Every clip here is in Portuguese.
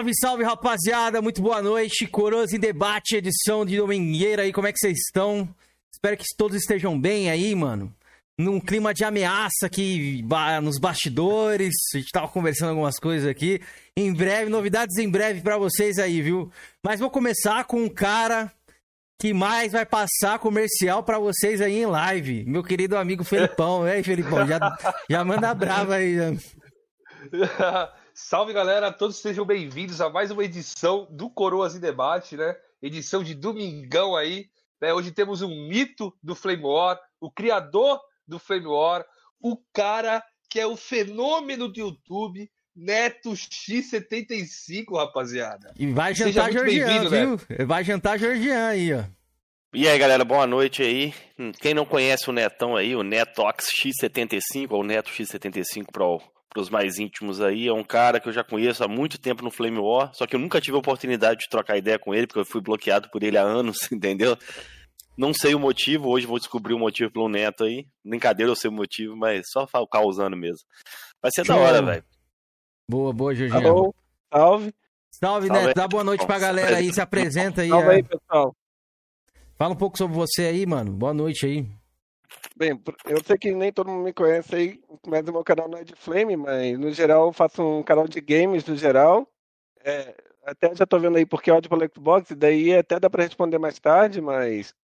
Salve, salve, rapaziada. Muito boa noite. Coroas em debate, edição de domingueira aí. Como é que vocês estão? Espero que todos estejam bem aí, mano. Num clima de ameaça aqui nos bastidores. A gente tava conversando algumas coisas aqui. Em breve, novidades em breve para vocês aí, viu? Mas vou começar com um cara que mais vai passar comercial para vocês aí em live. Meu querido amigo Felipão. E aí, Felipão? Já, já manda brava aí. Salve galera, todos sejam bem-vindos a mais uma edição do Coroas em Debate, né? Edição de domingão aí. Né? Hoje temos um mito do Flame War, o criador do Flame War, o cara que é o fenômeno do YouTube, Neto X75, rapaziada. E vai jantar Georgian, viu? Neto. Vai jantar Georgian aí, ó. E aí, galera, boa noite aí. Quem não conhece o Netão aí, o Netox X75, ou Neto X75 Pro para os mais íntimos aí, é um cara que eu já conheço há muito tempo no Flame War, só que eu nunca tive a oportunidade de trocar ideia com ele, porque eu fui bloqueado por ele há anos, entendeu? Não sei o motivo, hoje vou descobrir o motivo pelo Neto aí. Brincadeira eu sei o motivo, mas só causando mesmo. Vai ser da hora, velho. Boa, boa, Jorginho. Alô, salve. Salve, Salve Neto. Dá boa noite pra galera aí, se apresenta aí. Salve aí, pessoal. Fala um pouco sobre você aí, mano. Boa noite aí. Bem, eu sei que nem todo mundo me conhece aí, mas o meu canal não é de Flame, mas no geral eu faço um canal de games no geral. É, até já tô vendo aí porque é ódio pelo Xbox, e daí até dá pra responder mais tarde, mas.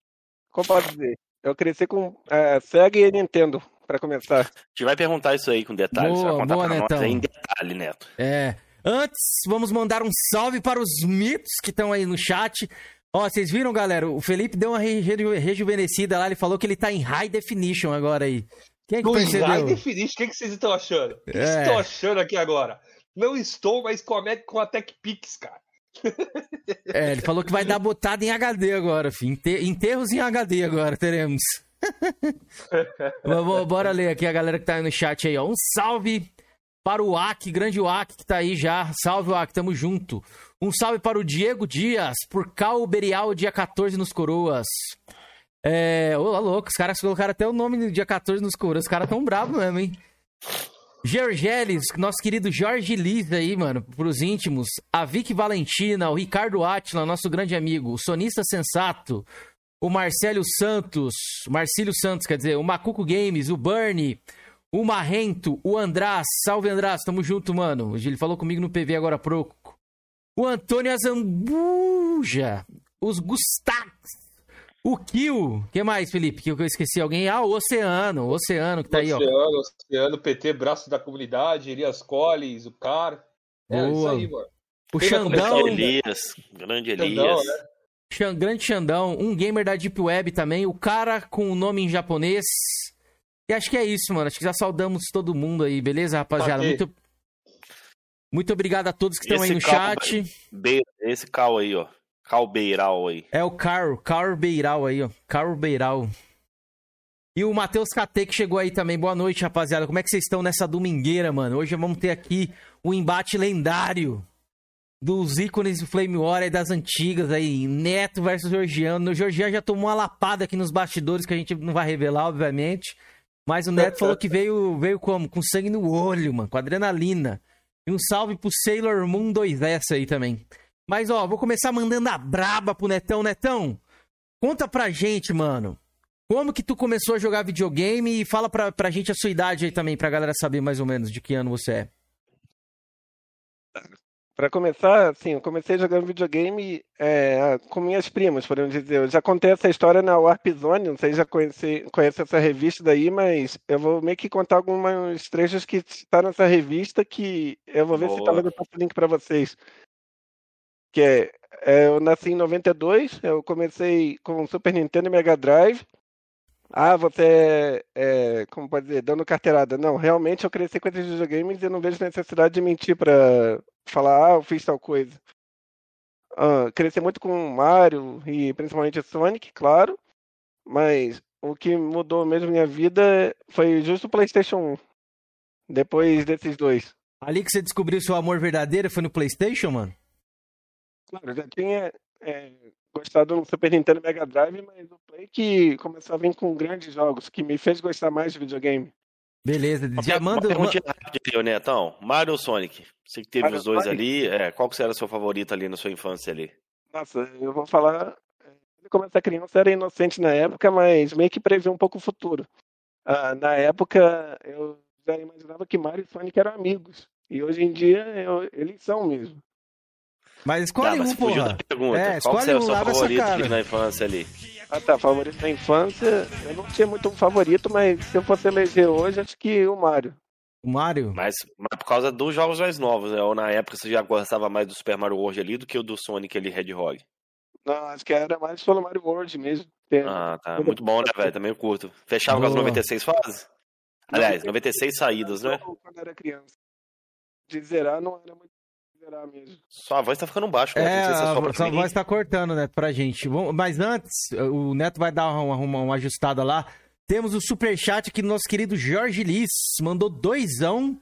Como posso dizer? Eu cresci com é, Sega e Nintendo, para começar. A gente vai perguntar isso aí com detalhes. Boa, contar boa, Netão. em detalhe, Neto. É. Antes, vamos mandar um salve para os mitos que estão aí no chat. Ó, vocês viram, galera? O Felipe deu uma reju rejuvenescida lá, ele falou que ele tá em high definition agora aí. Quem é que percebeu? High definition, o que, é que vocês estão achando? O que, é. vocês estão achando aqui agora? Não estou, mas comete com a TechPix, cara. É, ele falou que vai dar botada em HD agora, filho. Enterros em HD agora teremos. Bora ler aqui a galera que tá aí no chat aí, ó. Um salve para o Aki, grande Aki que tá aí já. Salve, Aki, tamo junto. Um salve para o Diego Dias, por Calberial, dia 14 nos Coroas. É. Ô, louco, os caras colocaram até o nome no dia 14 nos Coroas. Os caras tão bravos mesmo, hein? Georgeles, nosso querido Jorge Liz aí, mano, pros íntimos. A Vicky Valentina, o Ricardo Atila, nosso grande amigo. O sonista sensato. O Marcelo Santos. Marcílio Santos, quer dizer. O Macuco Games, o Bernie o Marrento, o András, salve András, tamo junto, mano. Ele falou comigo no PV agora há pouco. O Antônio Azambuja, os Gustax, o Kill, que mais, Felipe? Que eu esqueci alguém? Ah, o Oceano, o Oceano que tá Oceano, aí, ó. Oceano, PT, braço da comunidade, Elias Collins, o Car. É Boa. isso aí, mano. O Xandão. Elias, grande Elias. Xandão, né? Grande Xandão, um gamer da Deep Web também, o cara com o nome em japonês. E acho que é isso, mano. Acho que já saudamos todo mundo aí, beleza, rapaziada? Muito, muito obrigado a todos que estão aí no chat. Beira, esse Cal aí, ó. Cal Beiral aí. É o Carl, Carl Beiral aí, ó. Carl Beiral. E o Matheus KT que chegou aí também. Boa noite, rapaziada. Como é que vocês estão nessa domingueira, mano? Hoje vamos ter aqui o embate lendário dos ícones do Flame War e das antigas aí. Neto versus Georgiano. O Georgiano já tomou uma lapada aqui nos bastidores que a gente não vai revelar, obviamente. Mas o Neto falou que veio, veio como? Com sangue no olho, mano, com adrenalina. E um salve pro Sailor Moon 2S aí também. Mas, ó, vou começar mandando a braba pro Netão. Netão, conta pra gente, mano. Como que tu começou a jogar videogame e fala pra, pra gente a sua idade aí também, pra galera saber mais ou menos de que ano você é. Para começar, assim, eu comecei jogando videogame é, com minhas primas, podemos dizer. Eu já contei essa história na Warp Zone, não sei se já conhece, conhece essa revista daí, mas eu vou meio que contar algumas trechos que estão nessa revista que eu vou ver Boa. se talvez eu o link para vocês. Que é, é, eu nasci em 92, eu comecei com Super Nintendo e Mega Drive. Ah, você é, é, como pode dizer, dando carteirada. Não, realmente eu cresci com esses videogames e não vejo necessidade de mentir para falar, ah, eu fiz tal coisa. Uh, cresci muito com Mario e principalmente Sonic, claro, mas o que mudou mesmo minha vida foi justo o PlayStation 1. Depois desses dois. Ali que você descobriu seu amor verdadeiro foi no PlayStation, mano? Claro, já tinha é, gostado do Super Nintendo Mega Drive, mas o Play que começou a vir com grandes jogos, que me fez gostar mais de videogame. Beleza, já manda. Uma perguntinha rápida aqui, Netão. Mario ou Sonic? Você que teve Mario os dois Sonic. ali, é, qual que era o seu favorito ali na sua infância ali? Nossa, eu vou falar. Ele, Como essa criança era inocente na época, mas meio que previa um pouco o futuro. Ah, na época, eu já imaginava que Mario e Sonic eram amigos. E hoje em dia, eu- eles são mesmo. Mas escolhe Tá, mas um, você fugiu porra. da pergunta. É, escolhe o um, seu lava essa favorito cara. na infância ali? Ah tá, favorito da infância. Eu não tinha muito um favorito, mas se eu fosse eleger hoje, acho que o Mario. O Mario? Mas, mas por causa dos jogos mais novos, né? Ou na época você já gostava mais do Super Mario World ali do que o do Sonic ali, Hedgehog. Não, acho que era mais pelo Mario World mesmo. É, Ah, tá. Muito bom, né, velho? Também eu curto. Fechava com as Boa. 96 fases? Aliás, 96 saídas, né? eu, Quando era criança. De zerar não era muito mesmo. Sua voz tá ficando baixa, né? É, se a, sua voz tá cortando, Neto, pra gente. Vamos- Mas antes, o Neto vai dar uma, uma, uma ajustada lá. Temos o superchat aqui do nosso querido Jorge Liz. Mandou doisão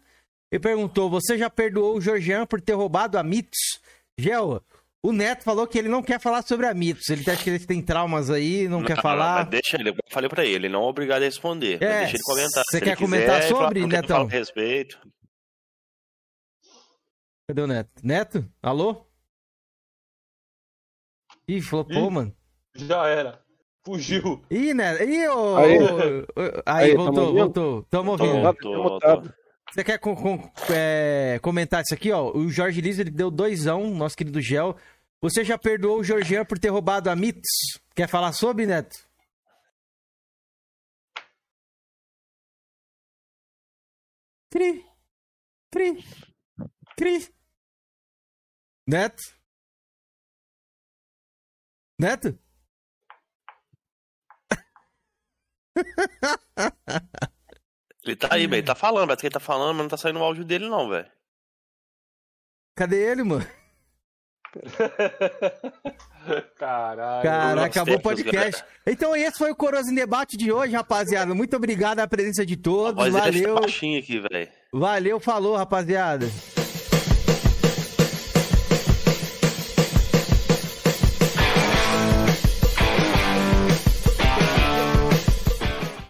e perguntou: Você já perdoou o Georgian por ter roubado a Mitos? Gel, o Neto falou que ele não quer falar sobre a Mitos. Ele acha que ele tem traumas aí, não, quer Não, falar. mas deixa ele, eu falei pra ele, ele não é obrigado a responder. É, deixa ele comentar. você quer ele comentar quiser, sobre, Netão? a respeito. Cadê o Neto? Neto? Alô? Ih, falou, pô, Ih. mano. Já era. Fugiu. Ih, Neto. Ih, ô. Aí. Aí, Aí, voltou, tamo ouvindo? voltou. Tamo ouvindo. Tô, Mutado, tô, mutado. Você quer com- com- é, comentar isso aqui, ó? O Jorge Liz, ele deu doisão, nosso querido Gel. Você já perdoou o Georgian por ter roubado a Mitos? Quer falar sobre, Neto? Cri. Cri. Cri. Neto? Neto? Ele tá aí, velho, ele tá falando, parece que ele tá falando, mas não tá saindo o áudio dele não, velho. Cadê ele, mano? Caralho. Cara, acabou o podcast. Então esse foi o Coroas em Debate de hoje, rapaziada. Muito obrigado a presença de A todos. Valeu. tá aqui, velho. Valeu, falou, rapaziada.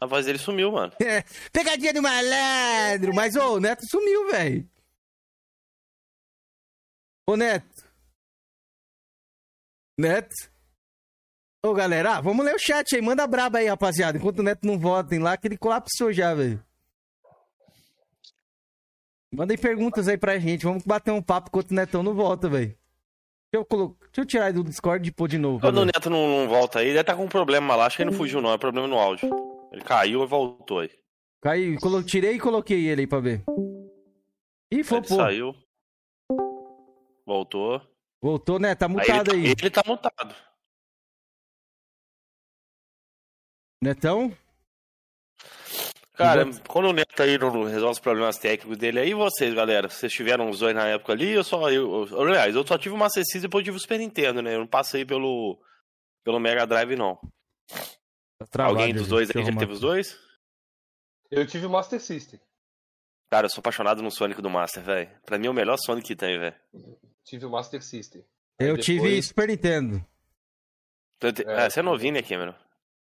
A voz dele sumiu, mano. É, pegadinha do malandro. Mas, ô, o Neto sumiu, velho. Ô, Neto. Neto. Ô, galera, ah, vamos ler o chat aí. Manda braba aí, rapaziada. Enquanto o Neto não votem lá, que ele colapsou já, velho. Mandem perguntas aí pra gente. Vamos bater um papo enquanto o Netão não volta, velho. Deixa eu, colo... Deixa eu tirar ele do Discord e pôr de novo. Quando o. Neto não, não volta aí, ele tá com um problema lá. Acho que ele não fugiu, não. É problema no áudio. Ele caiu e voltou aí. Caiu, colo... tirei e coloquei ele aí pra ver. Ih, Ele flopou. saiu. Voltou. Voltou, né? Tá Aí mutado aí. ele, ele tá mutado. Netão? Cara, quando o Neto aí não resolve os problemas técnicos dele aí, vocês, galera, vocês tiveram os dois na época ali, eu só. Eu, eu- aliás, eu só tive o Master System e depois tive o Super Nintendo, né? Eu não passei pelo, pelo Mega Drive, não. Tá travado, Alguém dos dois eu aí já teve os dois? Eu tive o Master System. Cara, eu sou apaixonado no Sonic do Master, velho. Pra mim é o melhor Sonic que tem, velho. Tive o Master System. Eu Aí tive depois- Super Nintendo. É, você é novinho, né, Cameron?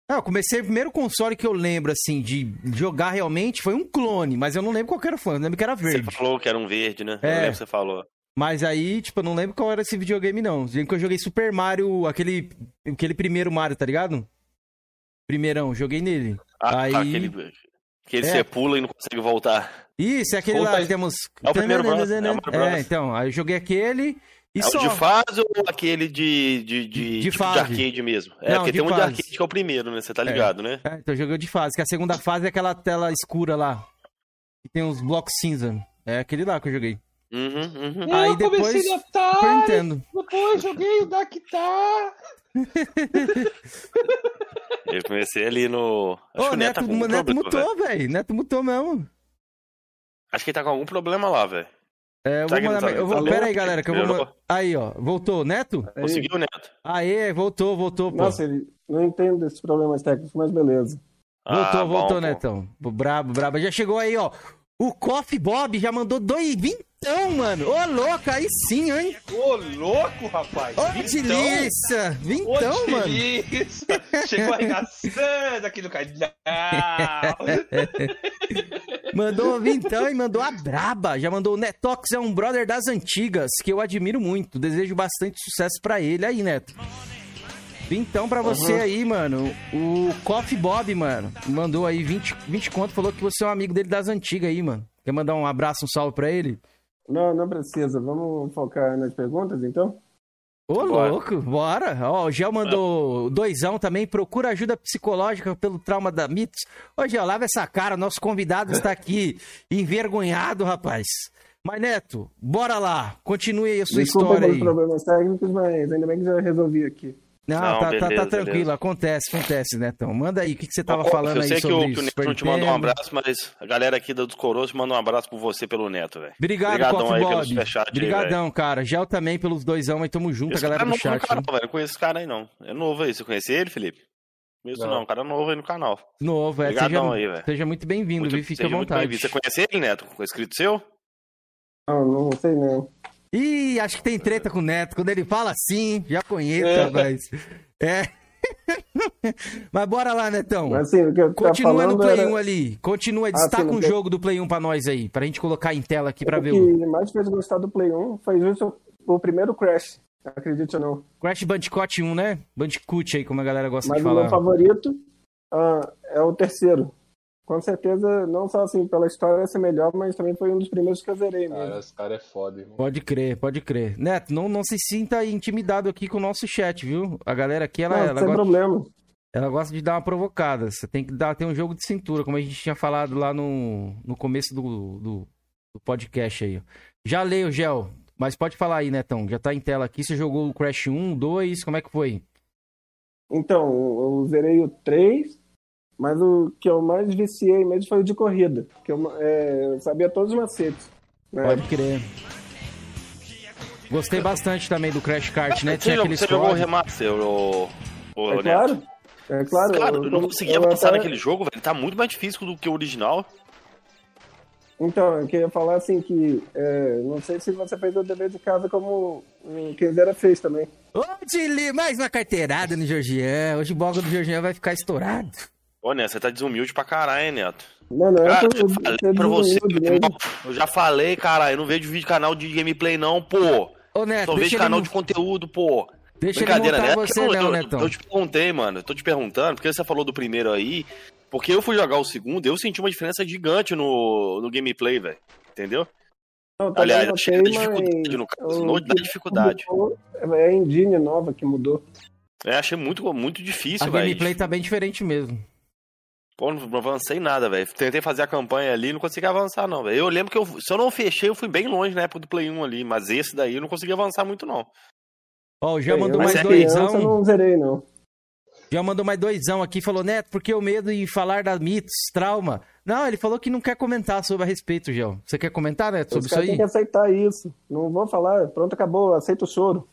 Ah, eu comecei o primeiro console que eu lembro, assim, de jogar realmente foi um clone, mas eu não lembro qual que era o fã, eu lembro que era Você verde. falou que era um verde, né? É. Eu lembro que você falou. Mas aí, tipo, eu não lembro qual era esse videogame, não. Eu lembro que eu joguei Super Mario, aquele, aquele primeiro Mario, tá ligado? Primeirão, joguei nele. Ah, Aí- aquele que É. você pula e não consegue voltar. Isso, é aquele Conta lá que temos... É o primeiro Bros, é. É, então, aí eu joguei aquele e é só... o de fase ou aquele de, de, de, De tipo fase. arcade mesmo? É, Não, porque de tem um de fase. arcade que é o primeiro, né? Você tá ligado, né? É, então eu joguei o de fase, que a segunda fase é aquela tela escura lá. Que tem uns blocos cinza. É aquele lá que eu joguei. Uhum, uhum. Aí eu comecei depois, no Super Atari, depois joguei o Dactar. Eu comecei ali no. Acho Ô, que o Neto, Neto, tá Neto problema, mutou, velho. Neto mutou mesmo. Acho que ele tá com algum problema lá, velho. É, eu vou mandar. tá- eu vou... Pera aí, galera, que eu vou. Aí, ó. Voltou. Neto? Aí, Conseguiu, Neto? Aê, voltou, voltou, pô. Nossa, ele não entende desses problemas técnicos, mas beleza. voltou, Ah, voltou, bom, pô. Netão. Brabo, brabo. Já chegou aí, ó. O Coffee Bob já mandou dois, vim- Vintão, mano. Ô, louco, aí sim, hein? Ô, louco, rapaz. Ô, delícia. Vintão, Ô, mano. delícia. Chegou arregaçando aqui no canal. Mandou vintão e mandou a braba. Já mandou o Netox, é um brother das antigas, que eu admiro muito. Desejo bastante sucesso pra ele aí, Neto. Vintão pra você aí, mano. O Coffee Bob, mano, mandou aí 20, 20 conto, falou que você é um amigo dele das antigas aí, mano. Quer mandar um abraço, um salve pra ele? Não, não precisa. Vamos focar nas perguntas, então? Ô, Bora. louco, bora. Ó, o Gel mandou doisão também. Procura ajuda psicológica pelo trauma da Mitos. Ô, Gel, lava essa cara. Nosso convidado está aqui envergonhado, rapaz. Mas, Neto, bora lá. Continue aí a sua Desculpa história pelos aí. problemas técnicos, mas ainda bem que já resolvi aqui. Não, Não, tá, tá- tá, beleza, tranquilo. beleza. Acontece, acontece, Netão. Manda aí. O que, que você tava falando eu aí sei que sobre o, que o isso? Neto te mandou um abraço, mas a galera aqui da dos Coroas manda um abraço por você pelo Neto, velho. Obrigado, Obrigadão Coffee aí pelo Bob. superchat aí, Obrigadão, cara. Gel também pelos doisão aí. Tamo junto, a Esse galera cara é do no chat. canal, hein? velho. Não conheço esse cara aí, não. É novo aí. Você conhece ele, Felipe? Isso Não. não, um cara novo aí no canal. Novo, é. Obrigadão Seja, aí, velho. seja muito bem-vindo, viu? Fique à vontade. Você conhece ele, Neto? Com escrito seu? Não, não sei não. Ih, acho que tem treta com o Neto. Quando ele fala assim, já conheço, É. rapaz. É. Mas bora lá, Netão. Mas assim, o que Continua no Play era... 1 ali. Continua, Ah, destaca sim, no um Play- jogo do Play 1 pra nós aí, pra gente colocar em tela aqui pra o ver o que mais fez gostar do Play 1 foi justo o primeiro Crash, acredite ou não. Crash Bandicoot 1, né? Bandicoot aí, como a galera gosta Mas de o falar. meu favorito ah, é o terceiro. Com certeza, não só assim pela história ser melhor, mas também foi um dos primeiros que eu zerei mesmo. Cara, esse cara é foda, irmão. Pode crer, pode crer. Neto, não, não se sinta intimidado aqui com o nosso chat, viu? A galera aqui, ela, não, ela, sem gosta, problema. ela gosta de dar uma provocada. Você tem que dar, ter um jogo de cintura, como a gente tinha falado lá no, no começo do, do, do podcast aí. Já leio, Gel, mas pode falar aí, Netão. Já tá em tela aqui. Você jogou o Crash 1, 2, como é que foi? Então, eu zerei o 3, mas o que eu mais viciei mesmo foi o de corrida. Que eu, é, eu sabia todos os macetes. né? Pode crer. Gostei bastante também do Crash Kart, né? Tinha aqueles você jogou o remaster, o, o É Neto? claro. É claro. Cara, eu não eu- conseguia eu avançar até- naquele jogo, velho. Tá muito mais difícil do que o original. Então, eu queria falar assim que é, não sei se você fez o dever de casa como quem zera fez também. Ô, Dili, mais uma carteirada no Georgian. Hoje o bloco do Georgian vai ficar estourado. Ô, Neto, você tá desumilde pra caralho, hein, Neto? Não, não Cara, por- eu falei pra você, irmão, eu já falei, caralho, eu não vejo vídeo canal de gameplay não, pô. Ô, Neto, Só vejo ele, canal mon- de conteúdo, pô. deixa ele Brincadeira, montar né? você eu, não, eu, Netão. eu te perguntei, mano, eu tô te perguntando, porque você falou do primeiro aí, porque eu fui jogar o segundo, eu senti uma diferença gigante no, no gameplay, velho. Entendeu? Não, também Aliás, achei da dificuldade, no caso, o da dificuldade. mudou É a engine nova que mudou. É, achei muito, muito A difícil, velho. gameplay tá bem diferente mesmo. Pô, não avancei nada, velho. Tentei fazer a campanha ali, não consegui avançar, não, velho. Eu lembro que eu, se eu não fechei, eu fui bem longe na época do Play 1 ali, mas esse daí eu não consegui avançar muito, não. Ó, o já mandou eu, mais é doisão. não zerei, não. Já mandou mais doisão aqui. Falou, Neto, porque o medo em falar da mitos, trauma. Não, ele falou que não quer comentar sobre a respeito, Gel. Você quer comentar, Neto, sobre Os isso aí? têm que aceitar isso. Não vou falar, pronto, acabou, aceita o choro.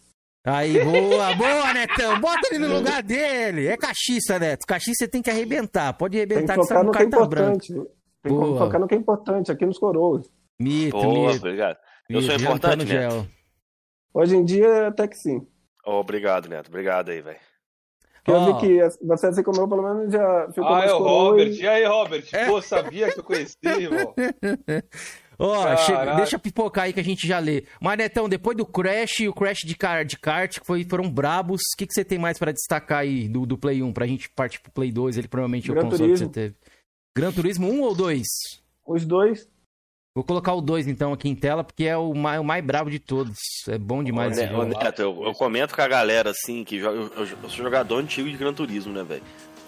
Aí, boa, boa, Netão. Bota ele no lugar dele. É cachista, Neto. Cachista você tem que arrebentar. Pode Tem que arrebentar que você no que é branca. importante. Tem Boa. que focar no que é importante, aqui nos coroas. Mito, Boa, mito. obrigado. Eu sou importante, Neto. gel. Hoje em dia, até que sim. Ô, obrigado, Neto. Obrigado aí, velho. Eu vi que você, assim como eu, pelo menos já ficou Ah, mais é o Robert. e- E aí, Robert? É. Pô, sabia que eu conhecia, irmão. Ó, chega- deixa pipocar aí que a gente já lê. Mas, Netão, depois do Crash e o Crash de, car de kart, que foi, foram brabos, o que, que você tem mais pra destacar aí do, do Play 1? Pra gente partir pro Play 2, ele provavelmente é o Gran console que você Turismo. teve. Gran Turismo 1 ou 2? Os dois. Vou colocar o 2 então aqui em tela, porque é o mais, o mais brabo de todos. É bom demais Ô, jogo. Neto, eu, eu comento com a galera assim, que joga, eu, eu- eu sou jogador antigo de Gran Turismo, né, velho?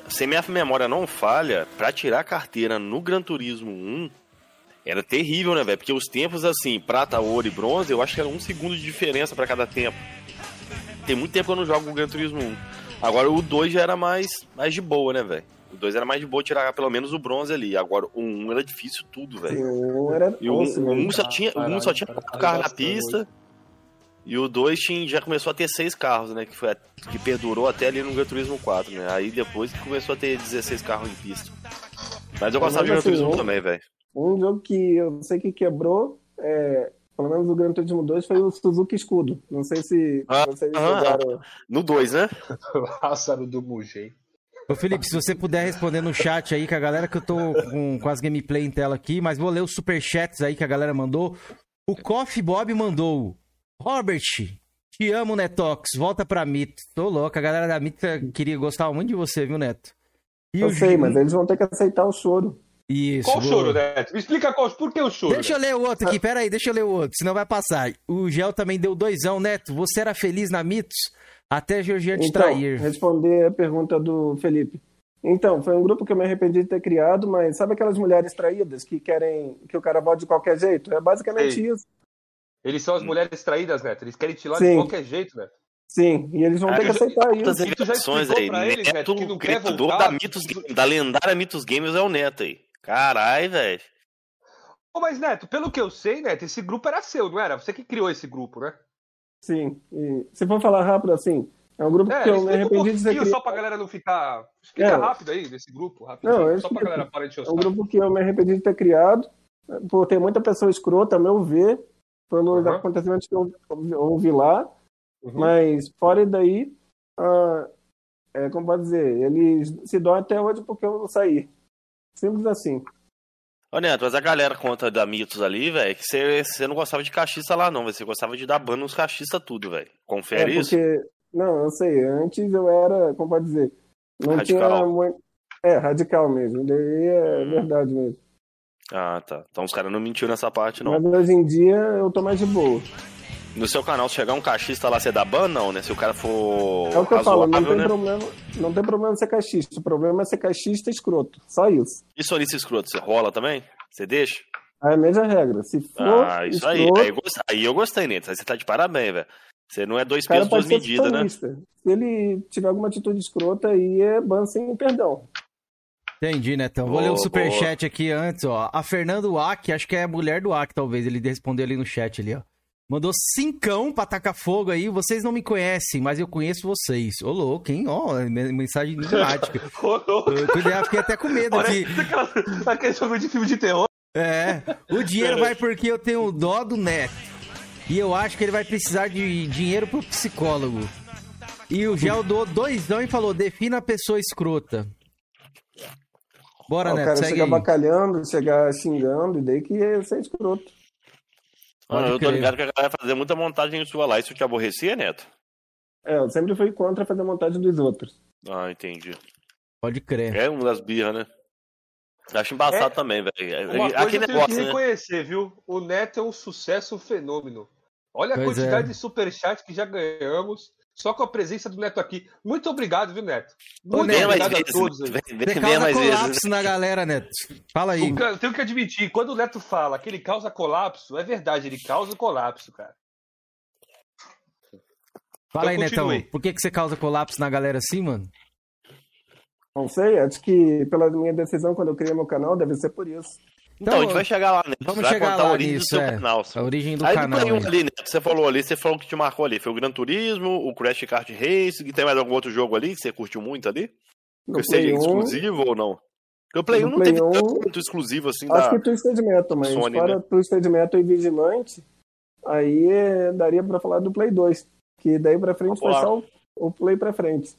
Se minha memória não falha, pra tirar a carteira no Gran Turismo 1, era terrível, né, velho? Porque os tempos, assim, prata, ouro e bronze, eu acho que era um segundo de diferença pra cada tempo. Tem muito tempo que eu não jogo o Gran Turismo 1. Agora o 2 já era mais, mais de boa, né, velho? O 2 era mais de boa tirar pelo menos o bronze ali. Agora o 1 era difícil tudo, velho. Um era E o 1 osso um, mesmo. só tinha, o um Caralho, só tinha cara, quatro carros na pista. E o 2 tinha, já começou a ter seis carros, né? Que, foi que perdurou até ali no Gran Turismo 4, né? Aí depois que começou a ter 16 carros em pista. Mas eu gostava de Gran assim, Turismo um- também, velho. Um jogo que eu sei que quebrou é, pelo menos o Gran Turismo 2, foi o Suzuki Escudo. Não sei se Ah, vocês ah, jogaram. No 2, né? Pássaro do Mugen. Ô Felipe, se você puder responder no chat aí, que a galera que eu tô com, com as gameplay em tela aqui, mas vou ler os superchats aí que a galera mandou. O Coffee Bob mandou. Robert, te amo, Netox. Volta pra Mito. Tô louco, a galera da Mito queria gostar muito de você, viu, Neto? E Eu o sei, Ju- mas eles vão ter que aceitar o choro. Isso. Qual o boa. choro, Neto? Me explica qual, por que o choro? Deixa eu ler o outro aqui, pera aí, deixa eu ler o outro, senão vai passar. O Gel também deu doisão, Neto. Você era feliz na Mitos até Georgia te Então, trair. responder a pergunta do Felipe. Então, foi um grupo que eu me arrependi de ter criado, mas sabe aquelas mulheres traídas que querem que o cara volte de qualquer jeito? É basicamente Sei. isso. Eles são as mulheres traídas, Neto. Eles querem te lá de Sim. qualquer jeito, Neto. Sim, e eles vão ter que aceitar isso. Quantas tu já revelações explicou aí. pra eles, Neto, Neto, que não o quer criador voltar? da, Mitos, da lendária Mitos Games é o Neto aí. Caralho, velho. Mas, Neto, pelo que eu sei, Neto, esse grupo era seu, não era? Você que criou esse grupo, né? Sim. E se for falar rápido assim, é um grupo É, que eu me explica um arrependi de ter criado. só pra galera não ficar... Explica É. rápido aí desse grupo, rapidinho, Não, eu só pra galera parar de É um grupo que eu me arrependi de ter criado, por ter muita pessoa escrota, a meu ver, pelos Uhum. acontecimentos que eu ouvi lá. Uhum. Mas fora daí, ah, é, como pode dizer, eles se dão até hoje porque eu saí. Simples assim. Ô, Neto, mas a galera conta da Mitos ali, velho, que você não gostava de cachista lá, não. velho. Você gostava de dar ban nos cachistas tudo, velho. Confere é isso? porque, não, eu sei, antes eu era, como pode dizer, não Radical. tinha muito. É, radical mesmo, daí é Hum. verdade mesmo. Ah, tá. Então os caras não mentiram nessa parte, não. Mas hoje em dia eu tô mais de boa. No seu canal, se chegar um cachista lá, você dá ban, não, né? Se o cara for É o que eu falo, não tem, né? problema, não tem problema ser cachista, o problema é ser cachista escroto, só isso. E sonista escroto, você rola também? Você deixa? Aí é a mesma regra, se for Ah, isso aí. escroto, Aí eu gostei, aí eu gostei, Neto. Aí você tá de parabéns, velho. Você não é dois pesos, duas medidas, né? Se ele tiver alguma atitude escrota, aí é ban sem perdão. Entendi, Netão. Vou Boa, ler o superchat aqui antes, ó. A Fernando Wack, acho que é a mulher do Wack, talvez. Ele respondeu ali no chat ali, ó. Mandou cincão pra tacar fogo aí. Vocês não me conhecem, mas eu conheço vocês. Ô, louco, hein? Ó, me- mensagem dramática. Ô, louco. Eu fiquei até com medo aqui. Aquele jogo de filme de terror. É, o dinheiro vai porque eu tenho dó do Neto. E eu acho que ele vai precisar de dinheiro pro psicólogo. E o Gel doou doisão e falou: defina a pessoa escrota. Bora, Ó, o Neto, cara segue chega aí. bacalhando, chega xingando, e daí que é ser escroto. Mano, eu tô ligado que a galera vai fazer muita montagem sua lá. Isso te aborrecia, Neto? É, eu sempre fui contra fazer montagem dos outros. Ah, entendi. Pode crer. É uma das birras, né? Acho embaçado É. também, velho. Uma coisa Aquele eu tenho que negócio, né? reconhecer, viu? O Neto é um sucesso um fenômeno. Olha a Pois quantidade é. de superchat que já ganhamos só com a presença do Neto aqui. Muito obrigado, viu, Neto? Muito Neto, obrigado a vezes. todos aí. Vem, Você vem, vem causa mais vezes. colapso na galera, Neto. Fala aí. Eu tenho que admitir, quando o Neto fala que ele causa colapso, é verdade, ele causa colapso, cara. Fala aí, Então, Netão. continue. Por que, que você causa colapso na galera assim, mano? Não sei, acho que pela minha decisão quando eu criei meu canal, deve ser por isso. Então, Então, a gente vai chegar lá, né? Vamos vai chegar contar lá a origem nisso, do seu é. canal. A origem do Aí canal. do Play 1 aí. ali, né? Você falou ali, você falou que te marcou ali. Foi o Gran Turismo, o Crash Kart Racing, e tem mais algum outro jogo ali que você curtiu muito ali? No Que seja Play 1, exclusivo ou não? Porque o Play No 1 não Play teve 1, tanto exclusivo assim Acho da... que Twisted Metal, mas Sony, fora né? Twisted Metal e Vigilante, aí é, daria pra falar do Play 2. Que daí pra frente foi Vamos lá. só o, o Play pra frente.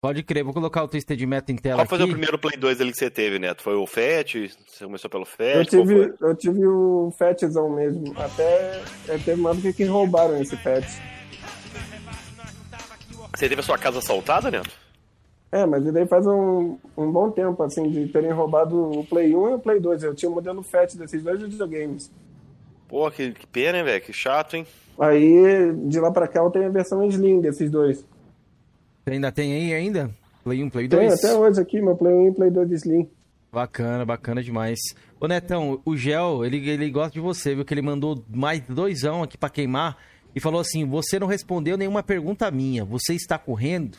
Pode crer, vou colocar o Twisted Metal em tela Qual foi o aqui. primeiro Play 2 ali que você teve, Neto? Foi o FAT? Você começou pelo Eu FAT? Qual tive, eu tive o Fatzão mesmo. Até é, teve uma época que roubaram esse Fat. Você teve a sua casa assaltada, Neto? É, mas e daí faz um, um bom tempo, assim, de terem roubado o Play 1 e o Play 2. Eu tinha o modelo Fat desses dois videogames. Pô, que, que pena, hein, velho? Que chato, hein? Aí, de lá pra cá, eu tenho a versão Slim desses dois. Você ainda tem aí ainda? Play 1, Play Tenho 2? até hoje aqui, meu Play 1 e Play 2 Slim. Bacana, bacana demais. Ô Netão, o Gel, ele, ele gosta de você, viu? Que ele mandou mais doisão aqui pra queimar e falou assim: você não respondeu nenhuma pergunta minha. Você está correndo?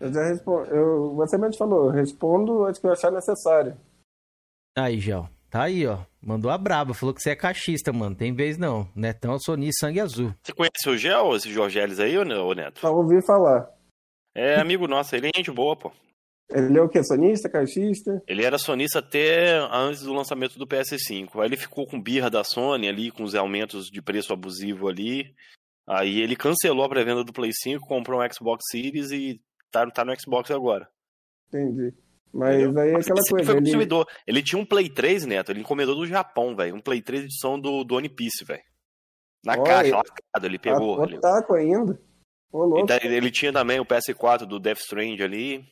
Eu já respondo. Eu, você mesmo falou, eu respondo antes que eu achar necessário. Aí, Gel. Tá aí, ó. Mandou a braba. Falou que você é cachista, mano. Tem vez não. Netão, eu sou Ni sangue azul. Você conhece o Gel, esse Jorgeles aí, ô ô, Neto? Só ouvi falar. É amigo nosso, ele é gente boa, pô. Ele é o quê? Sonista, caixista? Ele era sonista até antes do lançamento do PS5. Aí ele ficou com birra da Sony ali, com os aumentos de preço abusivo ali. Aí ele cancelou a pré-venda do Play 5, comprou um Xbox Series e tá, tá no Xbox agora. Entendi. Mas Entendeu? aí é aquela coisa. Foi consumidor. Ele... ele... tinha um Play 3, Neto, ele encomendou do Japão, velho. Um Play 3 edição do, do One Piece, velho. Na Olha, caixa, lacrado, ele pegou. Ah, taco ainda. Ele, ele tinha também o PS4 do Death Strange ali,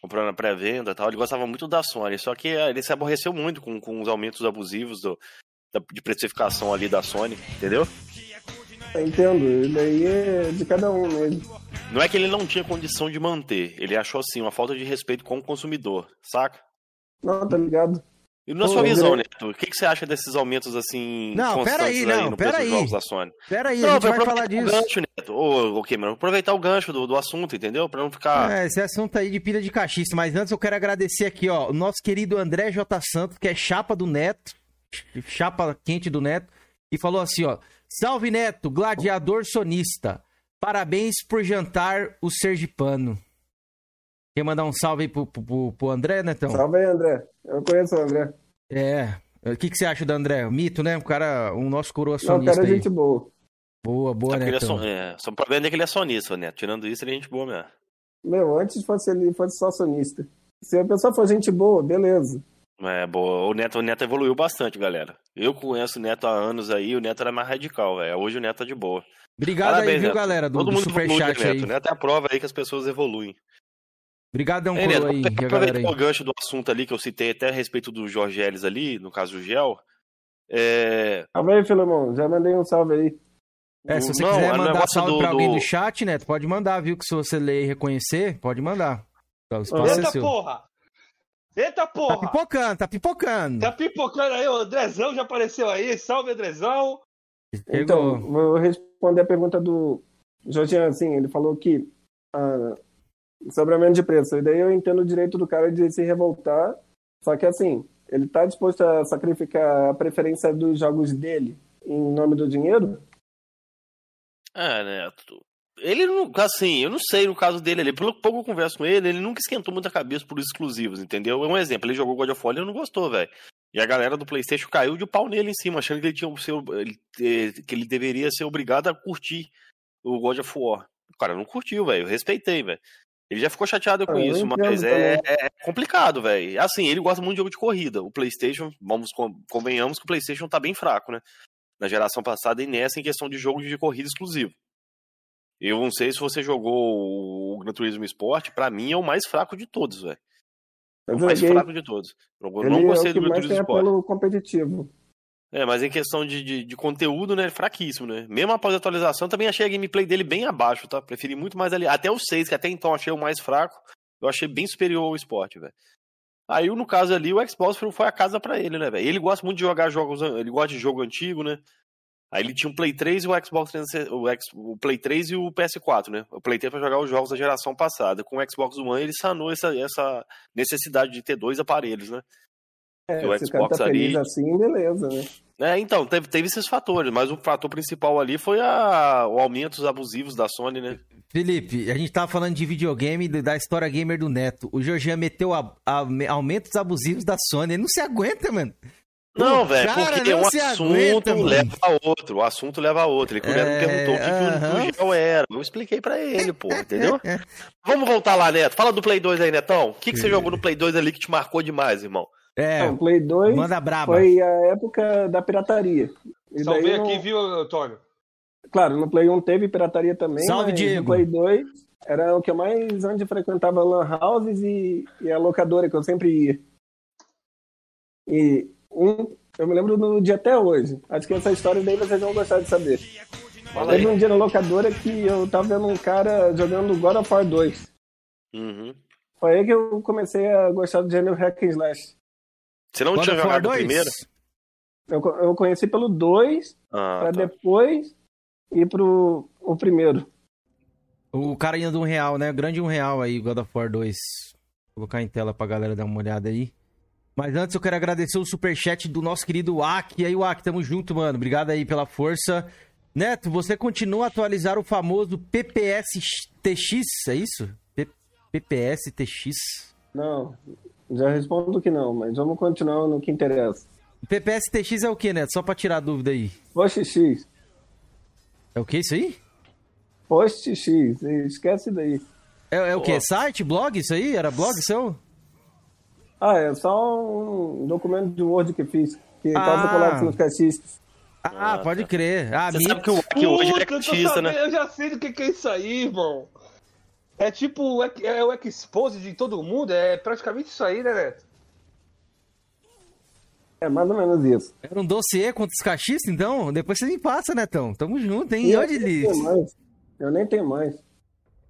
comprando na pré-venda e tal. Ele gostava muito da Sony, só que ele se aborreceu muito com, com os aumentos abusivos do, da, de precificação ali da Sony, entendeu? Entendo, ele aí é de cada um mesmo. Não é que ele não tinha condição de manter, ele achou assim uma falta de respeito com o consumidor, saca? Não, tá ligado. E na sua visão, Neto, o que, que, você acha desses aumentos assim não, peraí, não, no pera aí. jogos da Sony? Pera aí, não, a gente vai falar disso. O gancho, Neto. Ô, ok, mano, aproveitar o gancho do, do assunto, entendeu? Pra não ficar... É, esse assunto aí de pilha de cachista, mas antes eu quero agradecer aqui, ó, o nosso querido André J. Santos, que é chapa do Neto, chapa quente do Neto, e falou assim, ó, Salve Neto, gladiador sonista. Parabéns por jantar o Sergipano. Quer mandar um salve aí pro, pro, pro André, Netão? Salve aí, André. Eu conheço o André. É. O que, que você acha do André? O mito, né? Um cara, um nosso coroa sonista. Não, cara é gente boa. Boa, boa, né? Son... é, só o problema é que ele é sonista, né? Tirando isso, ele é gente boa mesmo. Meu, antes fosse ele fosse só sonista. Se a pessoa for gente boa, beleza. É, boa. O Neto, o Neto evoluiu bastante, galera. Eu conheço o Neto há anos aí, o Neto era mais radical, velho. Hoje o Neto tá de boa. Obrigado Parabéns, aí, viu, Neto. galera, do, Todo do mundo Superchat aí. Neto. O Neto é a prova aí que as pessoas evoluem. Obrigadão, é, Neto, aí, aproveita o gancho do assunto ali que eu citei até a respeito do Jorge Ellis ali, no caso do Gel. É... Salve aí, Filemão. Já mandei um salve aí. É, se você não, quiser mandar salve do, pra alguém do... do chat, Neto, pode mandar, viu? Que se você ler e reconhecer, pode mandar. Então, Eita, é porra! Eita porra! Tá pipocando, tá pipocando. Tá pipocando aí, o Andrezão já apareceu aí. Salve, Andrezão. Então, vou responder a pergunta do Jorge assim, ele falou que ah, sobre aumento de preço. E daí eu entendo o direito do cara de se revoltar, só que assim, ele tá disposto a sacrificar a preferência dos jogos dele em nome do dinheiro? É, Neto. Ele não, assim, eu não sei no caso dele ali, pelo pouco eu converso com ele, ele nunca esquentou muita cabeça por exclusivos, entendeu? É um exemplo, ele jogou God of War e não gostou, velho. E a galera do PlayStation caiu de pau nele em cima, achando que ele tinha ele, que ele deveria ser obrigado a curtir o God of War. O cara não curtiu, velho. Eu respeitei, velho. Ele já ficou chateado com isso, mas é, é, complicado, velho. Assim, ele gosta muito de jogo de corrida. O PlayStation, vamos convenhamos que o PlayStation tá bem fraco, né? Na geração passada e nessa em questão de jogo de corrida exclusivo. Eu não sei se você jogou o Gran Turismo Sport, para mim é o mais fraco de todos, velho. O mais fraco de todos. Eu Ele não gostei é do Gran Turismo Sport. Pelo competitivo. É, mas em questão de, de, de, conteúdo, né, é fraquíssimo, né? Mesmo após a atualização, também achei a gameplay dele bem abaixo, tá? Preferi muito mais ali. Até o 6, que até então achei o mais fraco, eu achei bem superior ao esporte, velho. Aí, no caso ali, o Xbox foi a casa para ele, né, velho? Ele gosta muito de jogar jogos, ele gosta de jogo antigo, né? Aí ele tinha o Play 3 e o Xbox 360, o, X, o Play 3 e o PS4, né? O Play 3 para jogar os jogos da geração passada. Com o Xbox One ele sanou essa, essa necessidade de ter dois aparelhos, né? É, o se Xbox tá ali... assim, beleza, né? É, então, teve, teve esses fatores, mas o fator principal ali foi a, o aumento dos abusivos da Sony, né? Felipe, a gente tava falando de videogame, da história gamer do Neto. O Georgian meteu a, a, aumentos abusivos da Sony. Ele não se aguenta, mano. Não, velho, porque um assunto aguenta, leva a outro, o assunto leva a outro. Ele é, me perguntou o que, uh -huh. que o gel era. Eu expliquei pra ele, pô, entendeu? Vamos voltar lá, Neto. Fala do Play 2 aí, Netão. O que, que você jogou no Play 2 ali que te marcou demais, irmão? É, o Play 2 manda braba. foi a época da pirataria. E Salvei aqui, viu, Antônio? Claro, no Play 1 teve pirataria também, Salve, mas Diego. no Play 2 era o que eu mais onde frequentava lan houses e, e a locadora que eu sempre ia. E um, eu me lembro no dia até hoje. Acho que essa história daí vocês vão gostar de saber. Teve um dia na locadora que eu tava vendo um cara jogando God of War 2. Uhum. Foi aí que eu comecei a gostar do gênero Hack and Slash. Você não God tinha jogado o primeiro? Eu, eu conheci pelo 2, ah, pra tá. depois ir pro o primeiro. O cara indo um real, né? Grande um real aí, God of War 2. Vou colocar em tela pra galera dar uma olhada aí. Mas antes eu quero agradecer o superchat do nosso querido Ak. E aí, Ak, tamo junto, mano. Obrigado aí pela força. Neto, você continua a atualizar o famoso PPS TX, é isso? P PPS TX. Não, já respondo que não, mas vamos continuar no que interessa. PPSTX é o que, Neto? Só pra tirar a dúvida aí. PostX. É o que isso aí? PostX, esquece daí. É, é o que? Site, blog, isso aí? Era blog seu? Ah, é só um documento de Word que fiz, que Ah. tava colado nos cachistas. Ah, pode crer. Ah, Você sabe que o hoje é eu catista, né? Eu já sei do que, que é isso aí, irmão. É tipo o ex- é o expose de todo mundo, é praticamente isso aí, né, Neto? É mais ou menos isso. Era um dossiê contra os cachistas, então? Depois você me passa, Netão. Tamo junto, hein? E eu Onde nem tenho mais. Eu nem tenho mais.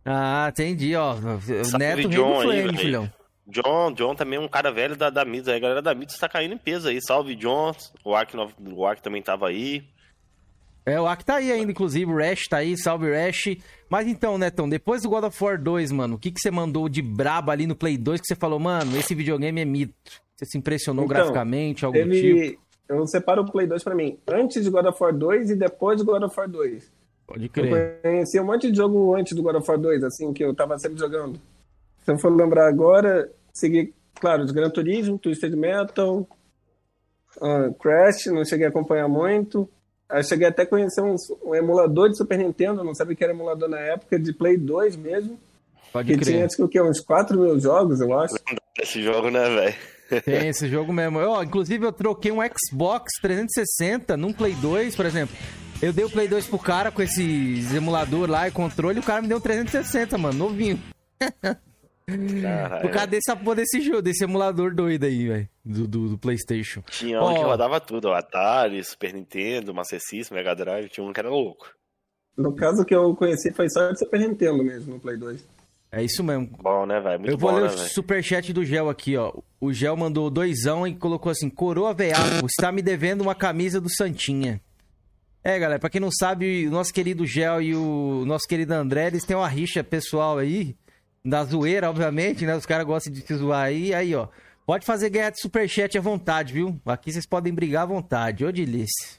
Ah, entendi, ó. Neto rei do Flame, filhão. John, John também é um cara velho da, da Mids. aí A galera da Mids tá caindo em peso aí. Salve, John. O no- o Wack também tava aí. É, o Aki tá aí ainda, inclusive. O Rash tá aí, salve Rash. Mas então, Netão, depois do God of War 2, mano, o que, que você mandou de braba ali no Play 2 que você falou, mano, esse videogame é mito? Você se impressionou Então, graficamente, algo do tipo? Eu separo o Play 2 pra mim. Antes de God of War 2 e depois de God of War 2. Pode Eu crer. conheci um monte de jogo antes do God of War 2, assim, que eu tava sempre jogando. Se eu for lembrar agora, segui, claro, os Gran Turismo, Twisted Metal, ah, Crash, não cheguei a acompanhar muito. Aí cheguei até a conhecer um, um emulador de Super Nintendo, não sabia que era emulador na época, de Play 2 mesmo. Pode Que tinha crer. acho que, o quê? uns 4 mil jogos, eu acho. Esse jogo, né, velho? Tem esse jogo mesmo. Eu, inclusive, eu troquei um Xbox 360 num Play 2, por exemplo. Eu dei o Play 2 pro cara com esses emulador lá e controle, e o cara me deu um 360, mano, novinho. Caralho. Por causa desse, porra desse jogo, desse emulador doido aí, velho, do, do, do PlayStation. Tinha um que Ó. rodava tudo. ó, Atari, Super Nintendo, Master System, Mega Drive. Tinha um que era louco. No caso que eu conheci foi só de Super Nintendo mesmo, no Play 2. É isso mesmo. Bom, né, velho? Muito eu vou bom, ler né, o velho? superchat do Gel aqui, ó. O Gel mandou doisão e colocou assim: Coroa Veiaco, está me devendo uma camisa do Santinha. É, galera, pra quem não sabe, o nosso querido Gel e o nosso querido André, eles têm uma rixa pessoal aí, da zoeira, obviamente, né? Os caras gostam de se zoar aí. Aí, ó, pode fazer ganhar de superchat à vontade, viu? Aqui vocês podem brigar à vontade. Ô, delícia.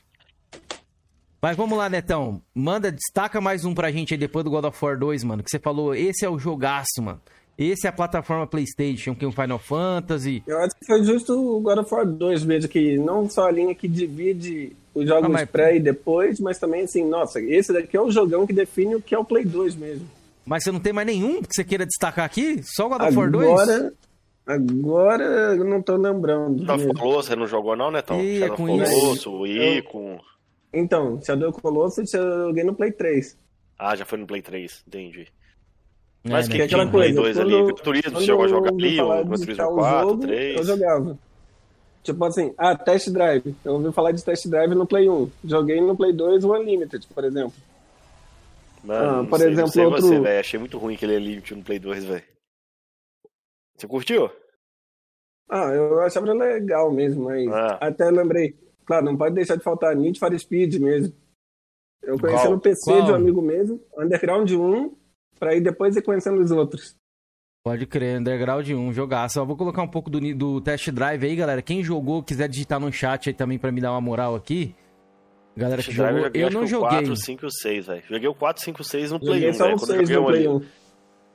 Mas vamos lá, Netão. Manda, destaca mais um pra gente aí depois do God of War 2, mano. Que você falou, esse é o jogaço, mano. Esse é a plataforma PlayStation, que é um Final Fantasy. Eu acho que foi justo o God of War 2 mesmo, que não só a linha que divide os jogos Ah, mas- pré e depois, mas também assim, nossa, esse daqui é o jogão que define o que é o Play 2 mesmo. Mas você não tem mais nenhum que você queira destacar aqui? Só o God of War 2? Agora, agora eu não tô lembrando. Shadow of. Colossus, você não jogou não, Netão? Ih, é Shadow of com isso. Colossus, o Icon... Então, Shadow of Colossus eu joguei no Play 3. Ah, já foi no Play 3, entendi. É, Mas né? que Que é aquela tinha Play coisa, 2 ali? quando- Gran Turismo, quando você chegou a jogar ali? O Gran Turismo o 4, jogo, 3? Eu jogava. Tipo assim, ah, Test Drive. Eu ouvi falar de Test Drive no Play 1. Joguei no Play 2 o Unlimited, por exemplo. Mano, Ah, não por sei, exemplo, sei outro- você, velho. Achei muito ruim aquele Elite no Play 2, velho. Você curtiu? Ah, eu achava legal mesmo, mas Ah. até lembrei. Claro, não pode deixar de faltar Need for Speed mesmo. Eu conheci Qual? no PC Qual? de um amigo mesmo, Underground 1, pra ir depois ir conhecendo os outros. Pode crer, Underground 1, jogaço. Ó, vou colocar um pouco do, do test drive aí, galera. Quem jogou, quiser digitar no chat aí também pra me dar uma moral aqui. Galera que jogou, joguei, eu não que o joguei. 4, 5 e o 6, velho. Joguei o 4, 5 6 no Play Joguei 1, só velho. o Quando eu 6 joguei no o Play Unlimited.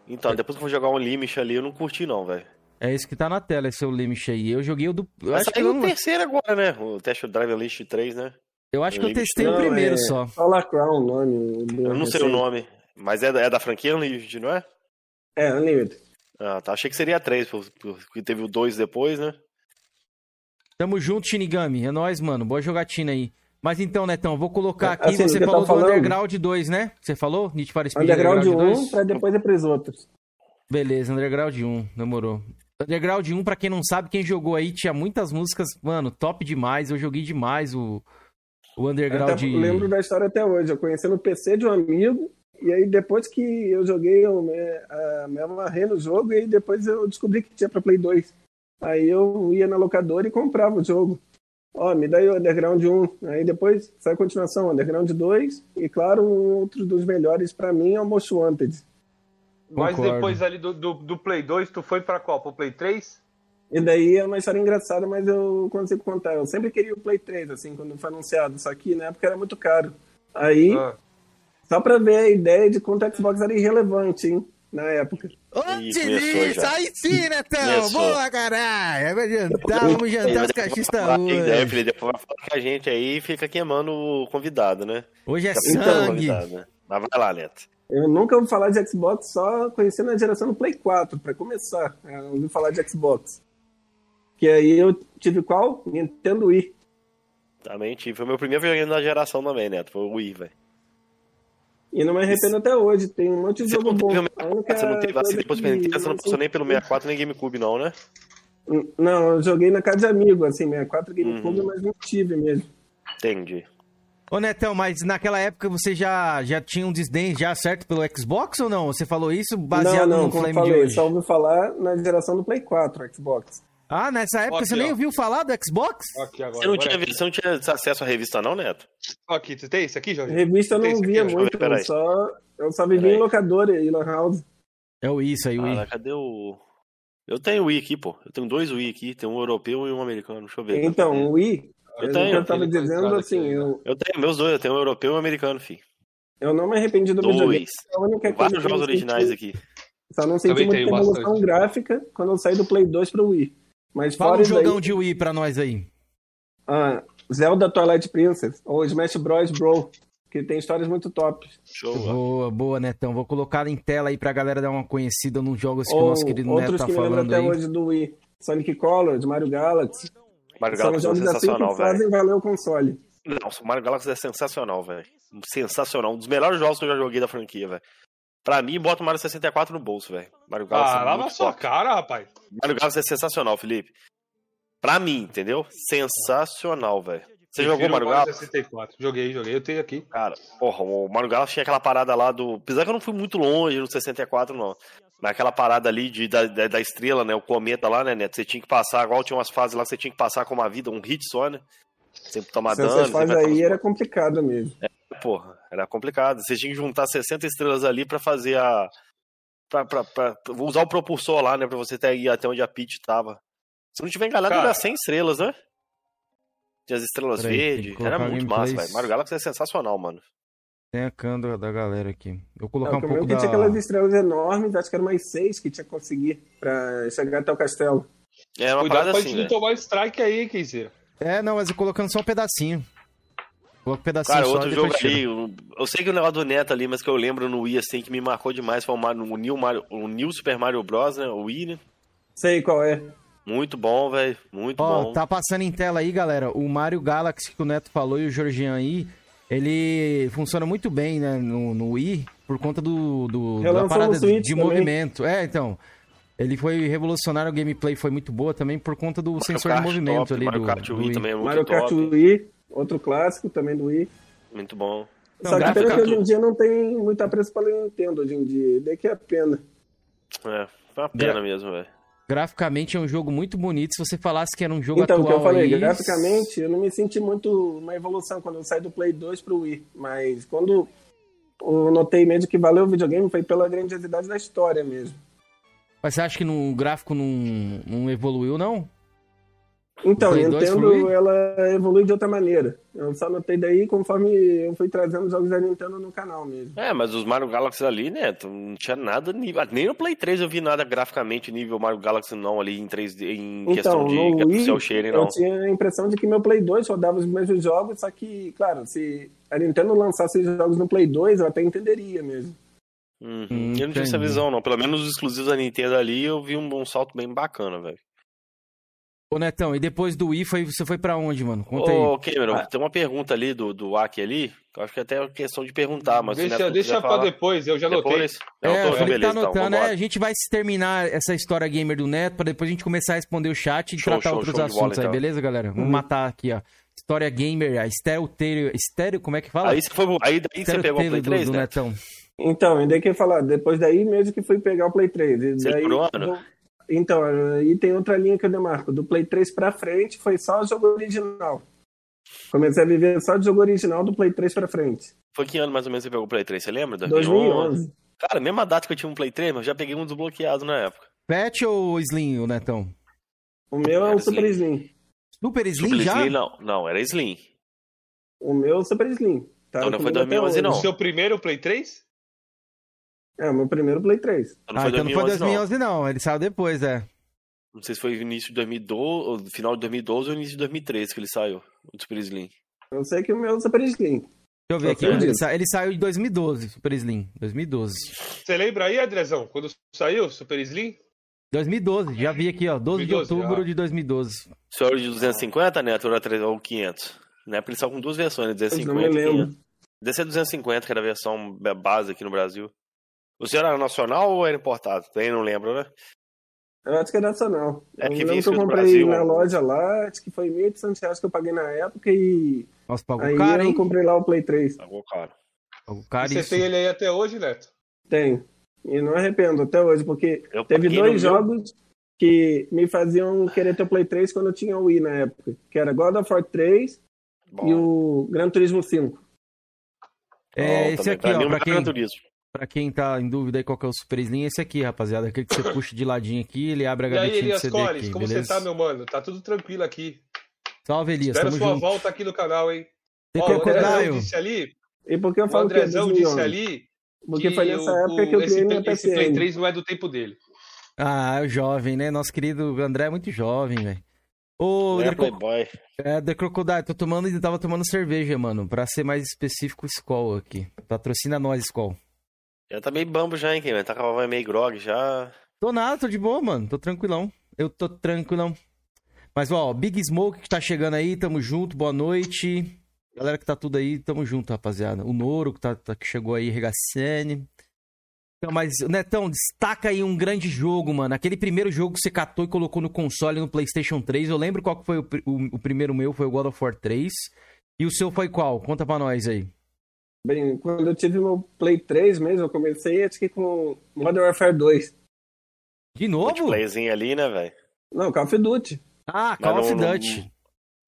1. Então, depois que eu vou jogar um Limit ali, eu não curti não, velho. É isso que tá na tela, esse é o limite aí. Eu joguei o do. Eu Mas acho que saiu eu, o não... terceiro agora, né? O Test Drive Unleashed 3, né? eu acho que eu testei o Não, primeiro é só. Crown o nome. Eu não sei o nome. Mas é, da- é da franquia Unleashed, não é? É, Unlimited. Ah, tá. Achei que seria 3, porque teve o 2 depois, né? Tamo junto, Shinigami. É nóis, mano. Boa jogatina aí. Mas então, Netão, vou colocar aqui. Assim, você eu falou do falando- Underground 2, né? Você falou? Need for Speed Underground 1 2? pra depois ir pros outros. Beleza, Underground 1, demorou. Underground 1, pra quem não sabe, quem jogou aí, tinha muitas músicas, mano, top demais. Eu joguei demais o, o Eu Underground. até lembro da história até hoje. Eu conheci no PC de um amigo, e aí depois que eu joguei, eu me, ah, me amarrei no jogo, e aí depois eu descobri que tinha pra Play 2. Aí eu ia na locadora e comprava o jogo. Ó, me dá aí o Underground 1. Aí depois sai a continuação, Underground 2, e claro, um outro dos melhores pra mim é o Most Wanted. Mas Concordo. depois ali do, do, do Play 2, tu foi pra qual? Pro Play 3? E daí é uma história engraçada, mas eu consigo contar. Eu sempre queria o Play 3, assim, quando foi anunciado. Só que na época era muito caro. Aí, Ah, Só pra ver a ideia de quanto o Xbox era irrelevante, hein? Na época. Já. aí sim, Netão! Boa, caralho! Vai jantar, vamos jantar os cachistas É, hoje. filho, depois vai falar que a gente aí fica queimando o convidado, né? Hoje é Fica sangue. né? Mas vai lá, Neto. Eu nunca ouvi falar de Xbox, só conhecendo a geração do Play 4, pra começar. Eu ouvi falar de Xbox. Que aí eu tive qual? Nintendo Wii. Também tive. Foi meu primeiro videogame da geração também, Neto. Foi o Wii, velho. E não me arrependo até hoje. Tem um monte de jogo bom. única você não teve assim depois Super Nintendo, você não passou nem pelo 64 nem GameCube, não, né? Não, eu joguei na casa de amigo, assim, 64 Uhum. GameCube, mas não tive mesmo. Entendi. Ô, Netão, mas naquela época você já, já tinha um desdém já certo pelo Xbox ou não? Você falou isso baseado não, não, no como eu Flame de falei, hoje? só ouvi falar na geração do Play 4, Xbox. Ah, nessa época Aqui, você nem ó. ouviu falar do Xbox? Aqui agora. Você não, tinha, aqui. você não tinha acesso à revista, não, Neto? Aqui, você tem esse aqui, Jorge? Revista eu não aqui, via eu muito, eu só, eu só vivia em locadora e lan house. É o isso aí, o Ah, cadê o. Eu tenho o Wii aqui, pô. Eu tenho dois Wii aqui. Tem um europeu e um americano. Deixa eu ver. Então, o Wii, Eu eu, tenho, eu tava dizendo assim, aqui, eu, Eu tenho meus dois. Eu tenho um europeu e um americano, filho. eu não me arrependi do videogame. Dois. Única coisa Vários jogos originais aqui. Só não senti Também muita evolução bastante. gráfica quando eu saí do Play 2 pro Wii. Mas Fala um jogão aí, de Wii pra nós aí. ah, Zelda Twilight Princess ou Smash Bros. Bro, que tem histórias muito top. Show. Boa, boa, Netão. Vou colocar em tela aí pra galera dar uma conhecida nos jogos que o nosso querido Neto outros tá que falando até aí. hoje do Wii. Sonic Colors, Mario Galaxy. Mario São Galaxy é jogos assim sensacional, que velho. fazem valer o console. Nossa, o Mario Galaxy é sensacional, velho. Sensacional. Um dos melhores jogos que eu já joguei da franquia, velho. Pra mim, bota o Mario 64 no bolso, velho. Mario Galaxy Ah, é lava muito a sua cara, rapaz. Mario Galaxy é sensacional, Felipe. Pra mim, entendeu? Sensacional, velho. Você jogou Mario Galaxy? 64. Joguei, joguei. Eu tenho aqui. Cara, porra, o Mario Galaxy tinha aquela parada lá do. Apesar que eu não fui muito longe no 64, não. Mas aquela parada ali de, da, da, da estrela, né? O cometa lá, né, Neto? Você tinha que passar, igual tinha umas fases lá que você tinha que passar com uma vida, um hit só, né? Sempre tomar dano. Essas fases aí era complicado mesmo. Porra, era complicado. Você tinha que juntar 60 estrelas ali pra fazer a. Pra, pra, pra- usar o propulsor lá, né? Pra você até ir até onde a Peach tava. Se não tiver enganado, Cara. era 100 estrelas, né? Tinha as estrelas Peraí, verdes. Era muito massa, velho. Mario Galaxy é sensacional, mano. Tem a câmera da galera aqui. Eu vou É, colocar o um pouco que da... tinha aquelas estrelas enormes, acho que eram mais seis que tinha que conseguir pra chegar até o castelo. É uma Cuidado parada pra assim, gente não velho. tomar strike aí, Kenzeira. É, não, mas eu colocando só um pedacinho. Um pedacinho Cara, outro jogo ali, eu, eu sei que o negócio do Neto ali, mas que eu lembro no Wii, assim, que me marcou demais foi o, Mario, o, New, Mario, o New Super Mario Bros, né? O Wii, né? Sei qual é. Muito bom, velho. Muito Ó, bom. tá passando em tela aí, galera. O Mario Galaxy que o Neto falou e o Georgian aí, ele funciona muito bem, né, no, no Wii, por conta do, do da parada de também. movimento. É, então. Ele foi revolucionário, o gameplay foi muito boa também por conta do Mario sensor de Kart movimento top, ali Mario do, Kart do Wii Wii. também é muito Mario top. Kart Wii, outro clássico também do Wii. Muito bom. Não, Só que pena que hoje em dia não tem muito apreço pela Nintendo hoje em dia. Daí que é a pena. É, foi uma pena Gra- mesmo, velho. Graficamente é um jogo muito bonito. Se você falasse que era um jogo Então, o atual que eu falei, aí... graficamente, eu não me senti muito uma evolução quando eu saí do Play 2 pro Wii. Mas quando eu notei mesmo que valeu o videogame foi pela grandiosidade da história mesmo. Mas você acha que no, o gráfico não, não evoluiu, não? Então, a Play 2 pro Nintendo, ela evolui de outra maneira. Eu só notei daí conforme eu fui trazendo jogos da Nintendo no canal mesmo. É, mas os Mario Galaxy ali, né, não tinha nada nível. Nem no Play 3 eu vi nada graficamente nível Mario Galaxy não ali em 3D, em questão Então, de no Wii, cel shading, não. eu tinha a impressão de que meu Play 2 rodava os mesmos jogos, só que, claro, se a Nintendo lançasse os jogos no Play 2, eu até entenderia mesmo. Uhum. Hum, eu não tinha essa visão, não. Pelo menos os exclusivos da Nintendo ali eu vi um, um salto bem bacana, velho. Ô, Netão, e depois do Wii, foi, você foi pra onde, mano? Conta Ô, aí. Cameron, Ah. tem uma pergunta ali do, do Aki ali, que eu acho que até é questão de perguntar, mas Deixa, deixa pra falar depois, eu já anotei. depois. Não, É, tô- o Felipe beleza, tá então, anotando, é, vambora. a gente vai terminar essa história gamer do Neto pra depois a gente começar a responder o chat e Show, tratar show, outros show de bola, assuntos aí, então. beleza, galera? Vamos matar aqui, ó. História gamer, a estéreo, estéreo, como é que fala? Aí você, foi, aí daí você pegou o Play do, 3, do né? Netão. Então, e daí que eu ia falar, depois daí mesmo que fui pegar o Play 3. E Você daí, por ano? do- Então, aí tem outra linha que eu demarco. Do Play 3 pra frente foi só o jogo original. Comecei a viver só de jogo original do Play 3 pra frente. Foi que ano mais ou menos você pegou o Play 3, você lembra? 2011. Cara, mesma data que eu tinha um Play 3, mas eu já peguei um desbloqueado na época. Pet ou Slim, o Netão? O meu é o Super Slim. Slim. Super Slim Super já? Slim, não. Não, era Slim. O meu é o Super Slim. Tá Não, não foi comigo até 2011 hoje. não. O seu primeiro Play 3? É, o meu primeiro Play 3. Não ah, então não foi 2011 não. não. ele saiu depois, é. Não sei se foi início de 2012, final de 2012 ou início de 2013 que ele saiu, o Super Slim. Eu sei que o meu é o Super Slim. Deixa eu ver aqui. Ele, sa ele, saiu em 2012, Super Slim. 2012. Você lembra aí, Andrezão, quando saiu o Super Slim? 2012, já vi aqui, ó. 12 2012, de outubro já. de 2012. O senhor de 250, Neto, ou 500? Na época ele saiu com duas versões, 250 e 500. Deve ser 250, que era a versão base aqui no Brasil. O senhor era nacional ou era importado? Também não lembro, né? Eu acho que é nacional. É eu que lembro que eu comprei Brasil, na loja lá, acho que foi 1.800 reais que eu paguei na época e. Nossa, pagou aí caro, eu comprei lá o Play 3. Pagou caro. Pagou caro Você tem ele aí até hoje, Neto? Tenho. E não arrependo até hoje, porque eu teve dois jogos que me faziam querer ter o Play 3 quando eu tinha o Wii na época. Que era God of War 3 Bom. e o Gran Turismo 5. É, Bom, esse aqui, ó, pra quem... Gran Turismo. Pra quem tá em dúvida aí qual que é o Super Slim, esse aqui, rapaziada. Aquele que você puxa de ladinho aqui, ele abre a gavetinha e aí, Elias de CD Coles, aqui, como beleza? você tá, meu mano? Tá tudo tranquilo aqui. Salve, Elias, Espero sua junto. volta aqui no canal, hein? Tem Ó, o disse ali... E porque eu falo o Andrezão que é disse ali... Porque foi nessa o, época que eu criei minha PSN. Esse Play 3 não é do tempo dele. Ah, é o jovem, né? Nosso querido André é muito jovem, velho. Ô, é, Playboy. É, The Crocodile, tô tomando tava tomando cerveja, mano. Pra ser mais específico, Skol aqui. Patrocina nós, Skol. Já tá meio bambo já, hein, Tá com a voz meio grog já. Tô nada, tô de boa, mano. Tô tranquilão. Eu tô tranquilão. Mas, ó, Big Smoke que tá chegando aí, tamo junto, boa noite. Galera que tá tudo aí, tamo junto, rapaziada. O Noro que, tá, tá que chegou aí, Regacene. Então, mas, Netão, destaca aí um grande jogo, mano. Aquele primeiro jogo que você catou e colocou no console no PlayStation 3. Eu lembro qual que foi o, o, o primeiro meu, foi o God of War 3. E o seu foi qual? Conta pra nós aí. Bem, quando eu tive meu Play 3 mesmo, eu comecei acho que com Modern Warfare 2. De novo? Multiplayerzinho ali, né, velho? Não, Call of Duty. Ah, Call of Duty.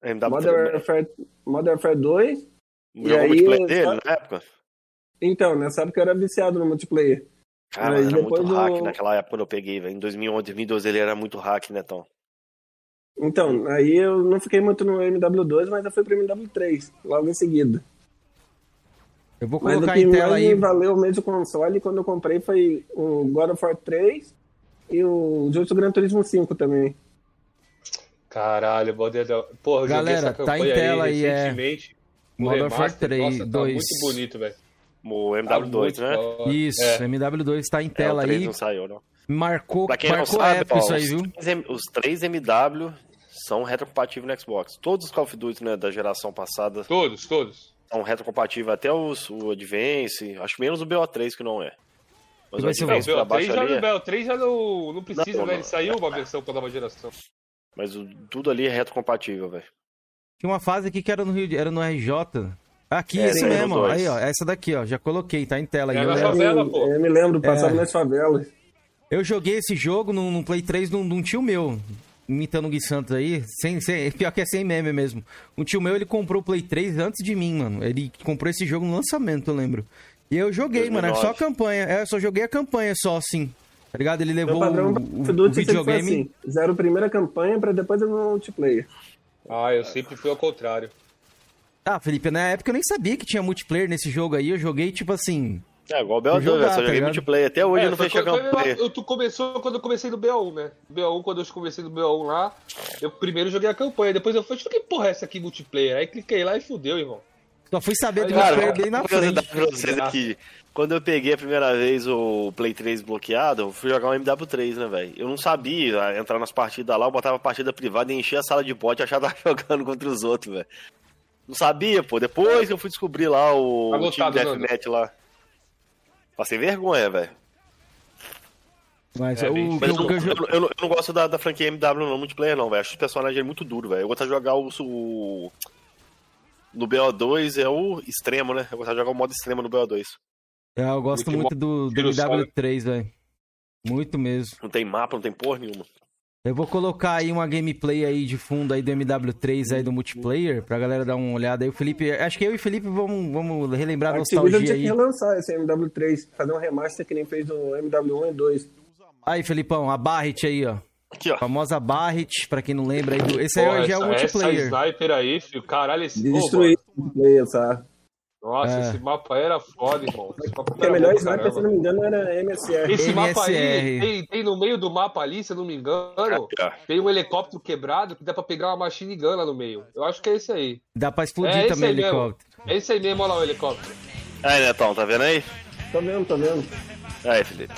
Não, Modern, Warfare, Modern Warfare 2. Jogou aí, multiplayer dele na época? Então, nessa época eu era viciado no multiplayer. Cara, Mas era muito hack naquela época quando eu peguei, velho. Em 2011, 2012 ele era muito hack, né, Tom? Então, aí eu não fiquei muito no MW2, mas eu fui pro MW3, logo em seguida. Eu vou colocar Mas o que em tela mais aí. valeu mesmo o console quando eu comprei foi o God of War 3 e o Justo Gran Turismo 5 também. Caralho, Bodedão. Porra, Galera, tá em tela aí, é. recentemente. É... God of War 3, Nossa, tá 2. muito bonito, velho. O MW2, tá né? Isso, é. MW2 tá em tela é, aí. não saiu, não. Marcou, pra quem marcou não sabe, ó, isso aí, viu? Os três MW são retrocompatíveis no Xbox. Todos os Call of Duty né, da geração passada. Todos, todos são retrocompatíveis até os, o Advance, acho menos o BO3 que não é. Mas o Advance não, o BO3 já, ali é... BO3 já não, não precisa, não, né? Ele saiu uma versão pra nova geração. Mas o, tudo ali é retrocompatível, velho. Tinha uma fase aqui que era no Rio, era no RJ. Aqui, é, isso mesmo, ó. aí, ó, essa daqui, ó, já coloquei, tá em tela aí. É na favela, pô. Eu me lembro, passava é. nas favelas. Eu joguei esse jogo no, no Play 3 num, num tio meu, imitando o Gui Santos aí, sem, sem, pior que é sem meme mesmo. Um tio meu, ele comprou o Play 3 antes de mim, mano. Ele comprou esse jogo no lançamento, eu lembro. E eu joguei, 2009. mano, é só a campanha. É, eu só joguei a campanha só, assim. Tá ligado? Ele levou padrão, o, o, o videogame... Assim, zero primeira campanha pra depois ir no multiplayer. Ah, eu sempre fui ao contrário. Ah, Felipe, na época eu nem sabia que tinha multiplayer nesse jogo aí. Eu joguei, tipo assim, é, igual o BO2, jogar, eu só joguei tá multiplayer. Até hoje é, eu não fechei a campanha. Eu, tu começou quando eu comecei no BO1, né? BO1, quando eu comecei no BO1 lá, eu primeiro joguei a campanha, depois eu falei, que porra é essa aqui multiplayer? Aí cliquei lá e fudeu, irmão. Só fui saber do multiplayer bem na frente. Pra vocês aqui. Quando eu peguei a primeira vez o Play 3 bloqueado, eu fui jogar um MW3, né, velho? Eu não sabia entrar nas partidas lá, eu botava a partida privada e enchia a sala de bot e achava que tava jogando contra os outros, velho. Não sabia, pô. Depois eu fui descobrir lá o, tá o time Deathmatch lá. Passei vergonha, velho. Mas, é, o, mas eu, eu, eu, eu, não gosto da, da franquia MW no multiplayer, não, velho. Acho os personagens muito duro, velho. Eu gosto de jogar o, o. No BO2 é o extremo, né? Eu gosto de jogar o modo extremo no BO2. É, eu gosto muito, muito do, do MW3, velho. Muito mesmo. Não tem mapa, não tem porra nenhuma. Eu vou colocar aí uma gameplay aí de fundo aí do MW3 aí do multiplayer pra galera dar uma olhada aí. O Felipe, acho que eu e o Felipe vamos, vamos relembrar a nostalgia aí. tinha que relançar esse MW3, fazer um remaster que nem fez no MW1 e 2. Aí, Felipão, a Barret aí, ó. Aqui, ó. A famosa Barret, pra quem não lembra aí. Do... Esse Pô, aí já é o multiplayer. Essa sniper aí, filho. Caralho, esse... Destruir o multiplayer, sabe? Nossa, É. esse mapa aí era foda, irmão. Esse mapa Porque a era melhor sniper, se não me engano, era MSR. Esse mapa aí MSR. tem, tem no meio do mapa ali, se eu não me engano, tem um helicóptero quebrado que dá pra pegar uma machine gun lá no meio. Eu acho que é esse aí. Dá pra explodir É esse também o aí mesmo. helicóptero. É esse aí mesmo, olha lá o helicóptero. Aí, Netão, tá vendo aí? Tô vendo, tô vendo. Aí, Felipe.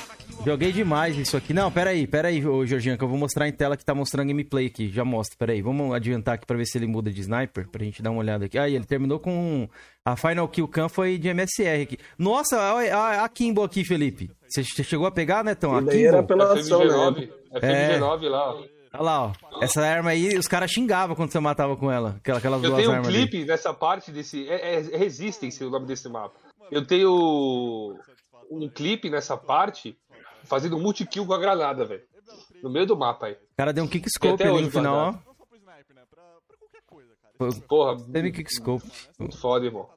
Joguei demais isso aqui. Não, pera aí, pera aí, ô Georgian, que eu vou mostrar em tela que tá mostrando gameplay aqui. Já mostro, pera aí. Vamos adiantar aqui pra ver se ele muda de sniper, pra gente dar uma olhada aqui. Aí, ele terminou com... A Final Kill Cam foi de MSR aqui. Nossa, olha a, a Kimbo aqui, Felipe. Você chegou a pegar, Netão? A E daí era Kimbo? pela ação, né? FMG9. FMG9 lá. ó. Olha lá, ó. Essa arma aí, os caras xingavam quando você matava com ela. Aquela- Aquelas Eu duas tenho um clipe nessa parte desse. É, é Resistance o nome desse mapa. Eu tenho um clipe nessa parte fazendo um multi-kill com a granada, velho. No meio do mapa aí. O cara deu um kickscope ali no final, ó. né? Pra, pra qualquer coisa, cara. Porra, Teve kickscope. muito foda, irmão.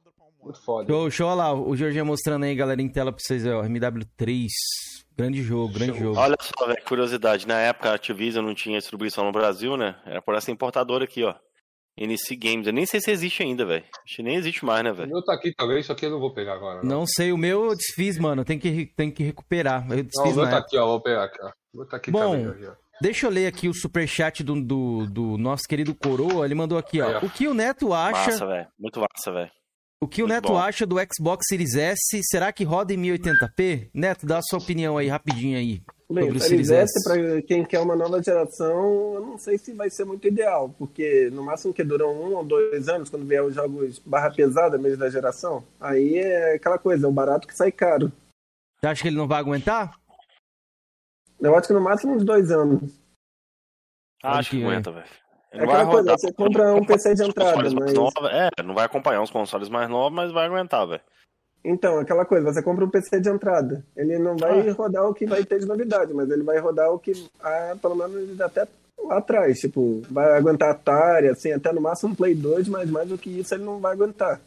Muito foda. Show, show, olha lá, o Georgian mostrando aí, galera, em tela pra vocês, ó. MW3. Grande jogo, grande Show. jogo. Olha só, velho, curiosidade. Na época a Activision não tinha distribuição no Brasil, né? Era por essa importadora aqui, ó. NC Games. Eu nem sei se existe ainda, velho. Acho que nem existe mais, né, O velho? meu tá aqui também, isso aqui eu não vou pegar agora. Não, Não sei, o meu eu desfiz, mano. Tem que, tem que recuperar. Eu Não, o desfiz meu tá época. aqui, ó. Vou pegar aqui, ó. O meu tá aqui Bom, também, aqui, ó. Deixa eu ler aqui o superchat do, do, do nosso querido Coroa. Ele mandou aqui, ó. O que o Neto acha. Massa, velho. Muito massa, velho. O que o Muito Neto bom. acha do Xbox Series S? Será que roda em 1080p? Neto, dá a sua opinião aí, rapidinho aí. Bem, o Series Series S. S, pra quem quer uma nova geração, eu não sei se vai ser muito ideal, porque no máximo que duram um ou dois anos, quando vier os jogos barra pesada mesmo da geração, aí é aquela coisa, é o barato que sai caro. Você acha que ele não vai aguentar? Eu acho que no máximo uns dois anos. Ah, acho que que é. aguenta, velho. É aquela coisa, você compra um PC de entrada, mas... novos, é, não vai acompanhar os consoles mais novos, mas vai aguentar, velho. Então, aquela coisa, você compra um PC de entrada. Ele não vai Ah. rodar o que vai ter de novidade, mas ele vai rodar o que, ah, pelo menos até lá atrás. Tipo, vai aguentar Atari, assim, até no máximo um Play 2, mas mais do que isso ele não vai aguentar.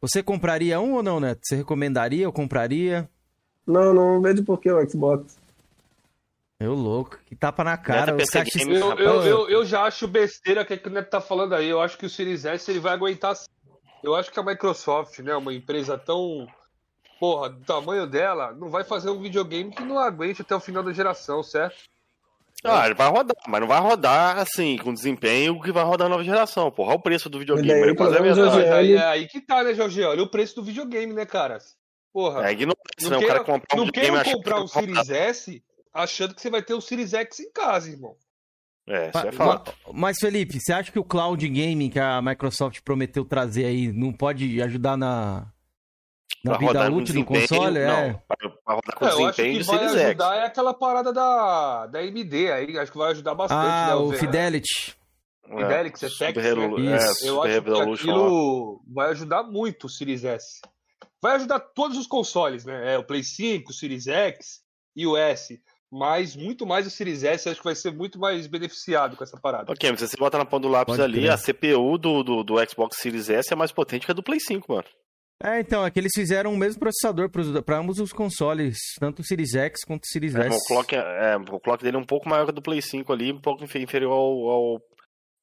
Você compraria um ou não, Neto? Você recomendaria ou compraria? Não, não vejo por que o Xbox. Eu louco, que tapa na cara. Neto Os Games, Eu, eu, eu, eu já acho besteira o que, que o Neto tá falando aí. Eu acho que o Series S ele vai aguentar. sim. Eu acho que a Microsoft, né, uma empresa tão. Porra, do tamanho dela, não vai fazer um videogame que não aguente até o final da geração, certo? Ah, ele vai rodar, mas não vai rodar assim, com desempenho que vai rodar a nova geração. Porra, olha o preço do videogame. Daí, ele quase é Mas aí, ele- é aí que tá, né, Jorge? Olha o preço do videogame, né, cara? Porra. É ignorância, não né? O quero, cara comprar um não videogame comprar que um. Series S achando que você vai ter o Series X em casa, irmão. É, isso é fato. Mas, Felipe, você acha que o cloud gaming que a Microsoft prometeu trazer aí não pode ajudar na, na vida útil do console? não. É. Vai vai rodar com É, eu acho que vai Series X. ajudar é aquela parada da, da AMD aí. Acho que vai ajudar bastante, Ah, né? o Ver- Fidelity. Fidelix, É, Effects, né? é, Isso. Eu acho que aquilo vai ajudar muito o Series S. Vai ajudar todos os consoles, né? É, o Play 5, o Series X e o S. Mas muito mais o Series S, acho que vai ser muito mais beneficiado com essa parada. Ok, mas se você botar na ponta do lápis Pode ali, crer. a CPU do, do, do Xbox Series S é mais potente que a do Play 5, mano. É, então, é que eles fizeram o mesmo processador para ambos os consoles, tanto o Series X quanto o Series É, S. o, clock, é, é, o clock dele é um pouco maior que o do Play 5 ali, um pouco infe- inferior ao, ao,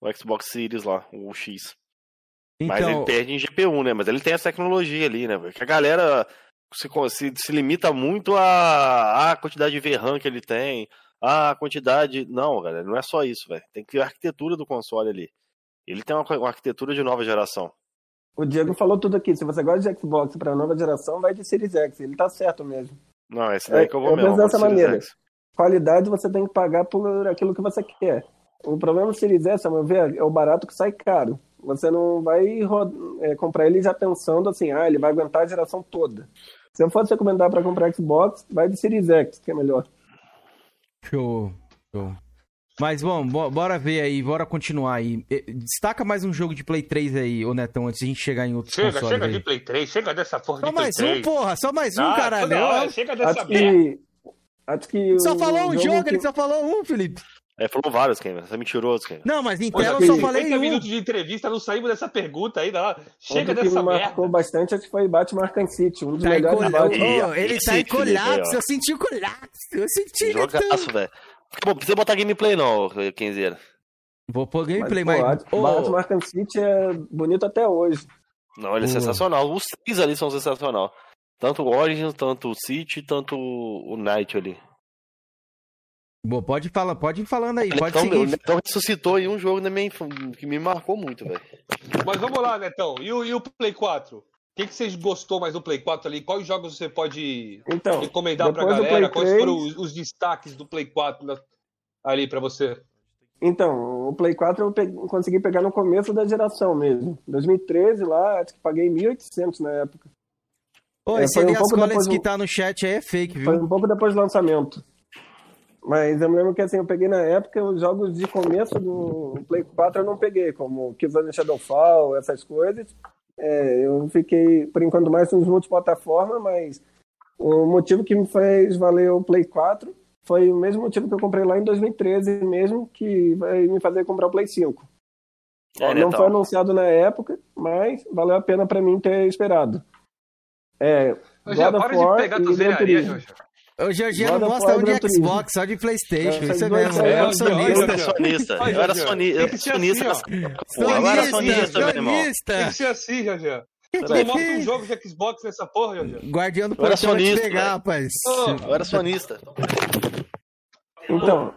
ao Xbox Series lá, o X. Mas ele Então, perde em GPU, né? Mas ele tem essa tecnologia ali, né? Que a galera se, se, se limita muito à, à quantidade de VRAM que ele tem, à quantidade. Não, galera, não é só isso, velho. Tem que ver a arquitetura do console ali. Ele tem uma, uma arquitetura de nova geração. O Diego falou tudo aqui. Se você gosta de Xbox para nova geração, vai de Series X. Ele tá certo mesmo. Não, esse daí É, que eu vou eu mesmo. penso dessa Series maneira. X. Qualidade você tem que pagar por aquilo que você quer. O problema do Series S, a meu ver, é o barato que sai caro. Você não vai é, comprar ele já pensando assim, ah, ele vai aguentar a geração toda. Se eu fosse recomendar para comprar Xbox, vai de Series X, que é melhor. show, show. Mas, bom, bo- bora ver aí, bora continuar aí. Destaca mais um jogo de Play 3 aí, ô Netão, antes de a gente chegar em outros Chega, consoles chega aí. de Play 3, chega dessa porra Só de Play mais 3. um, porra, só mais um, Ah, caralho. hora, chega dessa Acho que. Acho que. Só falou um jogo, que- ele só falou um, Felipe. É, falou vários, Cameron. Você é mentiroso, Cameron. Não, mas tela eu que- só falei 50 um. minutos de entrevista, não saímos dessa pergunta aí. Não. Chega Outro que dessa marcou merda. bastante acho que foi Batman Arkham City, um dos Tá melhores. Batman. Ô, ele tá em colapso, eu senti o colapso. Eu senti. Jogaço, Netão. velho. Bom, precisa botar gameplay não, Kenzeira. Vou pôr Mas, gameplay, pô, mas. Bat- Ô, Batman Arkham City é bonito até hoje. Não, ele é Boa. sensacional. Os três ali são sensacional. Tanto o Origins, tanto o City, tanto o Knight ali. Boa, pode falar, pode ir falando aí, O pode Netão, o seguir. Netão ressuscitou em um jogo da minha que me marcou muito, velho. Mas vamos lá, Netão. E o, e o Play 4? O que, que vocês gostou mais do Play 4 ali? Quais jogos você pode Então, recomendar pra galera? Play Quais 3, foram os, os destaques do Play 4 na- ali pra você? Então, o Play 4 eu pe- consegui pegar no começo da geração mesmo. 2013 lá, acho que paguei 1.800 na época. Ô, É, esse foi um Elias pouco Collins depois que tá no chat aí é fake, Foi viu? um pouco depois do lançamento. Mas eu me lembro que assim, eu peguei na época os jogos de começo do Play 4 eu não peguei, como Killzone Shadowfall, essas coisas. É, eu fiquei, por enquanto, mais nos multiplataforma, mas o motivo que me fez valer o Play 4 foi o mesmo motivo que eu comprei lá em 2013 mesmo, que vai me fazer comprar o Play 5. É, não Netão. foi anunciado na época, mas valeu a pena pra mim ter esperado. É, Eu já para de pegar tua velharia. O Georgiano não gosta de Turismo. Xbox, só de Playstation, isso é mesmo. É Jorge, Eu era sonista. sonista. Vai, Eu era Jorge. soni- eu era sonista assim. Eu era sonista, meu irmão. Tem sonista. que ser assim, Peraí. não mostra um jogo de Xbox nessa porra, Jorge? Guardião do portão vai te sonista, pegar, rapaz. Eu era sonista. Então,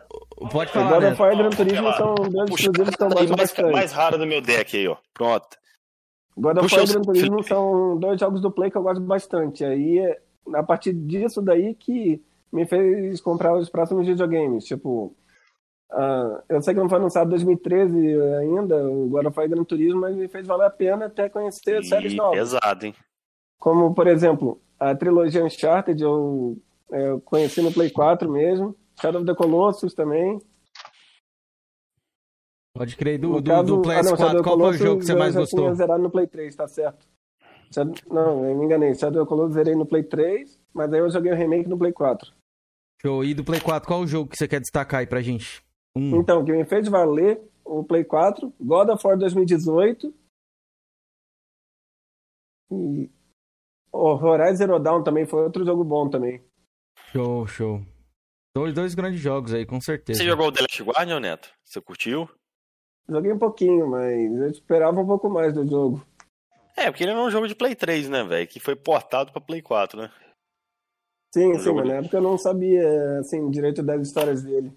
Pode falar, God né? of War e Gran Turismo são dois Puxa exclusivos que gosto mais, bastante. mais raro do meu deck aí, ó. Pronto. God of War e Gran Turismo são dois jogos do Play que eu gosto bastante. Aí, é a partir disso daí que me fez comprar os próximos videogames. Tipo, ah, eu sei que não foi anunciado em 2013 ainda, o God of War e Gran Turismo, mas me fez valer a pena até conhecer séries E novas. pesado, hein? Como, por exemplo, a trilogia Uncharted eu, é, eu conheci no Play 4 mesmo. Shadow of the Colossus também. Pode crer. Do, do, caso- do ah, não, PS4, Shadow of the qual foi o jogo que você eu mais já gostou? tinha zerado no Play 3, tá certo. Shadow- Não, eu me enganei. Shadow of Colossus zerei no Play 3, mas aí eu joguei o remake no Play 4. Show. E do Play 4, qual o jogo que você quer destacar aí pra gente? Um. Então, o que me fez valer o Play 4, God of War 2018 e o Horizon Zero Dawn também foi outro jogo bom também. Show, show. Dois, dois grandes jogos aí, com certeza. Você jogou o The Last Guardian, Neto? Você curtiu? Joguei um pouquinho, mas eu esperava um pouco mais do jogo. É, porque ele não é um jogo de Play 3, né, velho? Que foi portado pra Play 4, né? Sim, Um sim, mas de- na época eu não sabia, assim, direito das histórias dele.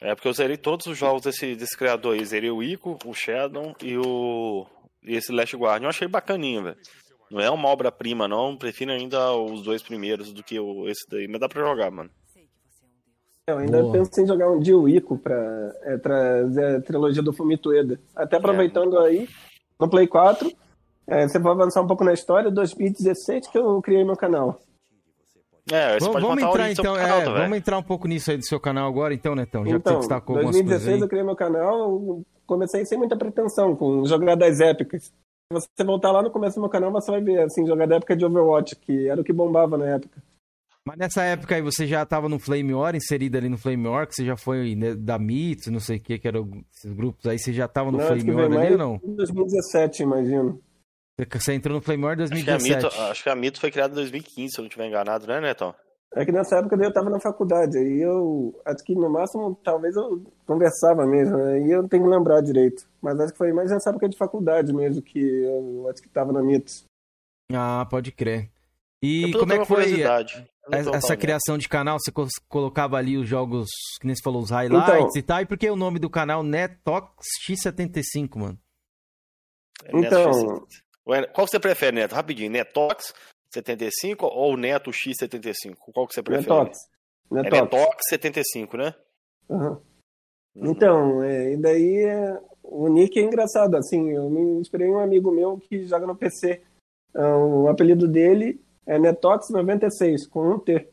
É, porque eu zerei todos os jogos desse, desse criador aí. Zerei o Ico, o Shadow e o. E esse Last Guardian. Eu achei bacaninho, velho. Não é uma obra-prima, não. Prefiro ainda os dois primeiros do que o, esse daí. Mas dá pra jogar, mano. Eu ainda Boa. penso em jogar um dia o Ico pra é, trazer a trilogia do Fumito Ueda. Até aproveitando aí, no Play 4, é, você vai avançar um pouco na história, 2017 que eu criei meu canal. É, você Vamos, pode vamos entrar então, canal, é, tá, vamos entrar um pouco nisso aí do seu canal agora, então, Netão, já que você Então, destacou algumas coisas 2016 aí. eu criei meu canal, comecei sem muita pretensão, com jogadas épicas. Se você voltar lá no começo do meu canal, você vai ver, assim, jogada épica de Overwatch, que era o que bombava na época. Mas nessa época aí você já tava no Flame War, inserido ali no Flame War, que você já foi né, da Mitos, não sei o que, que eram esses grupos aí, você já tava no Não, Flame War ali ou não? em 2017, imagino. Você- entrou no Flame War em Acho que, a 2017. Mito, acho que a Mito foi criada em 2015, se eu não estiver enganado, né, Netão? É que nessa época eu tava na faculdade, aí eu acho que no máximo talvez eu conversava mesmo, aí eu tenho que lembrar direito. Mas acho que foi mais nessa época de faculdade mesmo que eu acho que tava na Mitos. Ah, pode crer. E como é que foi não tô essa falando. criação de canal? Você colocava ali os jogos, que nem você falou, os highlights Então- e tal, e por que o nome do canal Netox X75, mano? É Então- X75. Qual você prefere, Neto? Rapidinho, Netox 75 ou Neto X75? Qual que você prefere? Netox. É Netox. Netox 75, né? Uhum. Então, é, e daí é, o nick é engraçado, assim, eu me inspirei em um amigo meu que joga no PC. Ah, o apelido dele é Netox96, com um T.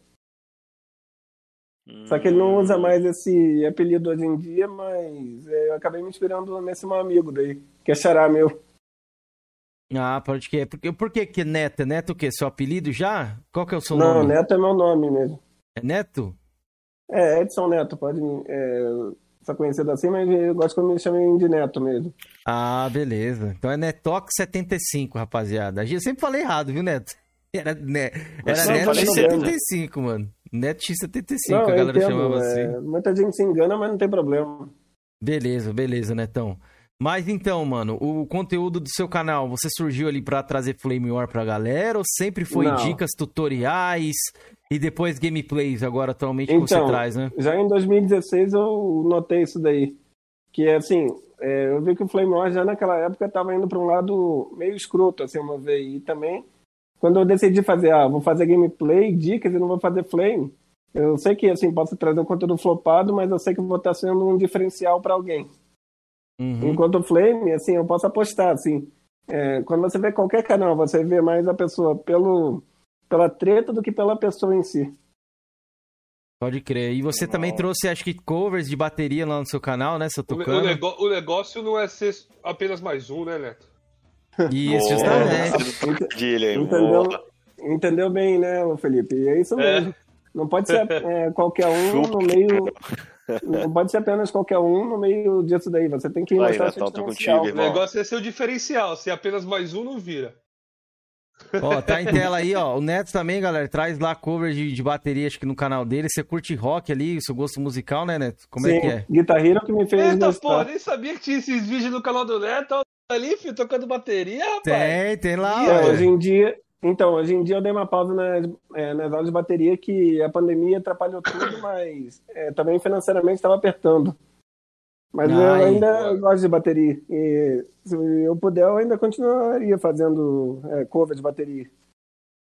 Só que ele não usa Hum. mais esse apelido hoje em dia, mas é, eu acabei me inspirando nesse meu amigo daí, que é xará meu. Ah, pode que Por, que- por que que Neto? É Neto o quê? Seu apelido já? Qual que é o seu Não, nome? Neto é meu nome mesmo. É Neto? É, Edson Neto, pode é, ser conhecido assim, mas eu gosto que eu me chamem de Neto mesmo. Ah, beleza. Então é Netox 75, rapaziada. Eu sempre falei errado, viu, Neto? Era, ne... Era Não, Neto falei certo, né? X75, mano. Neto X75, Não, a galera entendo, chamava assim. é, muita gente se engana, mas não tem problema. Beleza, beleza, Netão. Mas então, mano, o conteúdo do seu canal, você surgiu ali pra trazer Flame War pra galera ou sempre foi Não. dicas, tutoriais e depois gameplays agora atualmente que Então, você traz, né? Já em 2016 eu notei isso daí. Que é assim, é, eu vi que o Flame War já naquela época estava indo para um lado meio escroto, assim, uma vez. E também, quando eu decidi fazer, ah, vou fazer gameplay, dicas e não vou fazer Flame, eu sei que, assim, posso trazer um conteúdo flopado, mas eu sei que vou estar sendo um diferencial para alguém. Uhum. Enquanto o Flame, assim, eu posso apostar, assim. é, quando você vê qualquer canal, você vê mais a pessoa pelo, pela treta do que pela pessoa em si. Pode crer. E você também trouxe, acho que, covers de bateria lá no seu canal, né, seu O, o Tucano? nego- o negócio não é ser apenas mais um, né, Neto? Isso, justamente. aí, Entendeu? Entendeu bem, né, Felipe? E é isso É. mesmo. Não pode ser é, qualquer um no meio. Não pode ser apenas qualquer um no meio disso daí. Você tem que Vai, mostrar seu Netão, tô diferencial. contigo, O negócio é ser o diferencial. Se apenas mais um, não vira. Ó, tá em tela aí, ó. O Neto também, galera, traz lá cover de, de bateria, acho que no canal dele. Você curte rock ali, seu gosto musical, né, Neto? Como Sim, é que é? Guitar Hero que me fez Eita, gostar. pô, nem sabia que tinha esses vídeos no canal do Neto. Ali, filho, tocando bateria, rapaz. Tem, tem lá, É, ó. hoje em dia. Então, hoje em dia eu dei uma pausa nas, é, nas aulas de bateria que a pandemia atrapalhou tudo, mas é, também financeiramente estava apertando. Mas eu Ai, ainda boa. gosto de bateria. E se eu puder, eu ainda continuaria fazendo é, cover de bateria.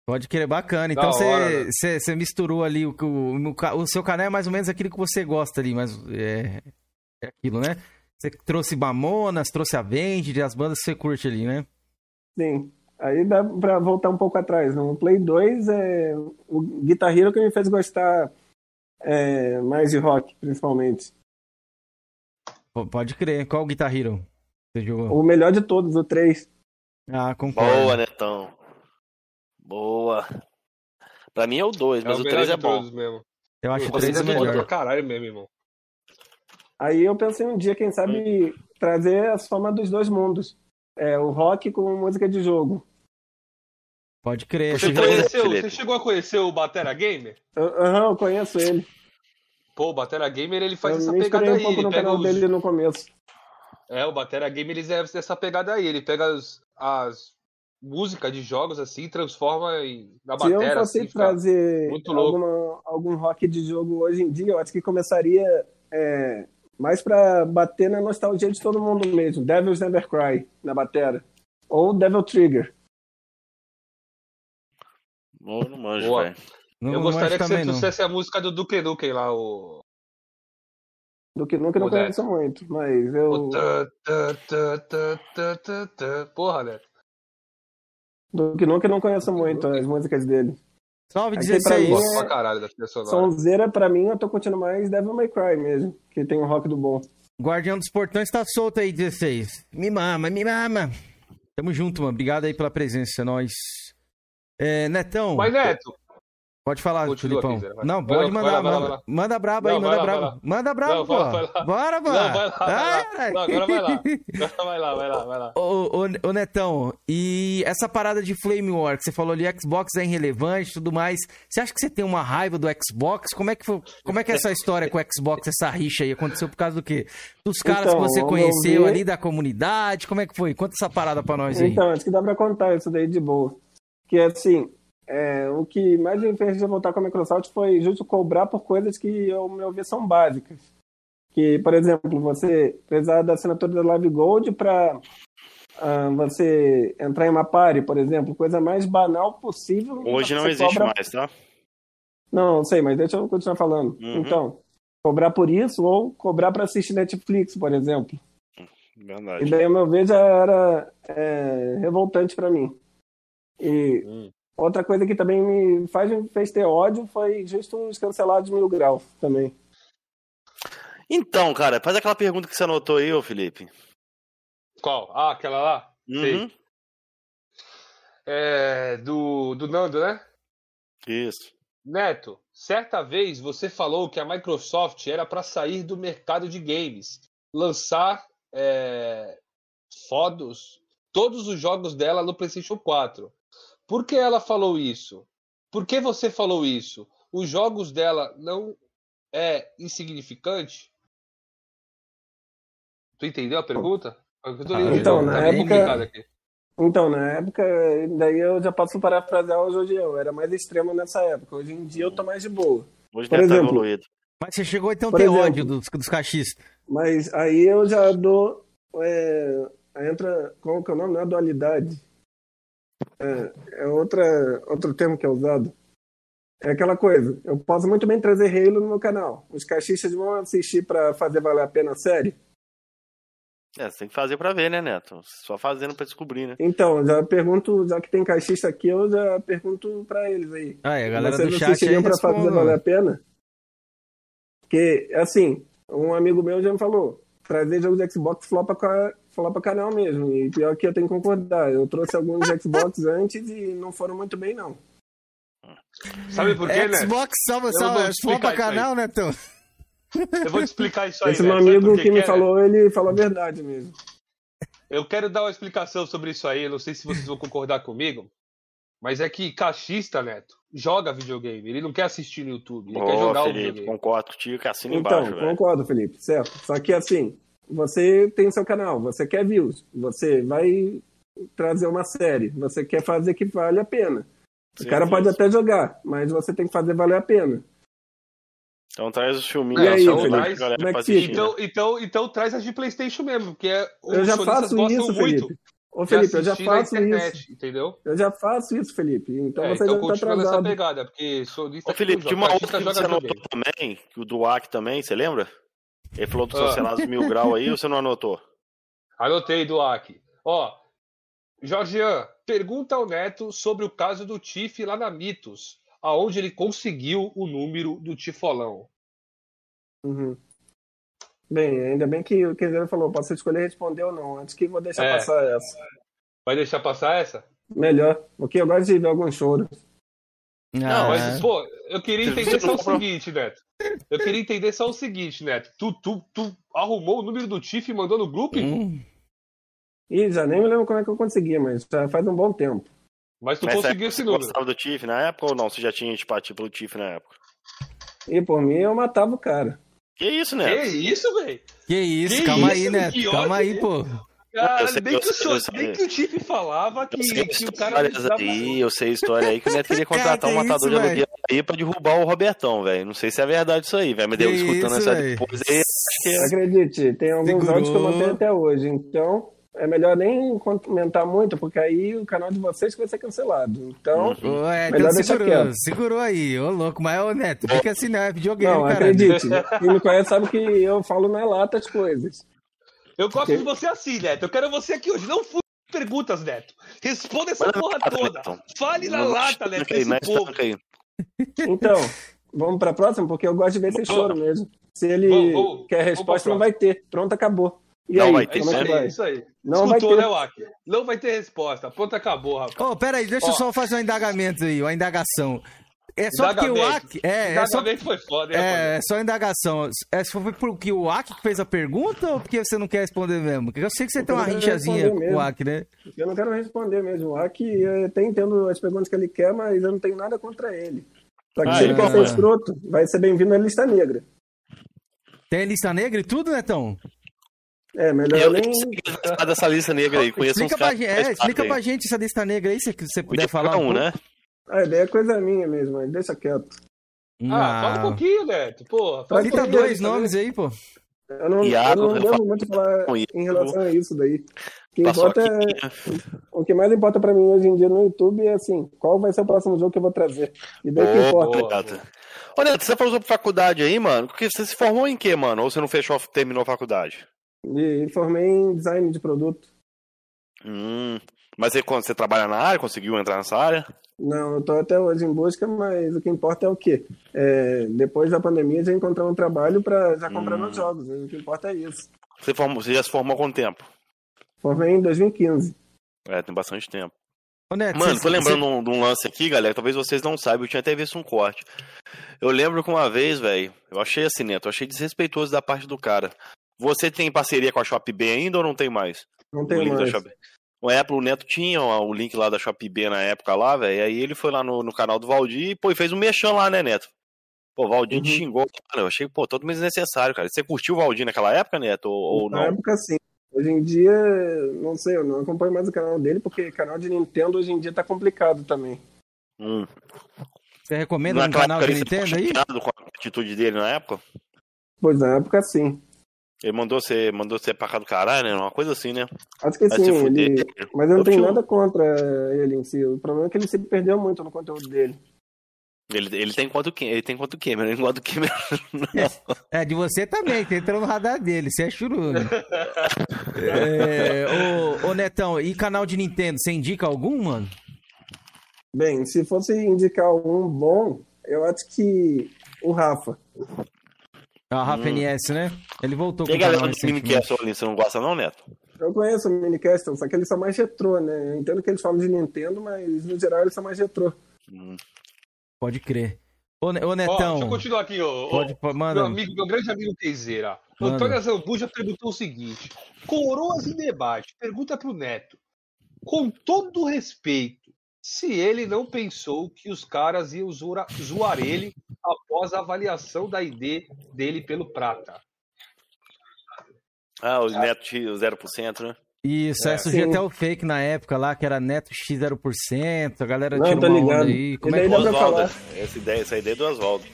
Pode querer, bacana. Então você né? misturou ali o, o, no ca- o seu canal é mais ou menos aquilo que você gosta ali, mas é, é aquilo, né? Você trouxe Mamonas, trouxe Avenged, as bandas que você curte ali, né? Sim. Aí dá pra voltar um pouco atrás. No Play 2, é, o Guitar Hero que me fez gostar é, mais de rock, principalmente. Pode crer. Qual Guitar Hero você jogou? O melhor de todos, o 3. Ah, concordo. Boa, Netão. Boa. Pra mim é o 2, mas é o o 3 melhor é bom. mesmo. Eu acho o Você 3 o é foda pra melhor. caralho mesmo, irmão. Aí eu pensei um dia, quem sabe, trazer a soma dos dois mundos. É, o rock com música de jogo. Pode crer. Você, conheceu, você chegou a conhecer o Batera Gamer? Aham, eu conheço ele. Pô, o Batera Gamer ele faz eu essa pegada um aí. pouco Ele no pega canal os... dele no começo. É, o Batera Gamer ele é essa pegada aí. Ele pega as, as músicas de jogos assim e transforma em, na Se eu batera. fosse assim, trazer alguma, algum rock de jogo hoje em dia, eu acho que começaria é, mais pra bater na nostalgia de todo mundo mesmo. Devil's Never Cry, na batera. Ou Devil Trigger. Eu não manjo, velho. Eu não gostaria que você trouxesse a música do Duke Nukem lá, o. Do que nunca não Neto. conheço muito, mas eu. o tã, tã, tã, tã, tã, tã, tã. Porra, né? Do que nunca não conheço muito as músicas dele. Salve Aqui pra 16. mim Gosto é- pra caralho da trilha sonora. Sonzeira, pra mim, eu tô curtindo mais Devil May Cry mesmo, que tem um rock do bom. Guardião dos Portões tá solto aí, 16. Me mama, me mama. Tamo junto, mano. Obrigado aí pela presença, é nóis. É, Netão, Mas, Neto, pode falar, Continua, Filipão. Vai. Não, Vai pode lá, mandar, vai lá, manda, lá. manda braba aí, Não, manda braba. Manda braba, Não, pô. vai lá, vai lá. Bora, mano. Não, vai lá, vai lá. Ai. Não, agora vai lá. Agora vai lá, vai lá, vai lá. Ô, ô, ô, Netão, e essa parada de Flame War, que você falou ali, Xbox é irrelevante e tudo mais. Você acha que você tem uma raiva do Xbox? Como é que, foi, como é, que é essa história com o Xbox, essa rixa aí? Aconteceu por causa do quê? Dos caras Então, que você conheceu ali da comunidade? Como é que foi? Conta essa parada pra nós aí. Então, acho que dá pra contar isso daí de boa. Que assim, é, o que mais me fez voltar com a Microsoft foi justo cobrar por coisas que, ao meu ver, são básicas. Que, por exemplo, você precisar da assinatura da Live Gold para você entrar em uma party, por exemplo, coisa mais banal possível. Hoje não existe cobra- mais, tá? Não, não sei, mas deixa eu continuar falando. Uhum. Então, cobrar por isso ou cobrar para assistir Netflix, por exemplo. E Verdade. daí, ao meu ver, já era é, revoltante pra mim. E Hum. Outra coisa que também me faz, me fez ter ódio foi justo os cancelados mil grau também. Então, cara, faz aquela pergunta que você anotou aí, ô Felipe. Qual? Ah, aquela lá? Sei. Uhum. É, do, do Nando, né? Isso. Neto, certa vez você falou que a Microsoft era para sair do mercado de games, lançar é, fodos, todos os jogos dela no PlayStation 4. Por que ela falou isso? Por que você falou isso? Os jogos dela não é insignificante? Tu entendeu a pergunta? Eu tô Ah, então, na tá época-. Então, na época, daí eu já posso parafrasear o Jorge, eu era mais extremo nessa época. Hoje em dia eu tô mais de boa. Hoje Por estar exemplo, evoluído. Mas você chegou então a ter exemplo- ódio dos, dos cachistas. Mas aí eu já dou. É, entra. Qual que é o nome? Não é dualidade. É, é outra, outro termo que é usado. É aquela coisa. Eu posso muito bem trazer Halo no meu canal. Os cachistas vão assistir pra fazer valer a pena a série. É, você tem que fazer pra ver, né, Neto? Só fazendo pra descobrir, né? Então, já pergunto, já que tem cachista aqui, eu já pergunto pra eles aí. Aí, a galera Vocês do chat aí pra fazer valer a pena? Porque, assim, um amigo meu já me falou, trazer jogo de Xbox flopa, ca- flopa canal mesmo. E pior que eu tenho que concordar. Eu trouxe alguns Xbox antes e não foram muito bem, não. Sabe por quê, né? Xbox salva, salva, isso aí. canal, né, Netão? Eu vou te explicar isso aí. Esse né? meu amigo que que me é, né? falou, ele falou a verdade mesmo. Eu quero dar uma explicação sobre isso aí. eu Não sei se vocês vão concordar comigo. Mas é que cachista, Neto, joga videogame. Ele não quer assistir no YouTube. Ele quer Ô, jogar o Felipe, videogame. concordo contigo que assina Então, embaixo, velho. concordo, Felipe, certo. Só que assim, você tem seu canal, você quer views, você vai trazer uma série, você quer fazer que vale a pena. Sim, o cara pode até jogar, mas você tem que fazer valer a pena. Então traz os filminhos E aí, Felipe? galera Como é assistir, né? Então, então, então traz as de Playstation mesmo, porque é, Eu já faço isso, muito Felipe. Ô, de Felipe, eu já faço internet, isso. entendeu? Eu já faço isso, Felipe. Então É, você então já tá continua nessa atrasado. pegada, porque sonista Ô, Felipe, que tinha uma outra que você anotou também, que o do AC também, você lembra? Ele falou dos Ah. cancelados mil grau aí, ou você não anotou? Anotei do AC. Ó, Jorgian, pergunta ao Neto sobre o caso do Tiff lá na Mitos, aonde ele conseguiu o número do Tifolão. Uhum. Bem, ainda bem que o Kenzeiro falou, posso escolher responder ou não. Antes que vou deixar É. passar essa. Vai deixar passar essa? Melhor, porque eu gosto de ver alguns choros. Não, Ah, mas, pô, eu queria Você entender só o seguinte, Neto. Eu queria entender só o seguinte, Neto. Tu, tu, tu arrumou o número do Tiff e mandou no grupo, hum, Ih, já nem me lembro como é que eu consegui, mas já faz um bom tempo. mas tu Nessa conseguiu esse você número. gostava do Tiff na época ou não? Você já tinha antipatido pelo Tiff na época? E por mim eu matava o cara. Que isso, Que né? isso, velho? que isso, Que calma aí, isso? Neto. Que Calma ódio, aí, pô. Cara, sei- nem, que o sei- nem que o Tiff falava que, que o cara precisava- aí, eu sei história aí que o Neto queria Cara, contratar um que matador isso, de aluguel aí pra derrubar o Robertão, velho. Não sei se é verdade isso aí, velho. Mas deu escutando isso, essa velho? depois aí, é. Acredite, tem alguns Segurou. áudios que eu mantenho até hoje. Então, é melhor nem comentar muito, porque aí o canal de vocês vai ser cancelado. Então, Ô, é, Melhor então deixar segurou, quieto. segurou aí, ô louco, mas ô Neto, fica assim, não, é videogame, não, cara. acredite. Quem me conhece sabe que eu falo na lata as coisas. Eu gosto Ok. de você assim, Neto. Eu quero você aqui hoje. Não fui perguntas, Neto. Responda essa porra lata, toda. Netão. Fale na lata, Neto, aí, aí. Então, vamos pra próxima, porque eu gosto de ver esse choro mesmo. Se ele Vamos, vamos. quer Vamos resposta, não vai ter. Pronto, acabou. E Não aí, vai ter, É como isso é vai? isso aí. Não vai Escutou, ter. né, Waki? Não vai ter resposta. Pronto, acabou, rapaz. Ô, pera aí, deixa eu Ó. só fazer um indagamento aí, uma indagação. É só porque o. AC... É, é só, foi foda, é, é só indagação. É, foi porque o AC que fez a pergunta ou porque você não quer responder mesmo? Porque eu sei que você tem uma responder com o. AC, né? Eu não quero responder mesmo. Aqui eu até entendo as perguntas que ele quer, mas eu não tenho nada contra ele. Só que Ah, se ele é. quer ser escroto, vai ser bem-vindo à lista negra. Tem lista negra e tudo, Netão? É, melhor Eu nem. que dessa lista negra aí. Conheço Explica uns pra, gente, que é, explica pra gente essa lista negra aí, se você puder falar um um, pouco. Né? A ideia é coisa minha mesmo, mas deixa quieto. Ah, fala um pouquinho, Neto. Porra, fala um Cita pouquinho, dois nomes aí, pô. Eu não, Iago, eu não eu devo muito falar em relação a isso daí. O que, importa é, o que mais importa pra mim hoje em dia no YouTube é assim, qual vai ser o próximo jogo que eu vou trazer. E daí que importa. boa. Ô, Neto, você falou sobre faculdade aí, mano. Porque você se formou em quê, mano? Ou você não fechou, terminou a faculdade? E formei em design de produto. Hum. Mas quando você trabalha na área, conseguiu entrar nessa área? Não, eu tô até hoje em busca, mas o que importa é o quê? É, depois da pandemia já encontrar um trabalho pra já comprar Hum. meus jogos. O que importa é isso. Você, formou, você já se formou há quanto tempo? Formei em 2015. É, tem bastante tempo. Neto, Mano, você- tô lembrando de um- de um lance aqui, galera. Talvez vocês não saibam, eu tinha até visto um corte. Eu lembro que uma vez, velho, eu achei assim, Neto, eu achei desrespeitoso da parte do cara. Você tem parceria com a Shopee ainda ou não tem mais? Não da mais. Shopee. O Apple, o Neto tinha o link lá da Shopee na época lá, velho. Aí ele foi lá no, no canal do Valdir e, pô, e fez um mexão lá, né, Neto? Pô, o Valdir te Uhum. xingou, mano. Eu achei, pô, totalmente desnecessário, cara. Você curtiu o Valdir naquela época, Neto? Ou, ou Na não? época, sim. Hoje em dia, não sei, eu não acompanho mais o canal dele, porque canal de Nintendo hoje em dia tá complicado também. Hum. Você recomenda um Naquela canal de Nintendo aí? com a atitude dele na época. Pois na época sim. Ele mandou você, mandou você pra cá do caralho, né? Uma coisa assim, né? Acho que Vai sim, ele... mas eu não Eu tenho nada contra ele em si. O problema é que ele se perdeu muito no conteúdo dele. Ele, ele tem quanto ele tem quanto Cameron, ele gosta do Cameron. não. É, de você também, que entrou no radar dele, você é churume. é, ô, ô, Netão, e canal de Nintendo, você indica algum, mano? Bem, se fosse indicar um bom, eu acho que o Rafa. A Rafa Hum. NS, né? Ele voltou E com o canal do ali, você não gosta não, Neto? Eu conheço o Minicast, só que eles são mais retrô, né? Eu entendo que eles falam de Nintendo, mas no geral eles são mais retrô. Hum. Pode crer. Ô, ô Ó, Netão, deixa eu continuar aqui, ó. ó. pode, Meu, amigo, meu grande amigo Teizeira. Manda. Antônio Zambuja perguntou o seguinte: Coroas em debate. Pergunta pro Neto. Com todo o respeito, se ele não pensou que os caras iam zoar, zoar ele após a avaliação da ID dele pelo Prata. Ah, o Neto o 0%, né? Isso, aí É, surgiu até o fake na época lá, que era neto X 0%, a galera Não, tirou tô uma ligado. onda aí. Como E é que daí dá pra falar. essa ideia, essa ideia é do Oswaldo.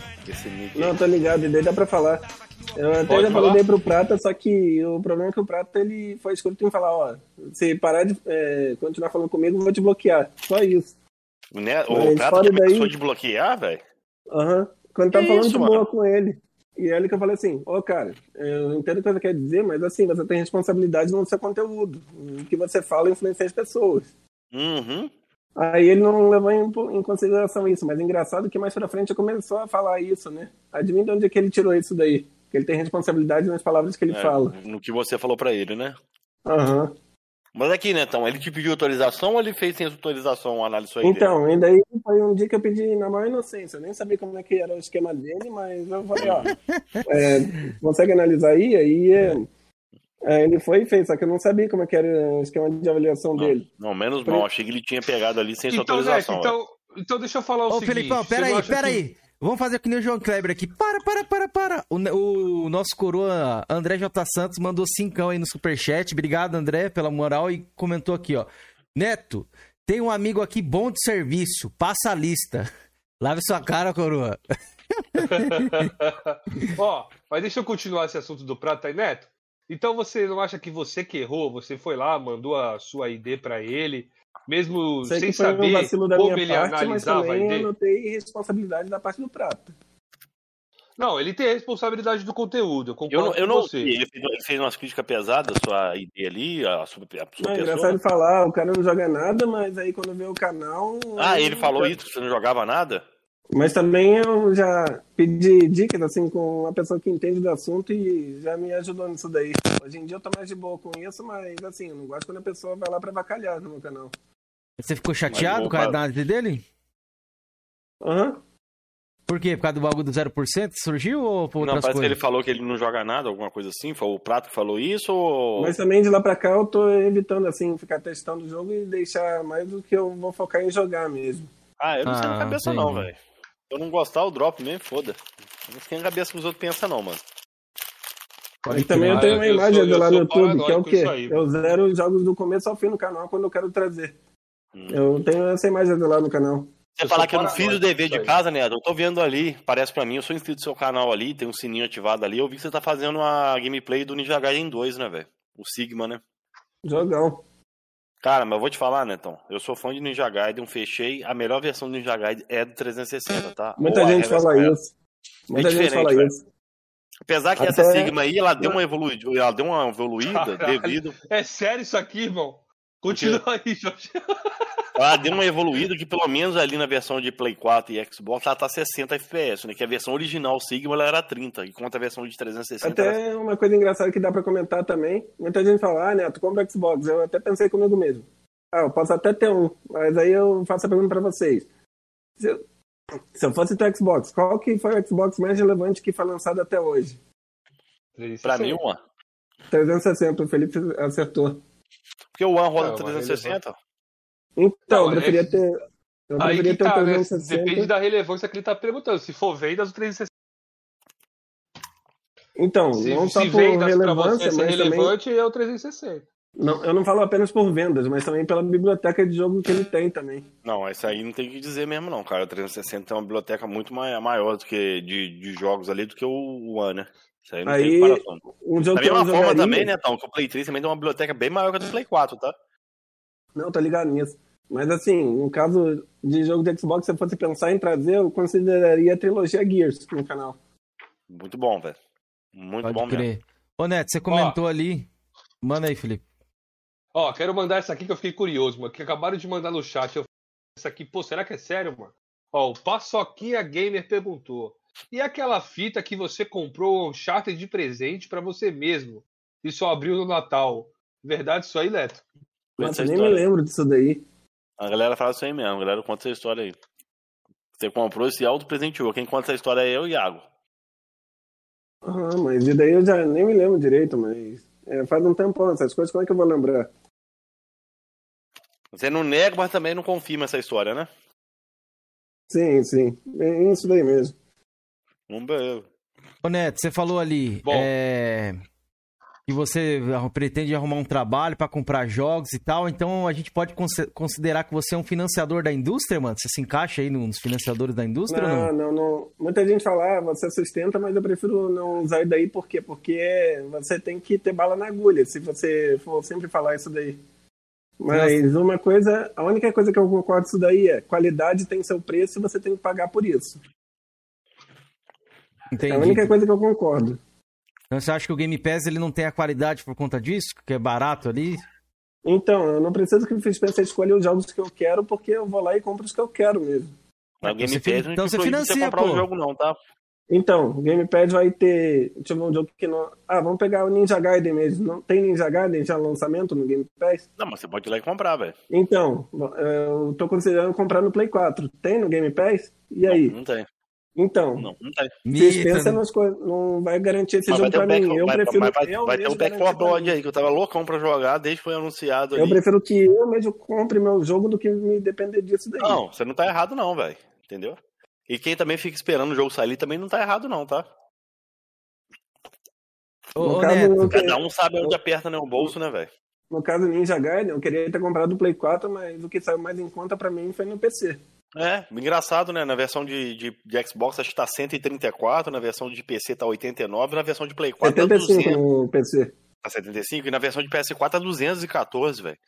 Não, tô ligado, e daí dá pra falar. Eu até Pode já falar? falei pro Prata, só que o problema é que o Prata ele foi escrito em falar, ó, se parar de é, continuar falando comigo, eu vou te bloquear. Só isso. O, Neto, Mas o Prata que daí- começou de bloquear, velho. Aham. Quando tava Que falando isso, de mano? boa com ele. E é ele que eu falei assim, ô cara, eu entendo o que você quer dizer, mas assim, você tem responsabilidade no seu conteúdo. O que você fala influencia as pessoas. Uhum. Aí ele não levou em, em consideração isso, mas é engraçado que mais pra frente começou a falar isso, né? Adivinha de onde é que ele tirou isso daí? Que ele tem responsabilidade nas palavras que ele É, fala. No que você falou pra ele, né? Aham. Mas aqui, Netão, ele te pediu autorização ou ele fez sem autorização a análise sua? Então, ainda aí foi um dia que eu pedi na maior inocência. Eu nem sabia como é que era o esquema dele, mas eu falei, ó, é, consegue analisar aí? Aí é, é, ele foi e fez, só que eu não sabia como é que era o esquema de avaliação Não, dele. não, menos mal. Achei que ele tinha pegado ali sem sua Então, Neto, autorização. velho. então, então deixa eu falar o Ô, seguinte. Felipão, você pera não aí, acha pera que- aí. Vamos fazer que nem o João Kleber aqui. Para, para, para, para. O, o nosso coroa André J. Santos mandou cincão aí no superchat. Obrigado, André, pela moral. E comentou aqui, ó. Neto, tem um amigo aqui bom de serviço. Passa a lista. Lave sua cara, coroa. Ó, mas deixa eu continuar esse assunto do Prata aí, Neto. Então você não acha que você que errou? Você foi lá, mandou a sua ID pra ele, mesmo Sei sem um saber da como ele parte, a eu ID? notei responsabilidade da parte do Prata. Não, ele tem a responsabilidade do conteúdo. Eu Eu concordo não, eu com não você. ele fez, ele fez umas críticas pesadas à sua ideia ali, a sua, a sua Não, é pessoa. engraçado ele falar, o cara não joga nada, mas aí quando vê o canal. Ah, aí- ele falou isso, que você não jogava nada? Mas também eu já pedi dicas assim com uma pessoa que entende do assunto e já me ajudou nisso daí. Hoje em dia eu tô mais de boa com isso, mas assim, eu não gosto quando a pessoa vai lá pra vacalhar no meu canal. Você ficou chateado com a análise dele? Aham. Por quê? Por causa do bagulho do 0% que surgiu ou por Não, parece que coisas? ele falou que ele não joga nada, alguma coisa assim. Foi o Prato que falou isso ou. Mas também de lá pra cá eu tô evitando assim, ficar testando o jogo e deixar mais do que eu vou focar em jogar mesmo. Ah, eu não sei na Ah, cabeça não, entendi. velho. Se eu não gostar, eu drop mesmo, foda. Não sei na cabeça que os outros pensam, não, mano. E também eu tenho uma imagem lá sou no YouTube, que é o quê? aí, eu zero os jogos do começo ao fim no canal quando eu quero trazer. Hum. Eu tenho essa imagem lá no canal. Você Eu falar que eu não fiz o dever de casa, né? Eu tô vendo ali, parece pra mim, eu sou inscrito no seu canal ali, tem um sininho ativado ali. Eu vi que você tá fazendo a gameplay do Ninja Gaiden 2, né, velho? O Sigma, né? Jogão. Cara, mas eu vou te falar, Netão. Eu sou fã de Ninja Gaiden, fechei. A melhor versão do Ninja Gaiden é do 360, tá? Muita Ou gente fala isso. Muita gente diferente, fala velho. isso. Apesar que Até- essa Sigma aí, ela deu uma evoluída, ela deu uma evoluída Caralho. devido. É sério isso aqui, irmão? Continua aí, Jorge. Ela deu uma evoluída que pelo menos ali na versão de Play 4 e Xbox ela tá 60 FPS, né? Que a versão original Sigma ela era 30, enquanto a versão de 360 era... Até uma coisa engraçada que dá pra comentar também. Muita gente fala, ah, Neto, compra Xbox. Eu até pensei comigo mesmo. Ah, eu posso até ter um, mas aí eu faço a pergunta pra vocês. Se eu, se eu fosse ter Xbox, qual que foi o Xbox mais relevante que foi lançado até hoje? Pra mim, uma. 360, o Felipe acertou. Porque o One roda É, uma 360. Então, Não, eu preferia é- ter. Eu Aí preferia que ter tá, o né? 360. Depende da relevância que ele tá perguntando. Se for vendas, o 360. Então, Se, não só se por relevância, mas também. relevante, é o 360. Não, eu não falo apenas por vendas, mas também pela biblioteca de jogo que ele tem também. Não, isso aí não tem o que dizer mesmo, não, cara. O 360 tem uma biblioteca muito mai- maior do que de, de jogos ali do que o One, né? Isso aí não tem Aí, comparação. um jogo Da mesma forma jogaria... também, né, Tom, que o Play 3 também tem uma biblioteca bem maior que a do Play 4, tá? Não, tô ligado nisso. Mas assim, no caso de jogo de Xbox, se eu fosse pensar em trazer, eu consideraria a trilogia Gears no canal. Muito bom, velho. Muito Pode bom mesmo. crer. Ô, Neto, você comentou ali. Manda aí, Felipe. Ó, quero mandar essa aqui que eu fiquei curioso, mano. Que acabaram de mandar no chat. Eu... Essa aqui, pô, será que é sério, mano? Ó, o Paçoquinha Gamer perguntou. E aquela fita que você comprou um charter de presente pra você mesmo e só abriu no Natal? Verdade isso aí, Leto? Nossa, nem me lembro disso daí. A galera fala isso aí mesmo, a galera conta essa história aí. Você comprou esse auto-presenteou. Quem conta essa história é eu e Iago. Aham, mas e daí eu já nem me lembro direito, mas é, faz um tempão essas coisas, como é que eu vou lembrar? Você não nega, mas também não confirma essa história, né? Sim, sim, é isso daí mesmo. Vamos ver. Ô, Neto, você falou ali Bom. é, que você pretende arrumar um trabalho pra comprar jogos e tal, então a gente pode considerar que você é um financiador da indústria, mano? Você se encaixa aí nos financiadores da indústria ou Não, não? não, não. Muita gente fala, ah, você sustenta, mas eu prefiro não usar isso daí, por quê? Porque você tem que ter bala na agulha, se você for sempre falar isso daí. Mas uma coisa, a única coisa que eu concordo isso daí é, qualidade tem seu preço e você tem que pagar por isso. É Entendi. a única coisa que eu concordo. Então você acha que o Game Pass ele não tem a qualidade por conta disso? Que é barato ali? Então, eu não preciso que o Phil Spencer escolha os jogos que eu quero, porque eu vou lá e compro os que eu quero mesmo. Na Game Você Pass fin- não então você financia, comprar pô. o jogo não, tá? Então, o Gamepad vai ter. Deixa eu ver um jogo que não. Ah, vamos pegar o Ninja Gaiden mesmo. Não tem Ninja Gaiden já lançamento no Game Pass? Não, mas você pode ir lá e comprar, velho. Então, eu tô considerando comprar no Play 4. Tem no Game Pass? E aí? Não, não tem. Então, Não, não tem. Phil Mita, Spencer né? não, esco- não vai garantir esse jogo pra back, mim. Eu vai, prefiro mas vai, eu vai ter o Back garantir 4 pra Blood mim. aí, que eu tava loucão pra jogar desde que foi anunciado Eu ali. prefiro que eu mesmo compre meu jogo do que me depender disso daí. Não, você não tá errado não, velho. Entendeu? E quem também fica esperando o jogo sair também não tá errado não, tá? Ô, No ô, caso, Neto, Cada um sabe onde aperta né, o bolso, né, velho? No caso Ninja Gaiden, eu queria ter comprado o Play 4, mas o que saiu mais em conta pra mim foi no PC. É, engraçado, né? Na versão de, de, de Xbox acho que tá 134, na versão de PC tá 89, na versão de Play 4 tá 75 200, no PC. tá 75 e na versão de PS4 tá 214, velho.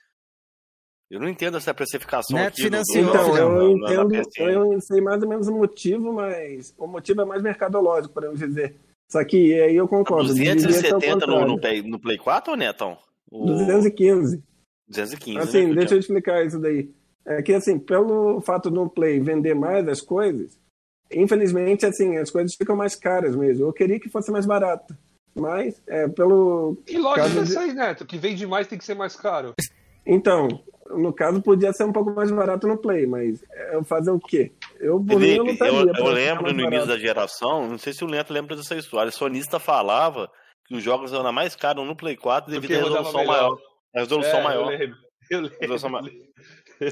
Eu não entendo essa precificação Neto aqui. financiou, Então, filhão. eu na entendo, PSN. eu sei mais ou menos o motivo, mas o motivo é mais mercadológico, podemos dizer. Só que aí eu concordo. deveria ser o 270 no, no, contrário. Play, no Play 4 ou Netão? O 215. 215, Assim, né? deixa eu explicar isso daí. É que, assim, pelo fato do Play vender mais as coisas, infelizmente, assim, as coisas ficam mais caras mesmo. Eu queria que fosse mais barato. Mas, é, pelo. Que loja Caso é de- essa aí, Neto? Que vende mais tem que ser mais caro. Então, no caso, podia ser um pouco mais barato no Play, mas é, eu fazer o quê? Eu, por mim, eu lutaria. eu, eu lembro no início barato. da geração, não sei se o Neto lembra dessa história, o sonista falava que os jogos eram mais caros no Play 4 devido à resolução melhor. maior. A resolução É, maior. Eu lembro. Eu lembro. Resolução maior.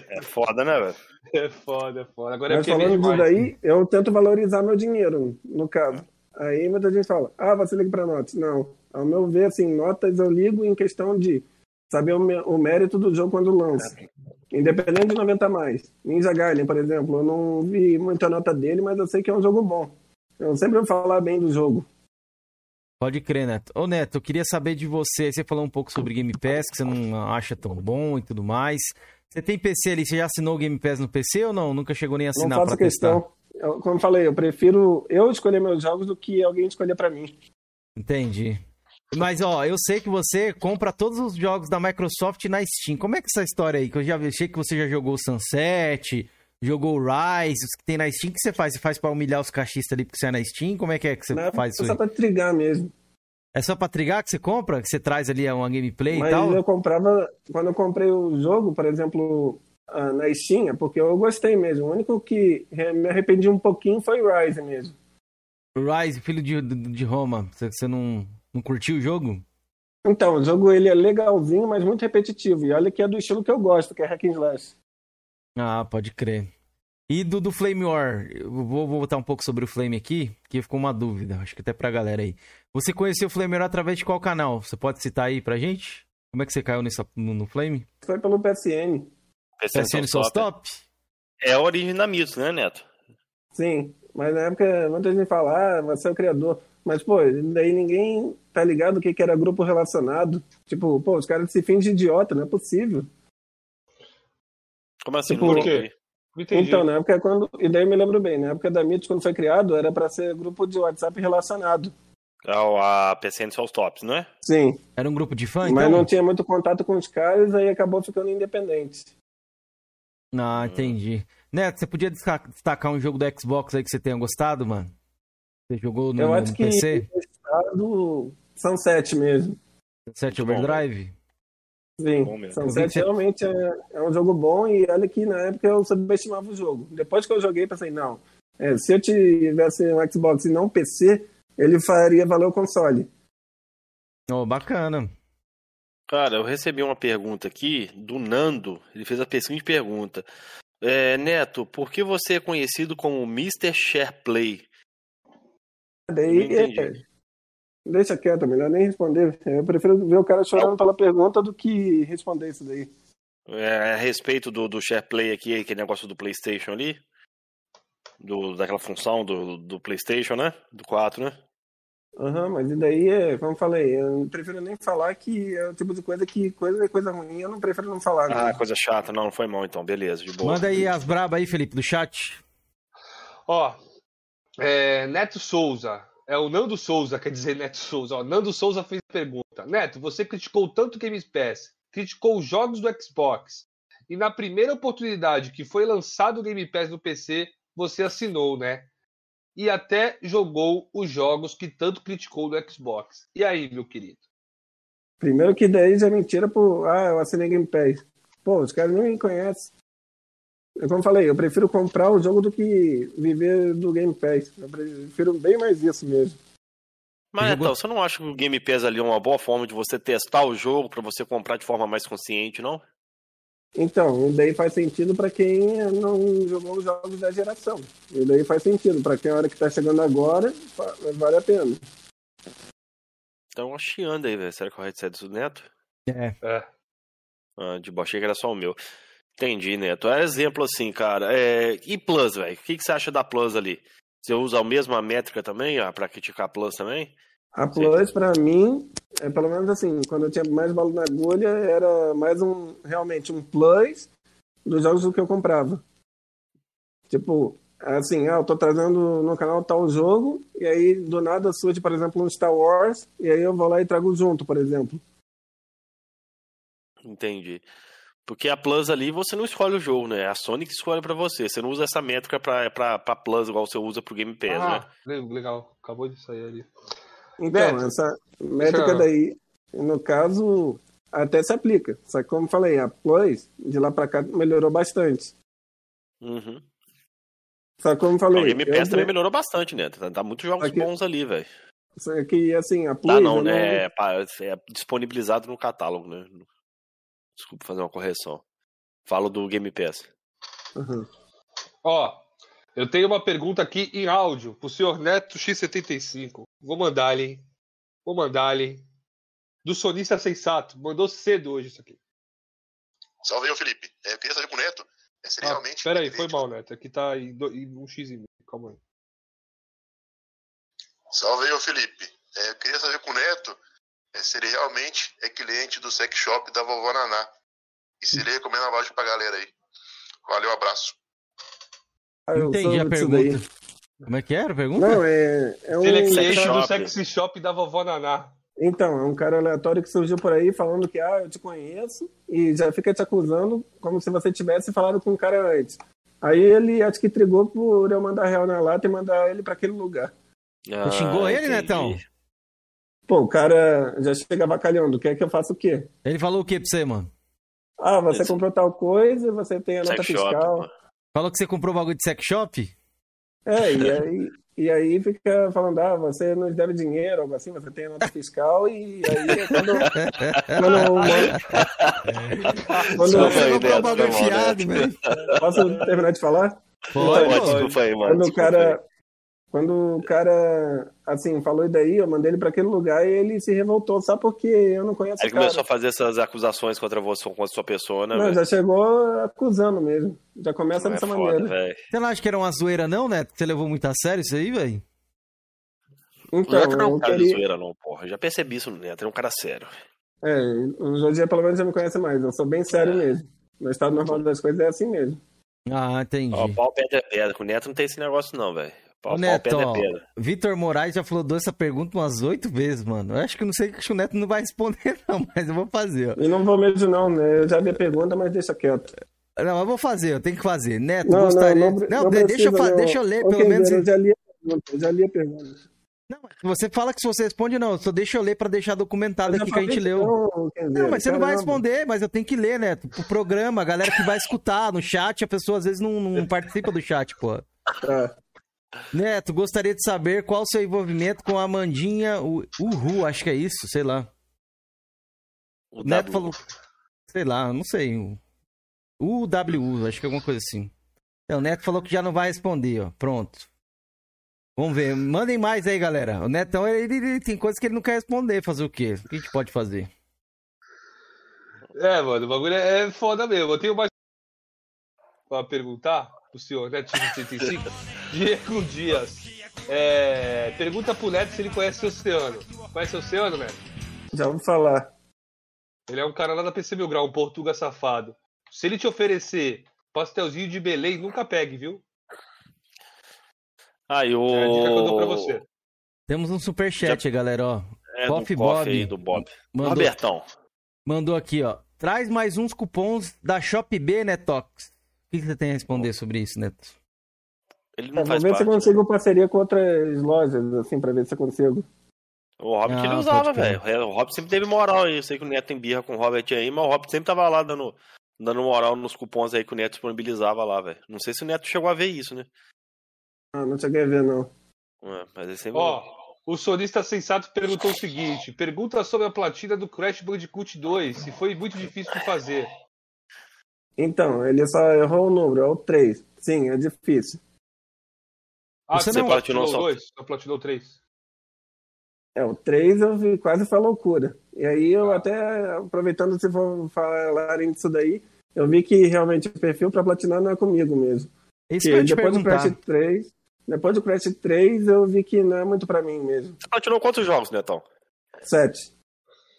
É foda, né, velho? É foda, é foda. Agora Mas é falando disso mais. daí, eu tento valorizar meu dinheiro, no caso. Aí muita gente fala, ah, você liga para notas. Não. Ao meu ver, assim, notas eu ligo em questão de saber o, mé- o mérito do jogo quando lança. Independente de 90 mais. Ninja Gaiden, por exemplo, eu não vi muita nota dele, mas eu sei que é um jogo bom. Eu sempre vou falar bem do jogo. Pode crer, Neto. Ô, Neto, eu queria saber de você. Você falou um pouco sobre Game Pass, que você não acha tão bom e tudo mais. Você tem PC ali? Você já assinou o Game Pass no PC ou não? Nunca chegou nem a assinar pra testar? Eu, como eu falei, eu prefiro eu escolher meus jogos do que alguém escolher para mim. Entendi. Mas, ó, eu sei que você compra todos os jogos da Microsoft na Steam. Como é que é essa história aí? Que eu já achei que você já jogou Sunset, jogou o Rise, os que tem na Steam. O que você faz? Você faz pra humilhar os cachistas ali porque você é na Steam? Como é que é que você Não, faz isso só pra trigar mesmo. É só pra trigar que você compra? Que você traz ali uma gameplay Mas e tal? eu comprava, quando eu comprei o jogo, por exemplo, ah, na Steam, é porque eu gostei mesmo. O único que me arrependi um pouquinho foi o Rise mesmo. Rise, filho de, de, de Roma. Você, você não, não curtiu o jogo? Então, o jogo ele é legalzinho, mas muito repetitivo. E olha que é do estilo que eu gosto, que é Hack and Slash. Ah, pode crer. E do, do Flame War, eu vou, vou botar um pouco sobre o Flame aqui, que ficou uma dúvida, acho que até pra galera aí. Você conheceu o Flame War através de qual canal? Você pode citar aí pra gente? Como é que você caiu nessa, no, no Flame? Foi pelo PSN. PSN Soul Top? É a origem da Mitos, né, Neto? Sim, mas na época muita gente fala, ah, você é o criador. Mas, pô, daí ninguém tá ligado o que, que era grupo relacionado. Tipo, pô, os caras se fingem de idiota, não é possível. Como assim? Tipo, não Por quê? Entendi. Então, na época quando. E daí eu me lembro bem, na época da Mitos, quando foi criado, era pra ser grupo de WhatsApp relacionado. Ah, A PCN Soul Tops, não é? Sim. Era um grupo de fã, mas então? não tinha muito contato com os caras, aí acabou ficando independente. Ah, entendi. Neto, você podia destacar um jogo do Xbox aí que você tenha gostado, mano? Você jogou no, eu no acho que PC? do Sunset mesmo. Set Muito bom, Overdrive? Sim. Sunset realmente é, é um jogo bom e olha que na época eu subestimava o jogo. Depois que eu joguei, pensei, não, é, se eu tivesse um Xbox e não um PC, ele faria valer o console. Oh, bacana. Cara, eu recebi uma pergunta aqui do Nando. Ele fez a seguinte pergunta. É, Neto, por que você é conhecido como Mr. Shareplay? Daí, é, deixa quieto, melhor nem responder. Eu prefiro ver o cara chorando pela pergunta do que responder isso daí. É, a respeito do, do SharePlay aqui, aquele negócio do PlayStation ali? Do, daquela função do, do PlayStation, né? Do 4, né? Aham, mas e daí, é, como eu falei, eu prefiro nem falar que é o tipo de coisa que coisa é coisa ruim, eu não prefiro não falar. né? Ah, coisa chata. Não, não foi mal então. Beleza, de boa. Manda aí as brabas aí, Felipe, do chat. Ó, é, Neto Souza. É o Nando Souza, quer dizer Neto Souza. Nando Souza fez a pergunta. Neto, você criticou tanto o Game Pass, criticou os jogos do Xbox, e na primeira oportunidade que foi lançado o Game Pass no PC, você assinou, né? E até jogou os jogos que tanto criticou do Xbox. E aí, meu querido? Primeiro que daí já é mentira por. Ah, eu assinei Game Pass. Pô, os caras nem me conhecem. É Como eu falei, eu prefiro comprar o jogo do que viver do Game Pass. Eu prefiro bem mais isso mesmo. Mas, Netão, você não acha que o Game Pass ali é uma boa forma de você testar o jogo pra você comprar de forma mais consciente, não? Então, daí faz sentido pra quem não jogou os jogos da geração. E daí faz sentido. Pra quem a hora que tá chegando agora, vale a pena. Então, chiando aí, velho. Será que é o headset do Neto? É. É. Ah, de boa, achei que era só o meu. Entendi, Neto. É exemplo assim, cara. É... E Plus, velho? O que, que você acha da Plus ali? Você usa a mesma métrica também, ó, pra criticar a Plus também? A Plus, pra mim, é pelo menos assim, quando eu tinha mais bala na agulha, era mais um, realmente, um plus dos jogos do que eu comprava. Tipo, assim, ah, eu tô trazendo no canal tal jogo, e aí do nada surge, por exemplo, um Star Wars, e aí eu vou lá e trago junto, por exemplo. Entendi. Porque a Plus ali você não escolhe o jogo, né? É a Sony que escolhe pra você. Você não usa essa métrica pra, pra, pra Plus igual você usa pro Game Pass, né? Ah, le- legal. Acabou de sair ali. Então, Beto, essa métrica deixa- daí, no caso, até se aplica. Só que, como eu falei, a Plus, de lá pra cá, melhorou bastante. Uhum. Só que, como eu Não, falei, o Game eu Pass também vou- melhorou bastante, né? Tá, tá muitos jogos Aqui- bons ali, velho. só que, assim, a Plus... Tá, não, né? É, pá, é disponibilizado no catálogo, né? Desculpa fazer uma correção. Falo do Game Pass. Uhum. Ó, eu tenho uma pergunta aqui em áudio pro senhor Neto X75. Vou mandar ele, hein? Vou mandar ele, hein? Do sonista sensato. Mandou cedo hoje isso aqui. Salve aí, Felipe. É, eu queria saber com o Neto é, se ele Ah, realmente. pera aí, ele foi mal, Neto. Aqui tá em, do, em um X e meio. Calma aí. Salve aí, Felipe. É, eu queria saber com o Neto é, se ele realmente é cliente do sex shop da vovó Naná. E se ele recomenda a loja pra galera aí. Valeu, abraço. Ah, Entendi a pergunta. Como é que era a pergunta? Não, é, é um... Ele é sex cliente do shop. sexy shop da vovó Naná. Então, é um cara aleatório que surgiu por aí falando que, ah, eu te conheço, e já fica te acusando como se você tivesse falado com o cara antes. Aí ele acho que trigou por eu mandar real na lata e mandar ele pra aquele lugar. Ah, xingou ele, entendi. Netão? Pô, o cara já chega avacalhando, quer que eu faça o quê? Ele falou o que pra você, mano? Ah, você Esse- comprou tal coisa, você tem a nota Sex shop. fiscal. pô. Falou que você comprou bagulho de sex shop? É, e aí, e aí fica falando, ah, você nos deve dinheiro, algo assim, você tem a nota fiscal, e aí é quando, quando, quando aí, comprou Neto, bagulho fiado, velho. Posso terminar de falar? Pode, Então, pode. Desculpa aí, mano. Quando o cara, quando o cara, assim, falou isso daí, eu mandei ele pra aquele lugar e ele se revoltou, sabe por quê? Eu não conheço Aí ele o cara. começou a fazer essas acusações contra você, contra sua pessoa, né, Não, velho? já chegou acusando mesmo. Já começa Não é dessa foda, maneira. velho. Você não acha que era uma zoeira, não, Neto? Você levou muito a sério isso aí, velho? O Então, Neto não é um cara de queria... zoeira, não, porra. Eu já percebi isso no Neto, é um cara sério. É, o José pelo menos já me conhece mais, eu sou bem sério mesmo. No estado normal das coisas é assim mesmo. Ah, entendi. Ó, pau, pedra, pedra. Com o Neto não tem esse negócio, não, velho. Pau, pau, Neto, pedra, ó, pedra. Vitor Moraes já falou essa pergunta umas oito vezes, mano. Eu acho que eu não sei que o Neto não vai responder, não, mas eu vou fazer, ó. E não vou mesmo não, né? Eu já vi a pergunta, mas deixa quieto. Não, eu vou fazer, eu tenho que fazer. Neto, Não, gostaria. não, não, Não, não precisa, deixa, eu fa- deixa eu ler, Ô, pelo menos. Eu já li a pergunta, eu já li a pergunta. Não, mas você fala que se você responde, não. Só deixa eu ler pra deixar documentado Eu aqui que a gente leu. Não, Kenzeiro, Não, mas você não vai responder, mas eu tenho que ler, Neto. Pro programa, a galera que vai escutar no chat, a pessoa às vezes não, não participa do chat, pô. Tá. Neto, gostaria de saber qual o seu envolvimento com a Amandinha o Uhu, acho que é isso, sei lá. O Neto W. falou, sei lá, não sei. o UWU, acho que é alguma coisa assim. Então, o Neto falou que já não vai responder, ó. Pronto. Vamos ver. Mandem mais aí, galera. O Netão, ele, ele tem coisas que ele não quer responder. Fazer o quê? O que a gente pode fazer? É, mano, o bagulho é é foda mesmo. Eu tenho mais pra perguntar pro senhor, né, time 85? Diego Dias. É, pergunta pro Neto se ele conhece o Oceano. Conhece o Oceano, Neto? Já vou falar. Ele é um cara lá da PC Mil Grau, um portuga safado. Se ele te oferecer pastelzinho de Belém, nunca pegue, viu? Ah, e o... É a dica que eu dou pra você. Temos um superchat, galera, ó. É, Coffee do Bob. aí, do Bob. Mandou, Robertão. mandou aqui, ó. Traz mais uns cupons da Shop B, Netox. O que que você tem a responder sobre isso, Neto? Ele É, não vou faz ver se eu parte. consigo parceria com outras lojas, assim, pra ver se eu consigo. O Hobbit Ah, ele usava, velho. O Hobbit sempre teve moral aí. Eu sei que o Neto tem birra com o Hobbit aí, mas o Hobbit sempre tava lá dando, dando moral nos cupons aí que o Neto disponibilizava lá, velho. Não sei se o Neto chegou a ver isso, né? Ah, não cheguei a ver, não. É, mas ele sempre. Ó, o sonista sensato perguntou o seguinte: pergunta sobre a platina do Crash Bandicoot 2, se foi muito difícil de fazer. Então, ele só errou o número, é o 3. Sim, é difícil. Ah, Você você não- platinou platinou só- 2? Só platinou 3. É, o 3 eu vi, quase foi loucura. E aí eu até, aproveitando se for falarem disso daí, eu vi que realmente o perfil pra platinar não é comigo mesmo. Isso Que depois do perguntar. Crash 3, depois do Crash 3 eu vi que não é muito pra mim mesmo. Você platinou quantos jogos, Netão? 7.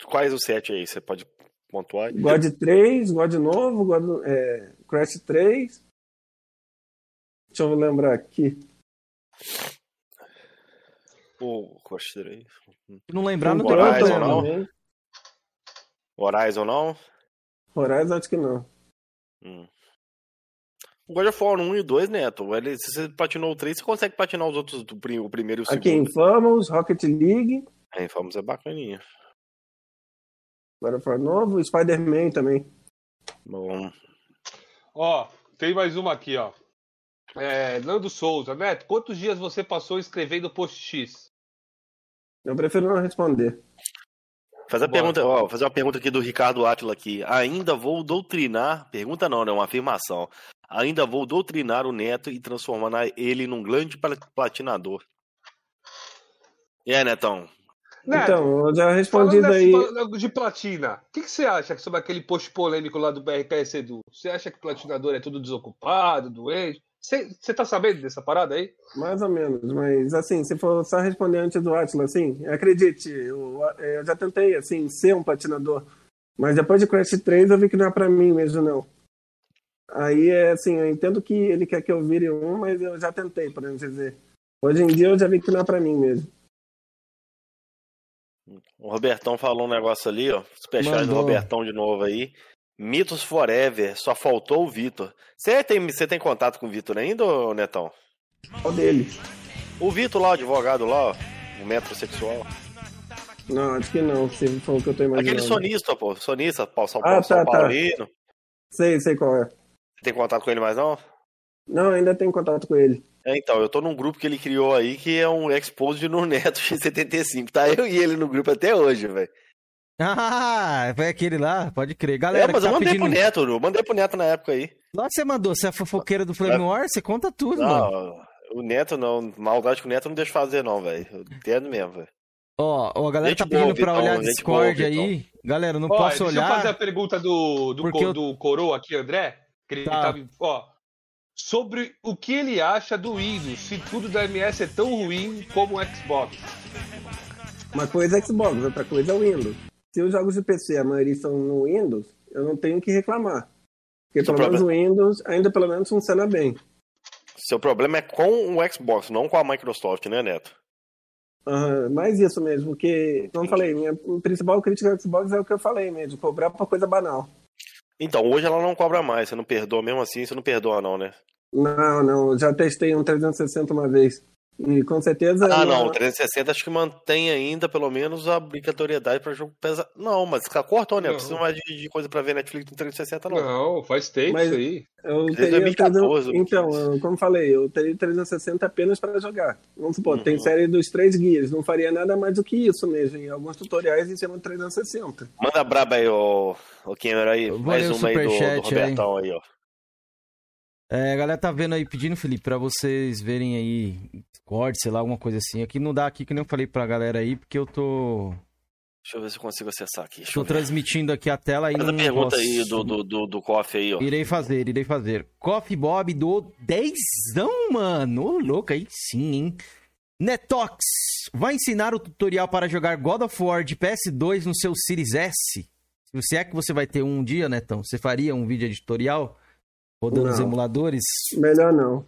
Quais os sete aí? Você pode pontuar? God 3, God novo, God, é, Crash 3. Deixa eu lembrar aqui. 3. Se não lembrar, não tem Horizon, problema. não? Horizon não? Horizon acho que não. Hum. O God of War 1 e 2, Neto. Ele, se você platinou o 3, você consegue platinar os outros, do, prim- o primeiro e o Aqui, segundo. Infamous, Rocket League, É, Infamous é bacaninha. agora foi novo, Spider-Man também. Bom, Ó, tem mais uma aqui, ó. É, Nando Souza, Neto, quantos dias você passou escrevendo post X? Eu prefiro não responder. Fazer a Bora. pergunta, ó, fazer uma pergunta aqui do Ricardo Átila aqui. Ainda vou doutrinar, pergunta não, né, uma afirmação. Ainda vou doutrinar o Neto e transformar ele num grande pla- platinador. E aí, Netão? Neto, Então, eu já respondi daí. de platina, o que, que você acha sobre aquele post polêmico lá do BRKS Edu? Você acha que platinador é tudo desocupado, doente? Você tá sabendo dessa parada aí? Mais ou menos, mas assim, se for só responder antes do Atlas, assim, acredite, eu, eu já tentei, assim, ser um patinador, mas depois de Crash 3 eu vi que não é pra mim mesmo, não. Aí, é assim, eu entendo que ele quer que eu vire um, mas eu já tentei, por assim dizer. Hoje em dia eu já vi que não é pra mim mesmo. O Robertão falou um negócio ali, ó. Superchat do. Robertão de novo aí. Mitos Forever, só faltou o Vitor. Você tem, você tem contato com o Vitor ainda, ô, Netão? Qual dele? O Vitor lá, o advogado lá, o metrosexual. Não, acho que não, for o que eu tô imaginando. Aquele sonista, pô, sonista, Paulo São Ah, Paulo, São tá, tá. Paulino. Sei, sei qual é. Você tem contato com ele mais não? Não, ainda tenho contato com ele. É, então, eu tô num grupo que ele criou aí que é um exposed no Neto X75. Tá eu e ele no grupo até hoje, velho. Ah, foi aquele lá, pode crer. É, Galera, mas que eu tá mandei pedindo... pro Neto, eu mandei pro Neto na época aí. Lá você mandou, você é fofoqueira do Flame War, você conta tudo, mano. Não, o Neto não. Maldade que o Neto não deixa fazer, não, velho. Eu entendo mesmo, velho. Ó, ó, a galera Gente tá pedindo boa, pra olhar gente Discord aí. Galera, eu não Ó, posso deixa eu fazer a olhar. pergunta do, do, co- eu- do Coroa aqui, André. Que ele Tá. tava- ó, sobre o que ele acha do Windows, se tudo da MS é tão ruim como o Xbox. Uma coisa é Xbox, outra coisa é o Windows. Se os jogos de PC, a maioria são no Windows, eu não tenho que reclamar. Porque Seu pelo menos o Windows ainda pelo menos funciona bem. Seu problema é com o Xbox, não com a Microsoft, né, Neto? Aham, mais isso mesmo, porque, como eu falei, minha principal crítica ao Xbox é o que eu falei mesmo, cobrar pra coisa banal. Então, hoje ela não cobra mais. Você não perdoa mesmo assim, você não perdoa, não, né? Não, não, já testei um 360 uma vez. E com certeza. Ah, não, o 360 acho que mantém ainda, pelo menos, a obrigatoriedade pra jogo pesado. Não, mas cortou, né? Não precisa mais de, de coisa pra ver Netflix no 360, não. Não, faz tempo Mas- isso aí. Eu Desde teria 2014, 300 Então, 2015. eu- como falei, eu teria 360 apenas para jogar. Vamos supor, Uhum. tem série dos três guias, não faria nada mais do que isso mesmo. Em alguns tutoriais em cima do 360. Manda braba aí, ô, ô Cameron aí. Vou Mais uma aí do, do superchat aí. Robertão aí, ó. É, a galera tá vendo aí, pedindo, Felipe, pra vocês verem aí Discord, sei lá, alguma coisa assim. Aqui não dá aqui, que nem eu falei pra galera aí, porque eu tô, Deixa eu ver se eu consigo acessar aqui. Deixa tô transmitindo aqui a tela e Faz não pergunta posso- aí do, do, do, do Coffee aí, ó. Irei fazer, irei fazer. Coffee Bob do dezão, mano. Ô, louco, aí sim, hein? Netox, vai ensinar o tutorial para jogar God of War de PS2 no seu Series S? Se é que você vai ter um dia, Netão, você faria um vídeo de Rodando os Não. emuladores? Melhor não.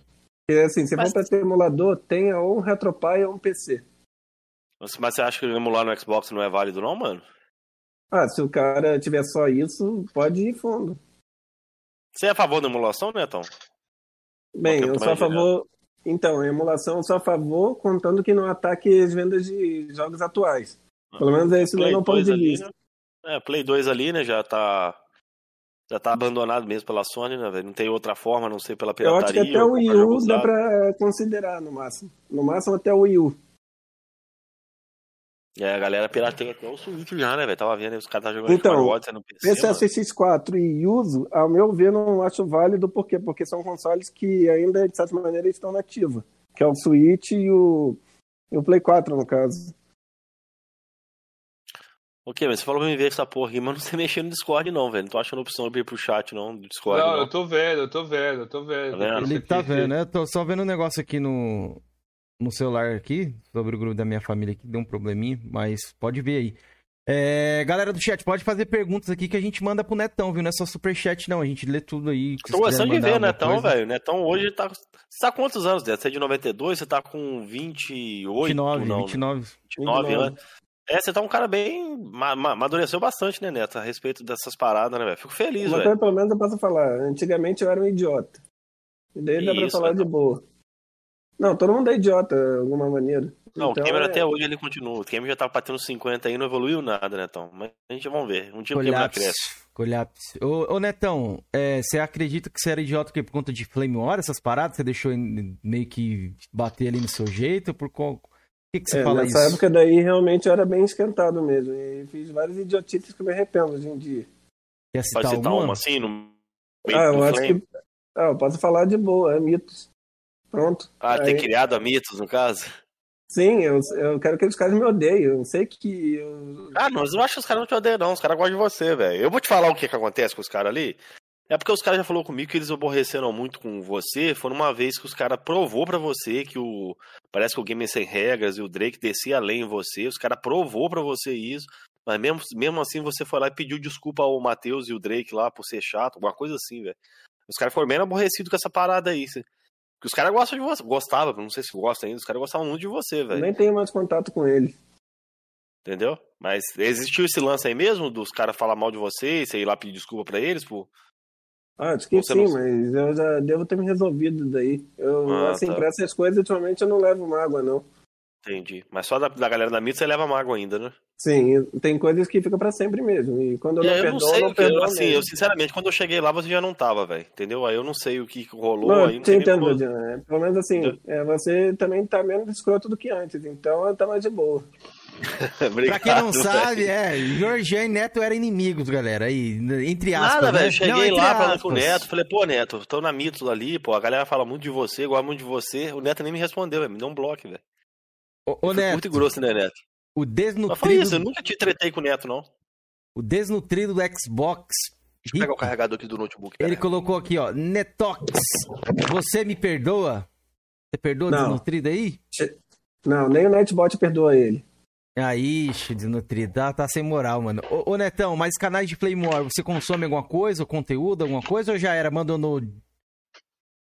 Porque assim, se Mas- for para ter emulador, tenha ou um RetroPie ou um PC. Mas mas você acha que emular no Xbox não é válido, não, mano? Ah, se o cara tiver só isso, pode ir fundo. Você é a favor da emulação, Netão? Bem, tempo eu sou a favor. Então, a emulação eu sou a favor, contando que não ataque as vendas de jogos atuais. Pelo menos é esse o Play meu ponto 2 de ali, vista. né? É, Play 2 ali, né? Já tá. Já tá abandonado mesmo pela Sony, né, velho? Não tem outra forma, a não sei pela Eu pirataria. acho que até o Wii U dá pra considerar no máximo. No máximo até o Wii U. É, a galera pirateia até o Switch já, né, velho? Tava vendo aí, os caras tá jogando Então, Odyssey no PC, mano. PCSX4 e uso, ao meu ver, não acho válido, por quê? Porque são consoles que ainda, de certa maneira, estão na ativa. Que é o Switch e o, e o Play 4, no caso. Ok, mas você falou pra mim ver essa porra aqui, mas não sei mexer no Discord, não, velho. Não tô achando opção de ir pro chat, não, do Discord, Não, não. eu tô vendo, eu tô vendo, eu tô vendo. Tá vendo? Ele tá vendo, né? Eu tô só vendo um negócio aqui no, no celular aqui, sobre o grupo da minha família aqui, deu um probleminha, mas pode ver aí. É, galera do chat, pode fazer perguntas aqui que a gente manda pro Netão, viu? Não é só superchat, não. A gente lê tudo aí. Tô gostando de ver, Netão, velho. velho. Netão hoje tá. Você tá com quantos anos, Neto? Você é de 92, você tá com 28, 29, não, 29. 29 anos. É, você tá um cara bem. ma- ma- Amadureceu bastante, né, Neto? A respeito dessas paradas, né, velho? Fico feliz, Uma velho. pelo menos, eu posso falar. Antigamente eu era um idiota. E daí dá pra Isso, falar de Netão. boa. Não, todo mundo é idiota, de alguma maneira. Não, Então, o Cameron é- até hoje ele continua. O Cameron já tá batendo 50 aí, não evoluiu nada, Netão. Mas a gente vamos ver. Um dia o Cameron Colapse. cresce. Colapse. Ô, ô Netão, é, você acredita que você era idiota porque por conta de Flame War, essas paradas? Você deixou meio que bater ali no seu jeito? Por qual... Que, que você É, fala nessa isso? época daí realmente eu era bem esquentado mesmo. E fiz várias idiotices que eu me arrependo hoje em dia. Quer citar Pode citar alguma? uma assim, no Ah, eu acho que. Ah, eu posso falar de boa, é mitos. Pronto. Ah, ter Aí- criado a mitos, no caso? Sim, eu, eu quero que os caras me odeiem. Eu sei que. Eu... Ah, não, mas eu acho que os caras não te odeiam, não. Os caras gostam de você, velho. Eu vou te falar o que, que acontece com os caras ali. É porque os caras já falaram comigo que eles aborreceram muito com você. Foi numa vez que os caras provou pra você que o. Parece que o Game Sem Regras e o Drake descia além em você. Os caras provou pra você isso. Mas mesmo, mesmo assim você foi lá e pediu desculpa ao Matheus e o Drake lá por ser chato, alguma coisa assim, velho. Os caras foram bem aborrecidos com essa parada aí. Porque os caras gostam de você. Gostavam, não sei se gostam ainda. Os caras gostavam muito de você, velho. Nem tenho mais contato com ele. Entendeu? Mas existiu esse lance aí mesmo dos caras falar mal de você e você ir lá pedir desculpa pra eles, pô? Ah, acho que Você sim, não- mas eu já devo ter me resolvido daí. Eu, Ah, assim, tá. pra essas coisas, ultimamente eu não levo mágoa, não. Entendi. Mas só da, da galera da Mito você leva mágoa ainda, né? Sim, tem coisas que ficam pra sempre mesmo. E quando eu não É, eu perdoo, não sei, não eu, assim, mesmo. eu sinceramente, quando eu cheguei lá você já não tava, velho, entendeu? Aí eu não sei o que rolou, Não, aí não te entendo, como- Diana. É, Pelo menos assim, é, você também tá menos escroto do que antes, então tá mais de boa. pra quem não sabe, é, Jorgian e Neto eram inimigos, galera. Aí, entre aspas. Nada, né? velho. Cheguei Não, lá falando com o. Neto. Falei, pô, Neto, tô na Mitos ali, pô. A galera fala muito de você, gosta muito de você. O Neto nem me respondeu, velho. Me deu um bloco, velho. Ô, Neto, Curto e grosso, né, Neto? o Mas foi desnutrido, isso, eu nunca te tretei com o Neto, não. o desnutrido do Xbox, Deixa eu pegar o carregador aqui do notebook. ele colocou aqui, ó, Netox, você me perdoa? Você perdoa o desnutrido aí? Não, nem o Nightbot perdoa ele. Aí, ixi, desnutrido, tá, tá sem moral, mano. Ô, ô, Netão, mas canais de War, você consome alguma coisa, conteúdo, alguma coisa, ou já era, abandonou?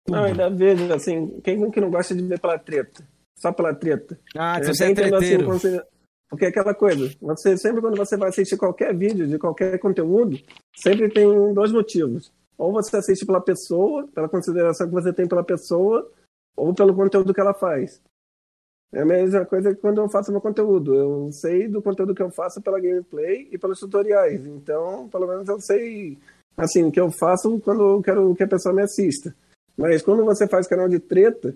Não, ainda vejo, assim, quem que não gosta de ver pela treta? Só pela treta. Ah, você é até entendo, assim, treteiro. quando você- Porque é aquela coisa, você sempre quando você vai assistir qualquer vídeo de qualquer conteúdo, sempre tem dois motivos. Ou você assiste pela pessoa, pela consideração que você tem pela pessoa, ou pelo conteúdo que ela faz. É a mesma coisa que quando eu faço meu conteúdo. Eu sei do conteúdo que eu faço pela gameplay e pelos tutoriais. Então, pelo menos eu sei assim, o que eu faço quando eu quero que a pessoa me assista. Mas quando você faz canal de treta,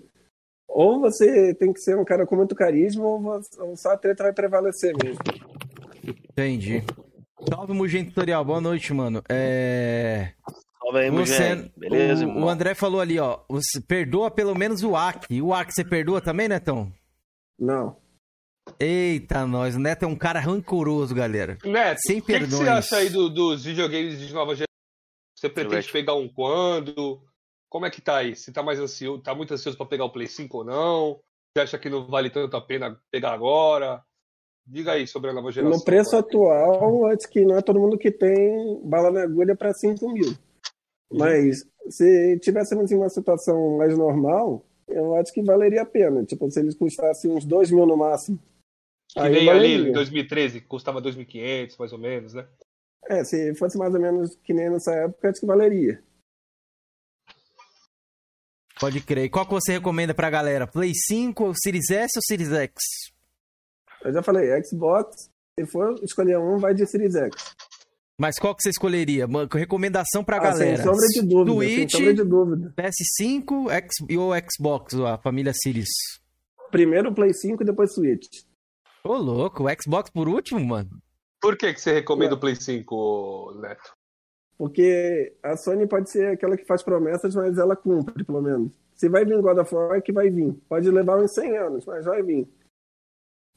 ou você tem que ser um cara com muito carisma, ou, você- ou só a treta vai prevalecer mesmo. Entendi. Salve, Mugen Tutorial, boa noite, mano. É... Salve aí, Você, Mugem. Beleza, o, irmão? o André falou ali, ó, você perdoa pelo menos o Aki. O Aki você perdoa também, Netão? Não. Eita, nós, o Neto é um cara rancoroso, galera. Neto, Sem o que, que perdões. você acha aí do- dos videogames de nova geração? Você pretende pegar um quando? Como é que tá aí? Você tá mais ansioso, tá muito ansioso pra pegar o Play 5 ou não? Você acha que não vale tanto a pena pegar agora? Diga aí sobre a nova geração. No preço agora. atual, acho que não é todo mundo que tem bala na agulha para 5 mil. Mas se tivéssemos em uma situação mais normal, eu acho que valeria a pena. Tipo, se eles custassem uns 2 mil no máximo. Que aí nem ali em 2013, que custava 2.500 mais ou menos, né? É, se fosse mais ou menos que nem nessa época, acho que valeria. Pode crer. E qual que você recomenda pra galera? Play 5, ou Series S ou Series X? Eu já falei, Xbox, se for escolher um, vai de Series X. Mas qual que você escolheria? Uma recomendação pra Ah, galera. sem sombra de dúvida, Switch, sem sombra de dúvida. PS5 X, e ou Xbox, a família Series. Primeiro o Play 5 e depois Switch. Ô, louco, o Xbox por último, mano? Por que, que você recomenda o Play 5, Neto? Porque a Sony pode ser aquela que faz promessas, mas ela cumpre, pelo menos. Se vai vir God of War, é que vai vir. Pode levar uns 100 anos, mas vai vir.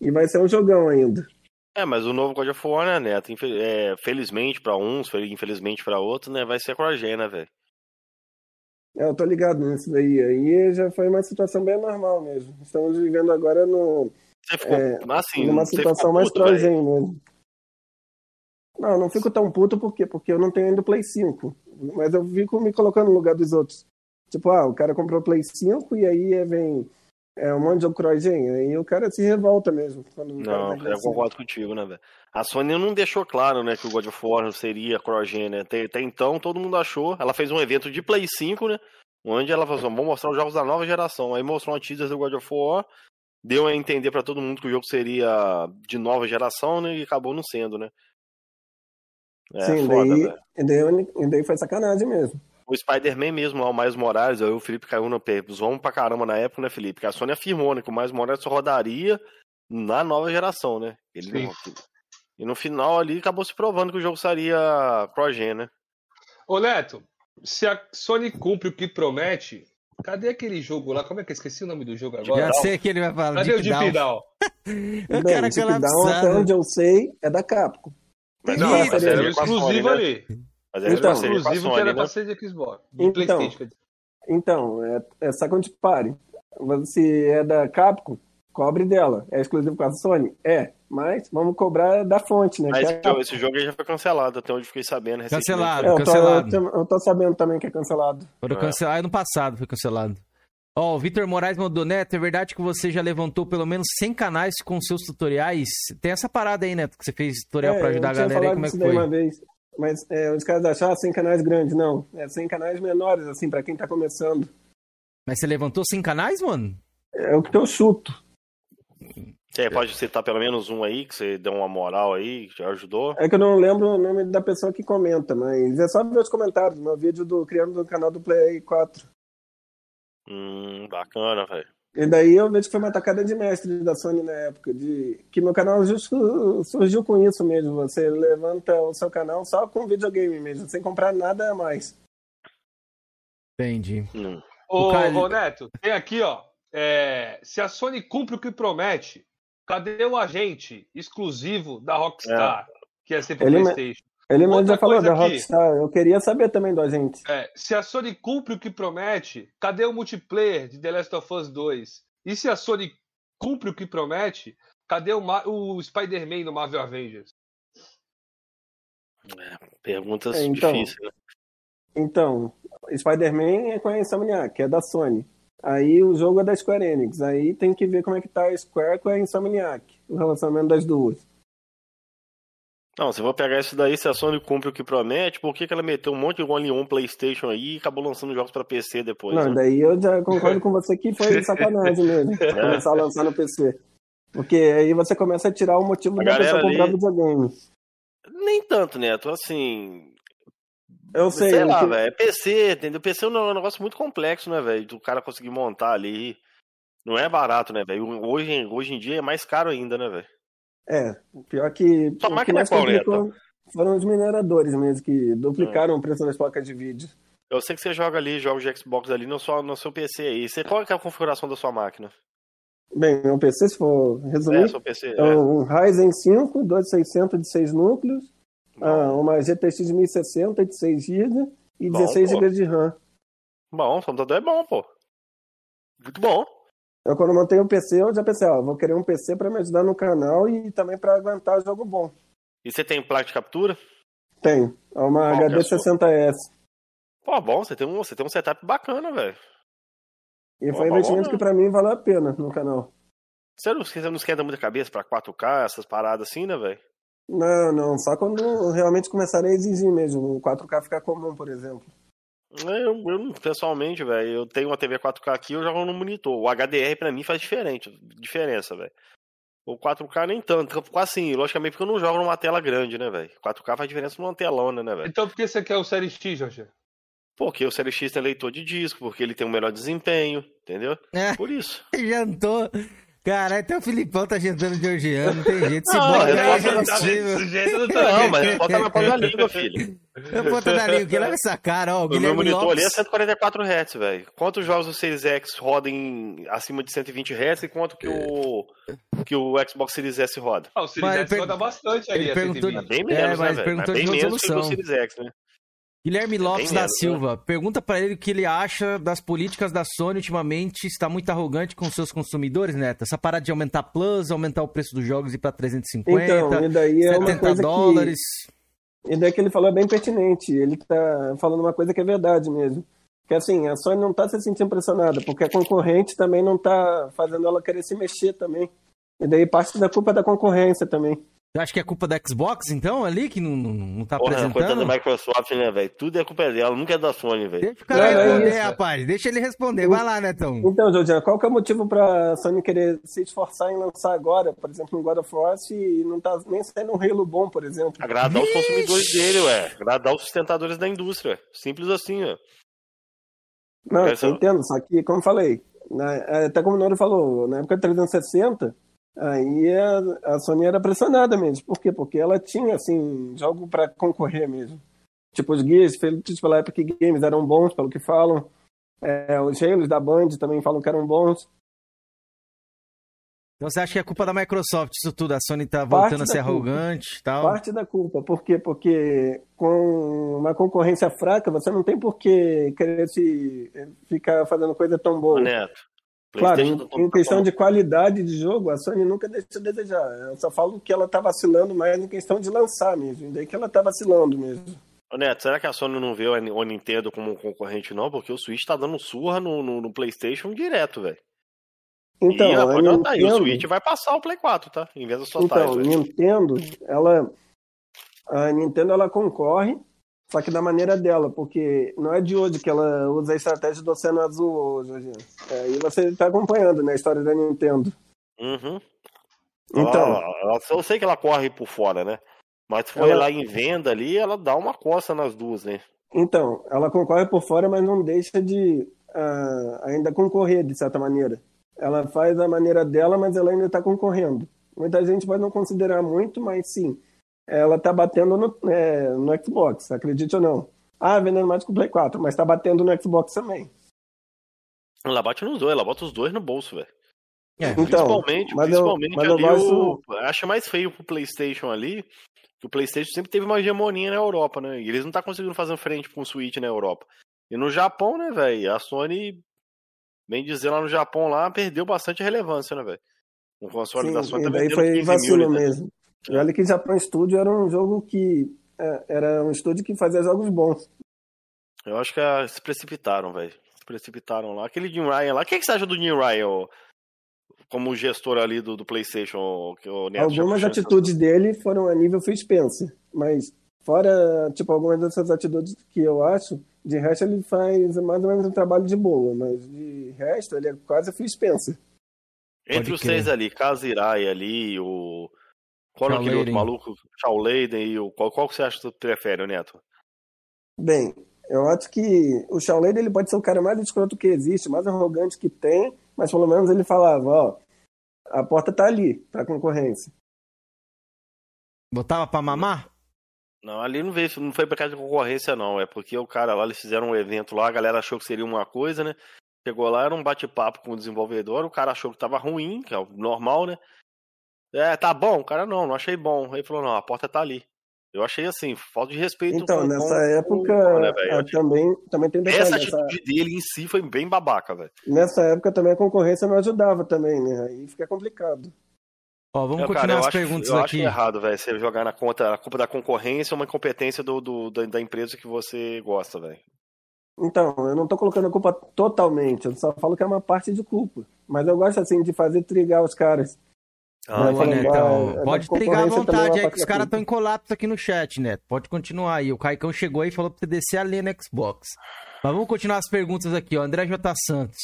E vai ser um jogão ainda. É, mas o novo God of War, né, Neto? É, felizmente pra uns, fel- infelizmente pra outros, né? Vai ser cross-gen, né, velho? É, eu tô ligado nisso daí. Aí já foi uma situação bem normal mesmo. Estamos vivendo agora no, Você ficou, É, assim, numa situação mais cross-gen mesmo. Não, não fico tão puto por quê? Porque eu não tenho ainda o Play 5. Mas eu fico me colocando no lugar dos outros. Tipo, ah, o cara comprou o Play 5 e aí vem é, um monte de jogo cross-gen. Aí o cara se revolta mesmo. Não, eu assim. concordo contigo, né, velho? A Sony não deixou claro, né, que o God of War seria cross-gen, né? Até, até então, todo mundo achou. Ela fez um evento de Play 5, né? Onde ela falou assim, vamos mostrar os jogos da nova geração. Aí mostrou uma teaser do God of War, deu a entender pra todo mundo que o jogo seria de nova geração, né? E acabou não sendo, né? É Sim, foda, daí, e daí, e daí foi sacanagem mesmo. O Spider-Man mesmo, lá, o Miles Morales, aí o Felipe caiu no pé. Vamos pra caramba na época, né, Felipe? Que a Sony afirmou, né, que o Miles Morales só rodaria na nova geração, né? Ele Sim. não- E no final ali acabou se provando que o jogo seria cross-gen, né? Ô, Neto, se a Sony cumpre o que promete, cadê aquele jogo lá? Como é que eu esqueci o nome do jogo Já agora? sei que ele vai falar. Cadê o Deep Deep Down. Down? O Bem, cara Deep Down, até onde eu sei, é da Capcom. Mas Não, Ih, a Sony, exclusivo né? ali. Mas era Então, parceria com a exclusivo que era né? pra ser de Xbox. De Então. Playstation. Então, é, é Second Party. Se é da Capcom, cobre dela. É exclusivo com a Sony? É. Mas vamos cobrar da fonte, né? Mas é esse, jogo aí já foi cancelado, até onde fiquei sabendo. Cancelado. É, eu, tô, cancelado. eu tô sabendo também que é cancelado. Foram cancelados ano passado, foi cancelado. Ó, o Vitor Moraes mandou, Neto, é verdade que você já levantou pelo menos 100 canais com seus tutoriais? Tem essa parada aí, Neto, que você fez tutorial É, pra ajudar eu a galera aí, como é que foi? uma vez. Mas é, os caras acharam 100 canais grandes. Não, é 100 canais menores, assim, pra quem tá começando. Mas você levantou 100 canais, mano? É o que eu chuto. Você pode citar pelo menos um aí, que você deu uma moral aí, que já ajudou. É que eu não lembro o nome da pessoa que comenta, mas é só ver os comentários. Meu vídeo do criando do canal do Play 4. Hum, bacana, velho. E daí eu vejo que foi uma tacada de mestre da Sony na época, de que meu canal justo surgiu com isso mesmo. Você levanta o seu canal só com videogame mesmo, sem comprar nada a mais. Entendi. Hum. Ô, O Cali- ô, Neto, tem aqui, ó. é, se a Sony cumpre o que promete, cadê o agente exclusivo da Rockstar? Que é sempre Ele me- PlayStation. Ele mesmo já falou da aqui. Rockstar. Eu queria saber também do agente. É, se a Sony cumpre o que promete, cadê o multiplayer de The Last of Us 2? E se a Sony cumpre o que promete, cadê o, Ma- o Spider-Man no Marvel Avengers? Perguntas É, então. difíceis, né? Então, Spider-Man é com a Insomniac, que é da Sony. Aí o jogo é da Square Enix. Aí tem que ver como é que tá a Square com a Insomniac. O relacionamento das duas. Não, se vou pegar isso daí, se a Sony cumpre o que promete, por que, que ela meteu um monte de Only On PlayStation aí e acabou lançando jogos pra PC depois? Não, né? daí eu já concordo com você que foi sacanagem mesmo. Começar a lançar no PC. Porque aí você começa a tirar o motivo A da pessoa galera comprar ali- videogame. Nem tanto, Neto. Assim. Eu sei, sei lá, que- velho. É PC, entendeu? PC é um negócio muito complexo, né, velho? Do cara conseguir montar ali. Não é barato, né, velho? Hoje, hoje em dia é mais caro ainda, né, velho? É, pior que que máquina mais é qual, complicou foram os mineradores mesmo, que duplicaram o preço das placas de vídeo. Eu sei que você joga ali jogos de Xbox ali no seu, no seu PC aí. Você, qual que é a configuração da sua máquina? Bem, meu PC, se for É, resumir, seu PC. é um Ryzen 5, 2600 de 6 núcleos, É. ah, uma GTX 1060 de 6 GB e Bom, 16 pô. GB de RAM. Bom, o computador é bom, pô. Muito bom. Eu, quando montei o PC, eu já pensei, ó, vou querer um PC para me ajudar no canal e também para aguentar jogo bom. E você tem placa de captura? Tem, é uma Qual é HD sua? 60S. Pô, bom, você tem um, você tem um setup bacana, velho. E Pô, foi um bom, investimento né? que para mim valeu a pena no canal. Você não, você não esquenta muita cabeça pra 4K, essas paradas assim, né, velho? Não, não, só quando realmente começarem a exigir mesmo, o 4K ficar comum, por exemplo. Eu, eu não- pessoalmente, velho, eu tenho uma TV 4K aqui, eu jogo no monitor. O HDR pra mim faz diferente, diferença, velho. O 4K nem tanto, quase assim, logicamente porque eu não jogo numa tela grande, né, velho? 4K faz diferença numa telona, né, velho? Então por que você quer o Série X, Jorge? Porque o Série X tem leitor de disco, porque ele tem um melhor desempenho, entendeu? É, Por isso. jantou. Caralho, até o Filipão tá jantando georgiano, não tem jeito. Aí posso é jeito não Não, mas bota na ponta da língua, filho. Eu vou botar na língua, que leva essa cara, ó. O meu monitor Lopes. ali é 144 Hz, velho. Quantos jogos do Series X rodam em- acima de 120 Hz e quanto que o, que o Xbox Series S roda? Ah, o Mas Series X per- roda bastante ali, ele a perguntou- 120. Bem É, menos, mas né, velho? perguntou Mas de bem menos que o. Series X, né? Guilherme Lopes bem da né? Silva, pergunta pra ele o que ele acha das políticas da Sony ultimamente, está muito arrogante com seus consumidores, Neto. Essa parada de aumentar plus, aumentar o preço dos jogos e pra 350, Então, e daí é uma 70 coisa dólares. que. E daí que ele falou é bem pertinente. Ele tá falando uma coisa que é verdade mesmo. Que assim, a Sony não tá se sentindo pressionada, porque a concorrente também não tá fazendo ela querer se mexer também. E daí parte da culpa é da concorrência também. Você acha que é culpa da Xbox, então, ali, que não, não, não tá Porra, apresentando? da Microsoft, né, velho? Tudo é culpa dela, nunca é da Sony, velho. Deixa o cara não é responder, isso. rapaz. Deixa ele responder. Vai lá, Netão. Então, Jorginho, qual que é o motivo pra Sony querer se esforçar em lançar agora, por exemplo, um God of War, e não tá nem saindo um Halo bom, por exemplo? Agradar os consumidores dele, ué. Agradar os sustentadores da indústria. Simples assim, ó. Não, Essa- eu entendo, só que, como falei, na- até como o Noro falou, na época de 360, aí a, a Sony era pressionada mesmo. Por quê? Porque ela tinha, assim, jogo pra concorrer mesmo. Tipo, os guias feitos pela Epic Games eram bons, pelo que falam. É, os Halos da Band também falam que eram bons. Então você acha que é culpa da Microsoft isso tudo? A Sony tá Parte voltando a da ser culpa. arrogante e tal? Parte da culpa. Por quê? Porque com uma concorrência fraca, você não tem por que querer se ficar fazendo coisa tão boa. Ô, Neto. Claro, em, tá- questão de qualidade de jogo, a Sony nunca deixou a desejar. Eu só falo que ela tá vacilando mais em questão de lançar mesmo. Daí que ela tá vacilando mesmo. Ô, Neto, será que a Sony não vê o Nintendo como um concorrente, não? Porque o Switch tá dando surra no, no, no PlayStation direto, velho. Então, e a pode anotar aí, o Nintendo, Switch vai passar o Play 4, tá? Em vez das suas então, tais. Nintendo, ela a Nintendo ela concorre, só que da maneira dela, porque não é de hoje que ela usa a estratégia do Oceano Azul hoje. É, e você está acompanhando né, a história da Nintendo. Uhum. Então, Ela- ela- eu sei que ela corre por fora, né? Mas se for Ela- lá em venda ali, ela dá uma coça nas duas, né? então, ela concorre por fora, mas não deixa de ah, ainda concorrer de certa maneira. Ela faz a maneira dela, mas ela ainda está concorrendo. Muita gente pode não considerar muito, mas sim, ela está batendo no, é, no Xbox, acredite ou não. Ah, vendendo mais que o Play 4, mas está batendo no Xbox também. Ela bate nos dois, ela bota os dois no bolso, velho. É, Então, principalmente, mas eu- principalmente mas eu gosto- o. Acho mais feio pro PlayStation ali. Que o PlayStation sempre teve uma hegemonia na Europa, né? E eles não tá conseguindo fazer frente com o Switch na Europa. E no Japão, né, velho? A Sony, bem dizer, lá no Japão lá, perdeu bastante relevância, né, velho? O console Sim, da Sony e tá foi 15 mil vacilo unidades. E olha que Japan Studio era um jogo que. é, Era um estúdio que fazia jogos bons. Eu acho que ah, se precipitaram, velho. Se precipitaram lá. Aquele Jim Ryan lá. O que, que você acha do Jim Ryan, como gestor ali do, do PlayStation? que o Neto Algumas atitudes dele foram a nível Phil Spencer, mas fora, tipo, algumas dessas atitudes que eu acho, de resto ele faz mais ou menos um trabalho de boa, mas de resto ele é quase Phil Spencer. Entre Pode os crer. três ali, Kazirai ali, o. Qual é aquele outro maluco? Shaw Layden e o. Qual, qual que você acha que tu prefere, Neto? Bem, eu acho que o Shaw Lady, ele pode ser o cara mais escroto que existe, mais arrogante que tem, mas pelo menos ele falava, ó, a porta tá ali pra concorrência. Botava pra mamar? Não, ali não veio, não foi por causa de concorrência, não. É porque o cara lá, eles fizeram um evento lá, a galera achou que seria uma coisa, né? Chegou lá, era um bate-papo com o desenvolvedor, o cara achou que tava ruim, que é o normal, né? É, tá bom, o cara não, não achei bom. Aí ele falou, não, a porta tá ali. Eu achei assim, falta de respeito. Então, com- nessa com- época, com- né, velho? Eu ah, achei- também, também tem detalhe, Essa nessa, atitude dele em si foi bem babaca, velho. nessa época também a concorrência não ajudava também, né? Aí fica complicado. Ó, vamos Eu, continuar cara, eu as acho, perguntas eu aqui. acho errado, velho, você jogar na conta, a culpa da concorrência ou uma incompetência do, do- da, da empresa que você gosta, velho. Então, eu não tô colocando a culpa totalmente, eu só falo que é uma parte de culpa. Mas eu gosto, assim, de fazer trigar os caras. Ah, Netão, então, pode trigar à é vontade aí, que os da caras estão em colapso aqui no chat, Neto. Pode continuar aí. O Caicão chegou aí e falou pra você descer a linha no Xbox. Mas vamos continuar as perguntas aqui, ó. André J. Santos.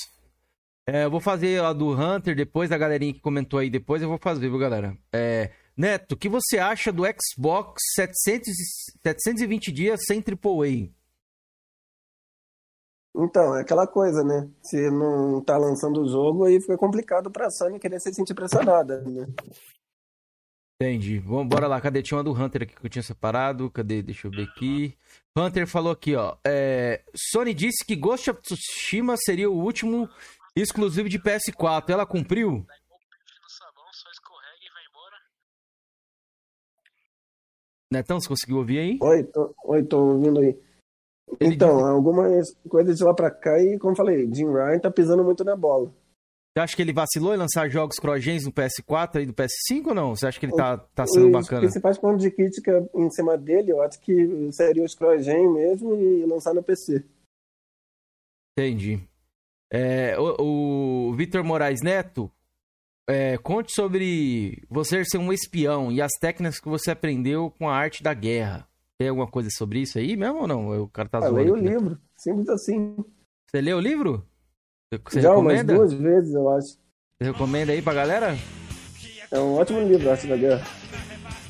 É, eu vou fazer a do Hunter depois, a galerinha que comentou aí depois, eu vou fazer, viu, galera? É, Neto, o que você acha do Xbox 700, e- 720 dias sem AAA? Então, é aquela coisa, né? Se não tá lançando o jogo, aí fica complicado pra Sony querer se sentir pressionada, né? Entendi. Vamos, bora lá. Cadê? Tinha uma do Hunter aqui que eu tinha separado. Cadê? Deixa eu ver aqui. Hunter falou aqui, ó. é, Sony disse que Ghost of Tsushima seria o último exclusivo de PS4. Ela cumpriu? Netão, você conseguiu ouvir aí? Oi, tô, oi, tô ouvindo aí. Então, disse- algumas coisas de lá pra cá e, como falei, Jim Ryan tá pisando muito na bola. Você acha que ele vacilou em lançar jogos cross-gens no PS4 e no PS5 ou não? Você acha que ele tá, tá sendo Os bacana? principais pontos de crítica em cima dele, eu acho que seria os cross-gen mesmo e lançar no PC. Entendi. É, o o Vitor Moraes Neto, é, conte sobre você ser um espião e as técnicas que você aprendeu com a arte da guerra. Tem alguma coisa sobre isso aí mesmo ou não? O cara tá Ah, zoando. leio o né? livro, simples assim. Você leu o livro? Você Já umas recomenda? duas vezes, eu acho. Você recomenda aí pra galera? É um ótimo livro, Arte da Guerra.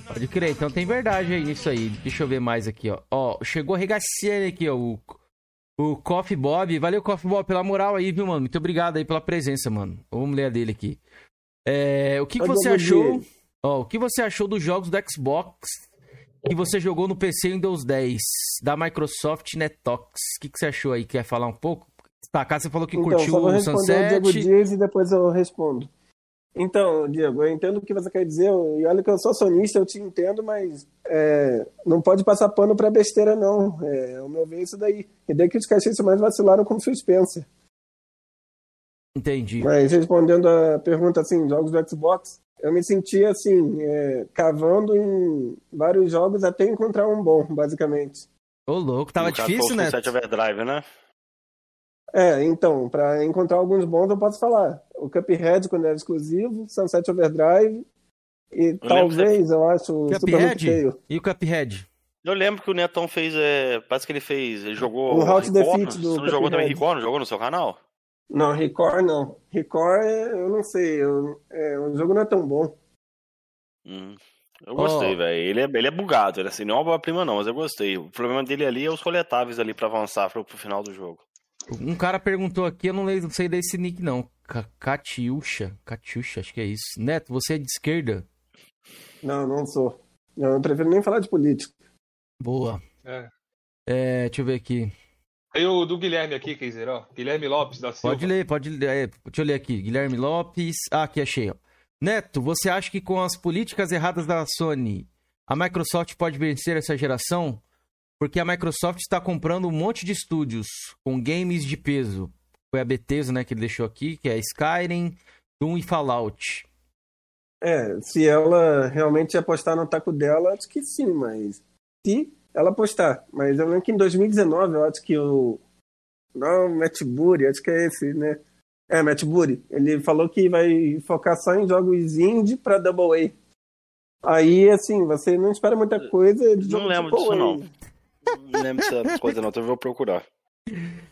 Pode crer, então tem verdade aí nisso aí. Deixa eu ver mais aqui, ó. Ó, chegou regaciando aqui, ó, o, o Coffee Bob. Valeu, Coffee Bob, pela moral aí, viu, mano? Muito obrigado aí pela presença, mano. Vamos ler a dele aqui. É, o que, que você achou? Ó, o que você achou dos jogos do Xbox que você jogou no PC Windows 10 da Microsoft Netox? O que, que você achou aí? Quer falar um pouco? Tá, cá você falou que Então, curtiu só vou o responder o Diego Sunset. Dias e depois eu respondo. Então, Diego, eu entendo o que você quer dizer, e olha que eu sou sonista, eu te entendo, mas é, não pode passar pano pra besteira, não. É, o meu ver é isso daí. E daí que os caixistas mais vacilaram como o Spencer. Entendi. Mas respondendo a pergunta, assim, jogos do Xbox, eu me senti, assim, é, cavando em vários jogos até encontrar um bom, basicamente. Ô, louco, tava No difícil, né? Sunset Overdrive, né? É, então, para encontrar alguns bons eu posso falar. O Cuphead, quando era exclusivo, Sunset Overdrive, e lembro talvez, eu acho, Super Cuphead? Tail. E o Cuphead? Eu lembro que o Netão fez, é, parece que ele fez, ele jogou O Record, Defeat do Você não jogou também. Record? Não jogou no seu canal? Não, Record não. Record, é- eu não sei, eu, é, o jogo não é tão bom. Hum, Eu gostei, Ó. velho. Ele é, ele é bugado, ele, assim, não é uma prima não, mas eu gostei. O problema dele ali é os coletáveis ali pra avançar pro, pro final do jogo. Um cara perguntou aqui, eu não, leio- não sei desse nick não. Catiuxa. Catiuxa, acho que é isso. Neto, você é de esquerda? Não, não sou. Eu não prefiro nem falar de política. Boa. É. É, deixa eu ver aqui. Tem o do Guilherme aqui, quer dizer, ó. Guilherme Lopes da Silva. Pode ler, pode ler. É, deixa eu ler aqui. Guilherme Lopes. Ah, aqui achei, ó. Neto, você acha que com as políticas erradas da Sony, a Microsoft pode vencer essa geração? Porque a Microsoft está comprando um monte de estúdios com games de peso. Foi a Bethesda, né, que ele deixou aqui, que é Skyrim, Doom e Fallout. É, se ela realmente apostar no taco dela, acho que sim, mas se ela apostar. Mas eu lembro que em 2019, eu acho que o. Não, Matt Booty, acho que é esse, né? É, Matt Booty. Ele falou que vai focar só em jogos indie pra Double A. Aí, assim, você não espera muita coisa de Não lembro disso, não. Não lembro dessa coisa, não. Então eu vou procurar.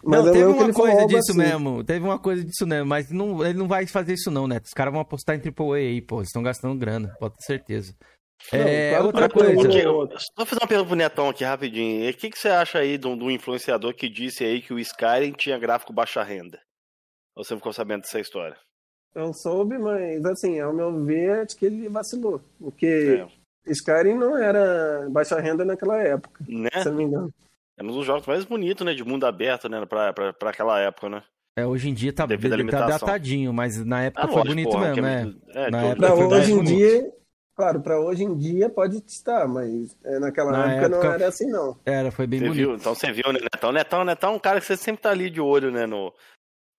Mas não, eu teve uma coisa disso assim. mesmo. Teve uma coisa disso mesmo, mas não, ele não vai fazer isso não, Neto. Os caras vão apostar em AAA aí, pô. Eles estão gastando grana, pode ter certeza. Não, é, claro outra que não, coisa. não. Porque, só fazer uma pergunta pro Netão aqui rapidinho. O que, que você acha aí do, do influenciador que disse aí que o Skyrim tinha gráfico baixa renda? Ou você ficou sabendo dessa história? Eu soube, mas assim, ao meu ver, acho que ele vacilou. Porque Skyrim não era baixa renda naquela época, Né? se eu não me engano. É um dos jogos mais bonitos, né? De mundo aberto, né? Pra, pra, pra aquela época, né? É, hoje em dia tá, tá datadinho, mas na época Ah, foi lógico, bonito porra, mesmo, que né? É, Na época foi hoje em dia, claro, pra hoje em dia pode estar, mas é, naquela Na época, não época- era assim, não. Era, foi bem Você bonito. viu? Então você viu, né, Netão? Netão, Netão é um cara que você sempre tá ali de olho, né? No,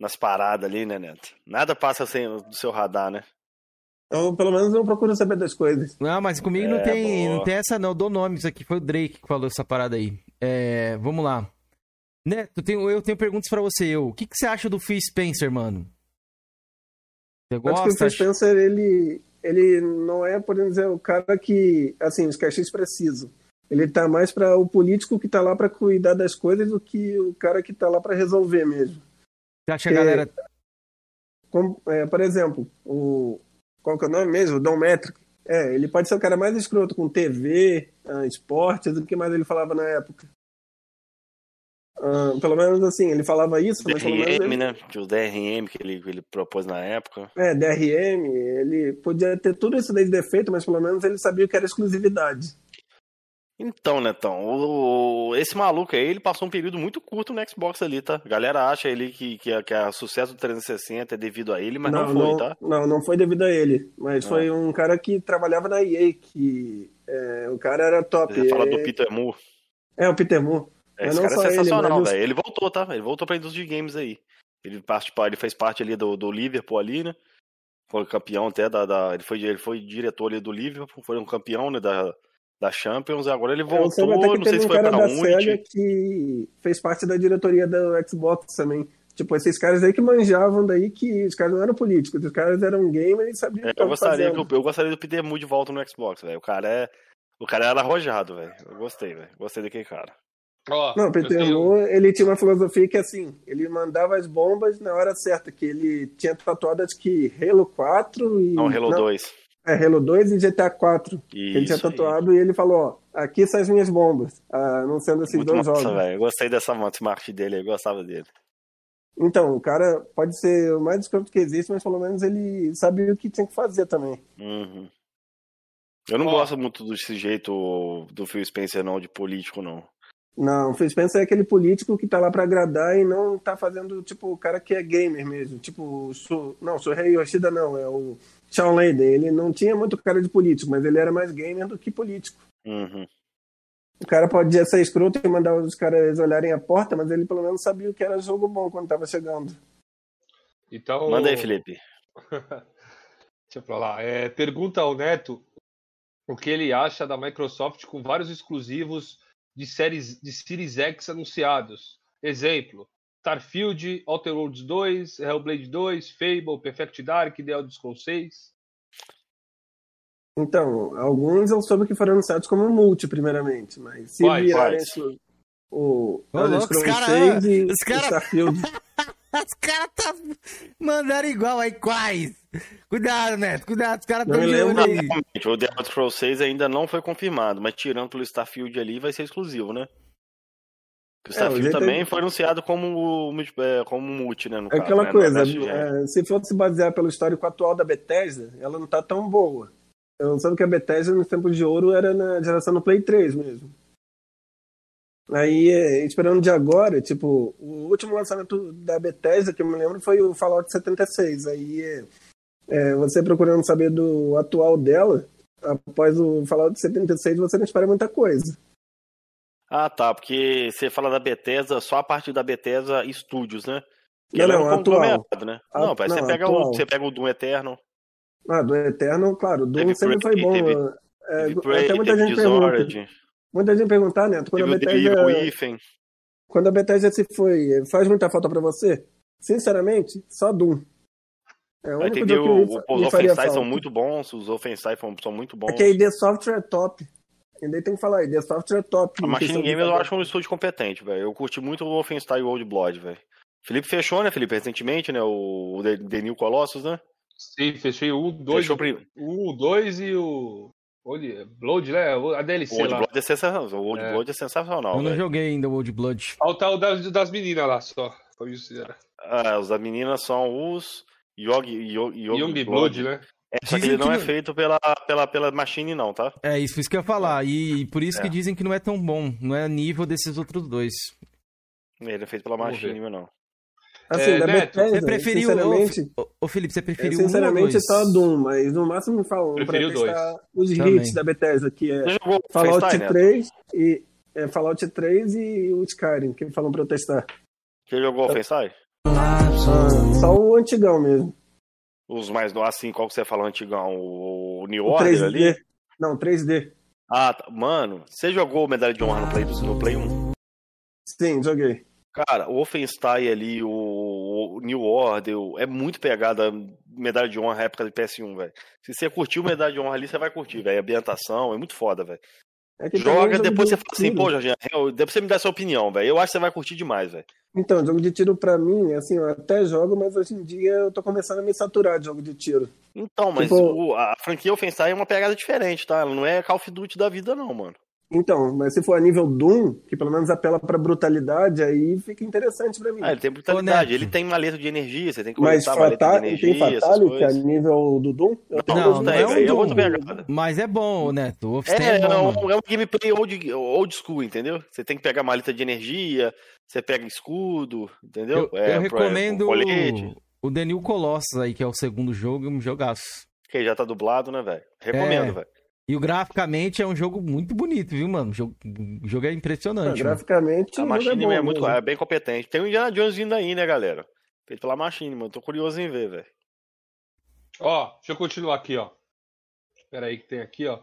nas paradas ali, né, Neto? Nada passa sem, do seu radar, né? Então, pelo menos eu procuro saber das coisas. Não, mas comigo não, É, tem, boa. não tem essa não. Eu dou nomes aqui. Foi o Drake que falou essa parada aí. É, vamos lá. Neto, eu tenho, eu tenho perguntas pra você. Eu. O que, que você acha do Phil Spencer, mano? Você Acho que o gosta? Phil Spencer, ele, ele não é, por exemplo, dizer, o cara que, assim, os cachês precisam. Ele tá mais para o político que tá lá para cuidar das coisas do que o cara que tá lá para resolver mesmo. Você acha que a galera... Como, é, por exemplo, o qual que é o nome mesmo? O Dom Metric. É, ele pode ser o cara mais escroto com TV, ah, esportes, do que mais ele falava na época. Ah, pelo menos assim, ele falava isso, mas pelo menos DRM, ele, né? Tinha o DRM que ele, que ele propôs na época. é, DRM, ele podia ter tudo isso daí de defeito, mas pelo menos ele sabia que era exclusividade. Então, Netão, o, esse maluco aí, ele passou um período muito curto no Xbox ali, tá? A galera acha ele que, que, a- que a sucesso do 360 é devido a ele, mas não, foi, não, tá? não, não foi devido a ele, mas Ah. foi um cara que trabalhava na EA, que é, o cara era top. Você fala é, do Peter Moore. é, o Peter Moore. É, Mas esse cara é ele, sensacional, os- velho. Ele voltou, tá? Ele voltou pra indústria de games aí. Ele, participou, ele fez parte ali do, do Liverpool ali, né? Foi campeão até da. da- ele, foi, ele foi diretor ali do Liverpool, foi um campeão né, da, da Champions, e agora ele voltou, não sei se um foi cara pra da. SEGA que fez parte da diretoria do Xbox também. Tipo, esses caras aí que manjavam daí que os caras não eram políticos, os caras eram gamers e sabiam É, que eu, gostaria eu, eu gostaria do Peter Moore de volta no Xbox, velho. O cara é. O cara era arrojado, velho. Eu gostei, velho. Gostei daquele cara. Ó, Não, Peter tenho- Moore, ele tinha uma filosofia que assim, ele mandava as bombas na hora certa, que ele tinha tatuado acho que Halo 4 e... Não, Halo não, 2. É, Halo 2 e GTA 4. que ele tinha Isso aí. tatuado e ele falou, ó, aqui são as minhas bombas, ah, anunciando esses Muito dois massa, jogos. velho. Eu gostei dessa smart dele, eu gostava dele. Então, o cara pode ser o mais escroto que existe, mas pelo menos ele sabia o que tinha que fazer também. Uhum. Eu não Ó. gosto muito desse jeito do Phil Spencer, não, de político, não. Não, o Phil Spencer é aquele político que tá lá pra agradar e não tá fazendo, tipo, o cara que é gamer mesmo. Tipo, o Su... não, o Suhei Yoshida não, é o Shawn Layden. Ele não tinha muito cara de político, mas ele era mais gamer do que político. Uhum. O cara podia ser escroto e mandar os caras olharem a porta, mas ele pelo menos sabia o que era jogo bom quando tava chegando. Então, Manda aí, Felipe. Deixa eu falar. É, pergunta ao Neto o que ele acha da Microsoft com vários exclusivos de séries de Series X anunciados. Exemplo: Starfield, Outer Worlds 2, Hellblade 2, Fable, Perfect Dark, The Elder Scrolls 6. Então, alguns eu soube que foram anunciados como multi, primeiramente, mas se virarem Quais? isso, o Elder Scrolls cara- 6 e os cara- Starfield. Os caras tá mandando igual aí, quais? Cuidado, Neto, cuidado, os caras Não tão me de olho lembro. aí. O The Elder Scrolls 6 ainda não foi confirmado, mas tirando pelo Starfield ali, vai ser exclusivo, né? O É, o Starfield jeito também é- foi anunciado como, multi- é, como multi, né? No É caso, aquela né, coisa, não é é, se for se basear pelo histórico atual da Bethesda, ela não tá tão boa. Eu soube que a Bethesda nos tempos de ouro era na geração do Play 3 mesmo. Aí, é, esperando de agora, tipo, o último lançamento da Bethesda, que eu me lembro, foi o Fallout 76. Aí, é, você procurando saber do atual dela, após o Fallout 76, você não espera muita coisa. Ah, tá, porque você fala da Bethesda, só a parte da Bethesda Studios, né? Que Não, ela é não, um atual. né? A- Não, pai, você, não, pega atual. o, você pega o Doom Eternal, Ah, do Eterno, claro, o Doom Teve sempre foi bom. teve- é, teve até Prey, muita teve gente pergunta. Muita gente perguntar, Neto, quando a o Bethesda, quando a Bethesda se foi, faz muita falta pra você? Sinceramente, só Doom. É o Aí único jogo o, que me, o- os Offensive são muito bons, os Offensive são, muito bons. É que a ID Software é top. Ainda tem que falar, a ID Software é top. A em Machine questão de Games eu acho um estúdio competente, velho. Eu curti muito o Offenstein e o Old Blood, velho. Felipe fechou, né, Felipe, recentemente, né? O, o The, The New Colossus, né? Sim, fechei um, dois, Fechou prim- um, dois e o. Onde? Blood, né? A O DLC Old lá. Blood é sensacional. O Old É. Blood é sensacional, Eu não velho. joguei ainda o Old Blood. Falta o das, das meninas lá só. Foi isso, era. Ah, os da menina são os Yogi, Yogi, Yogi Young Blood, né? É, só que ele não que é feito pela, pela, pela Machine, não, tá? É isso, isso que eu ia falar. E por isso que É. dizem que não é tão bom. Não é nível desses outros dois. Ele é feito pela Vamos Machine, ver. não. Assim, É, da Neto, Bethesda, Você preferiu. sinceramente, Ô, ô, Felipe, você é, preferiu um ou sinceramente dois? só Doom, mas no máximo me fala um pra testar os Também. hits da Bethesda, que é Fallout Wolfenstein, né? 3 e é, Fallout 3 e o Skyrim, que falam pra eu testar. Você jogou Wolfenstein? Ah, só o antigão mesmo. Os mais novos, assim, qual que você falou antigão? O, o New O Order 3D. ali? Não, 3D. Ah, tá. mano, você jogou Medalha de Honra no Play, no Play 1? Sim, joguei. Cara, o Wolfenstein ali, o, o New Order, o- é muito pegada Medalha de Honra época de PS1, velho. Se você curtiu Medalha de Honra ali, você vai curtir, velho. A ambientação é muito foda, velho. É é Joga, depois de você fala assim, pô, Jorginho, eu- depois você me dá sua opinião, velho. Eu acho que você vai curtir demais, velho. Então, jogo de tiro pra mim, assim, eu até jogo, mas hoje em dia eu tô começando a me saturar de jogo de tiro. Então, mas Tipo- o- a franquia Wolfenstein é uma pegada diferente, tá? Ela não é Call of Duty da vida, não, mano. Então, mas se for a nível Doom, que pelo menos apela pra brutalidade, aí fica interessante pra mim. Ah, ele tem brutalidade, ele tem maleta de energia, você tem que mas coletar maleta de fatal, energia, tem Fatality a nível do Doom? Eu Não, Não, não é um é Doom. outra pegada. Mas é bom, Neto. O É, é, bom. é mano. um, é um gameplay old, old school, entendeu? Você tem que pegar maleta de energia, você pega escudo, entendeu? Eu, É, eu pro- recomendo colete, o The New Colossus aí, que é o segundo jogo, um jogaço. que já tá dublado, né, velho? Recomendo, É. velho. E o graficamente é um jogo muito bonito, viu, mano? O jogo, o jogo é impressionante. mano. graficamente, A jogo Machine é, bom é muito é bem competente. Tem o Indiana Jones vindo aí, né, galera? Feito pela Machine, mano. Tô curioso em ver, velho. Ó, deixa eu continuar aqui, ó. Espera aí que tem aqui, ó.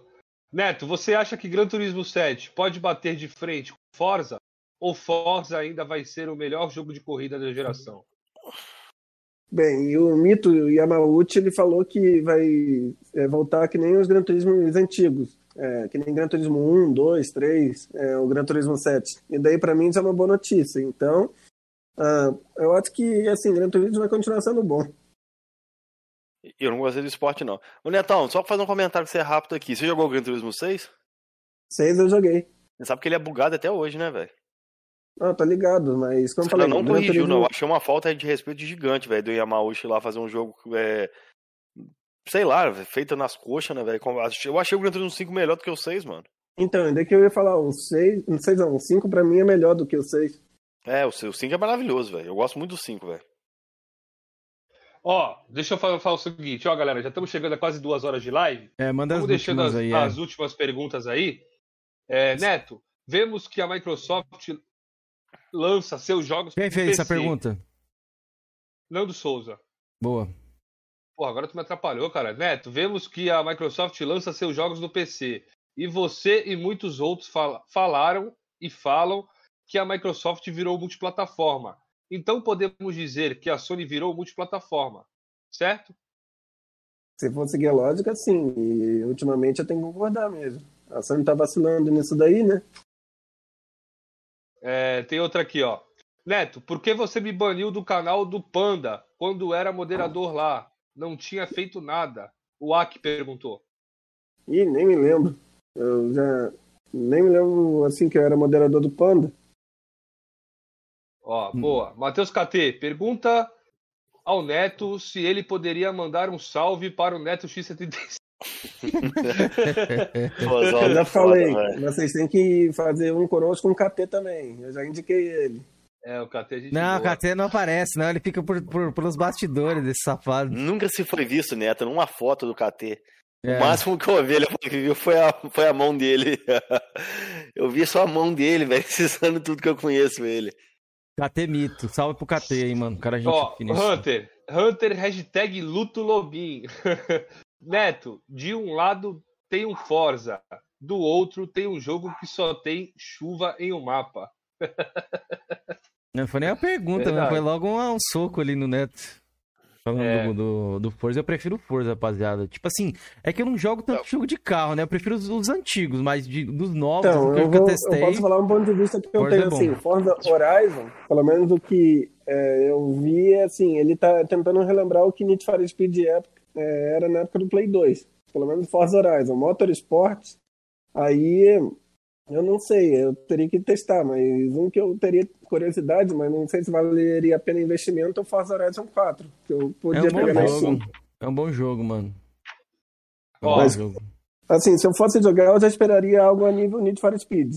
Neto, você acha que Gran Turismo 7 pode bater de frente com Forza? Ou Forza ainda vai ser o melhor jogo de corrida da geração? Bem, e o Mito Yamauchi, ele falou que vai é, voltar que nem os Gran Turismos antigos. É, que nem Gran Turismo 1, 2, 3, é, o Gran Turismo 7. E daí, pra mim, isso é uma boa notícia. Então, ah, eu acho que, assim, Gran Turismo vai continuar sendo bom. Eu não gostei do esporte, não. Ô, Netão, só pra fazer um comentário que você é rápido aqui. Você jogou o Gran Turismo 6? 6 eu joguei. Você sabe que ele é bugado até hoje, né, velho? Não, tô ligado, mas como eu falei, não corrigiu, não. Eu achei uma falta de respeito gigante, velho, do Yamauchi lá fazer um jogo, é... sei lá, feito nas coxas, né, velho? Eu achei o Gran Turismo 5 melhor do que o 6, mano. Então, ainda que eu ia falar, o 6, não 6 não, o 5 pra mim é melhor do que o 6. É, o 5 é maravilhoso, velho. Eu gosto muito do 5, velho. Ó, deixa eu falar, falar o seguinte, ó, galera, já estamos chegando a quase duas horas de live. É, manda as Vamos deixando últimas as, aí. as é. últimas perguntas aí. É, Neto, vemos que a Microsoft lança seus jogos Quem fez essa PC. pergunta? Nando Souza. Boa. Pô, agora tu me atrapalhou, cara. Neto, vemos que a Microsoft lança seus jogos no PC. E você e muitos outros fala- falaram e falam que a Microsoft virou multiplataforma. Então podemos dizer que a Sony virou multiplataforma, certo? Se for seguir a lógica, sim. E ultimamente eu tenho que concordar mesmo. A Sony tá vacilando nisso daí, né? É, tem outra aqui, ó. Neto, por que você me baniu do canal do Panda quando era moderador lá? Não tinha feito nada. O Aki perguntou. Ih, nem me lembro. Eu já nem me lembro assim que eu era moderador do Panda. Ó, boa. Matheus KT, pergunta ao Neto se ele poderia mandar um salve para o Neto X75. Eu já falei, vocês têm que fazer um coroas com o KT também. Eu já indiquei ele. É, o KT a gente Não, o boa. KT não aparece, não. Ele fica por, por, pelos bastidores desse safado. Nunca se foi visto, Neto, numa foto do KT. É. O máximo que eu vi, ele que viu foi a, foi a mão dele. eu vi só a mão dele, velho, precisando tudo que eu conheço ele. KT mito. Salve pro KT aí, mano. Cara, gente Ó, finíssima. Hunter. Hunter, hashtag Luto Lobin. Neto, de um lado tem um Forza, do outro tem um jogo que só tem chuva em um mapa. Não foi nem a pergunta, né? foi logo um, um soco ali no Neto. Falando É. do, do, do Forza, eu prefiro o Forza, rapaziada. Tipo assim, é que eu não jogo tanto jogo de carro, né? Eu prefiro os, os antigos, mas de- dos novos, Então, que eu, vou, testei. eu posso falar um ponto de vista que eu Forza tenho, é assim, Forza Horizon, pelo menos o que é, eu vi, é assim, ele tá tentando relembrar o que Need for Speed época- é, era na época do Play 2. Pelo menos Forza Horizon. Motorsport, aí eu não sei, eu teria que testar, mas um que eu teria curiosidade, mas não sei se valeria a pena investimento, é o Forza Horizon 4, que eu É podia um bom pegar na jogo. É um bom jogo, mano. É um Ó, bom mas- jogo. Assim, se eu fosse jogar, eu já esperaria algo a nível Need for Speed.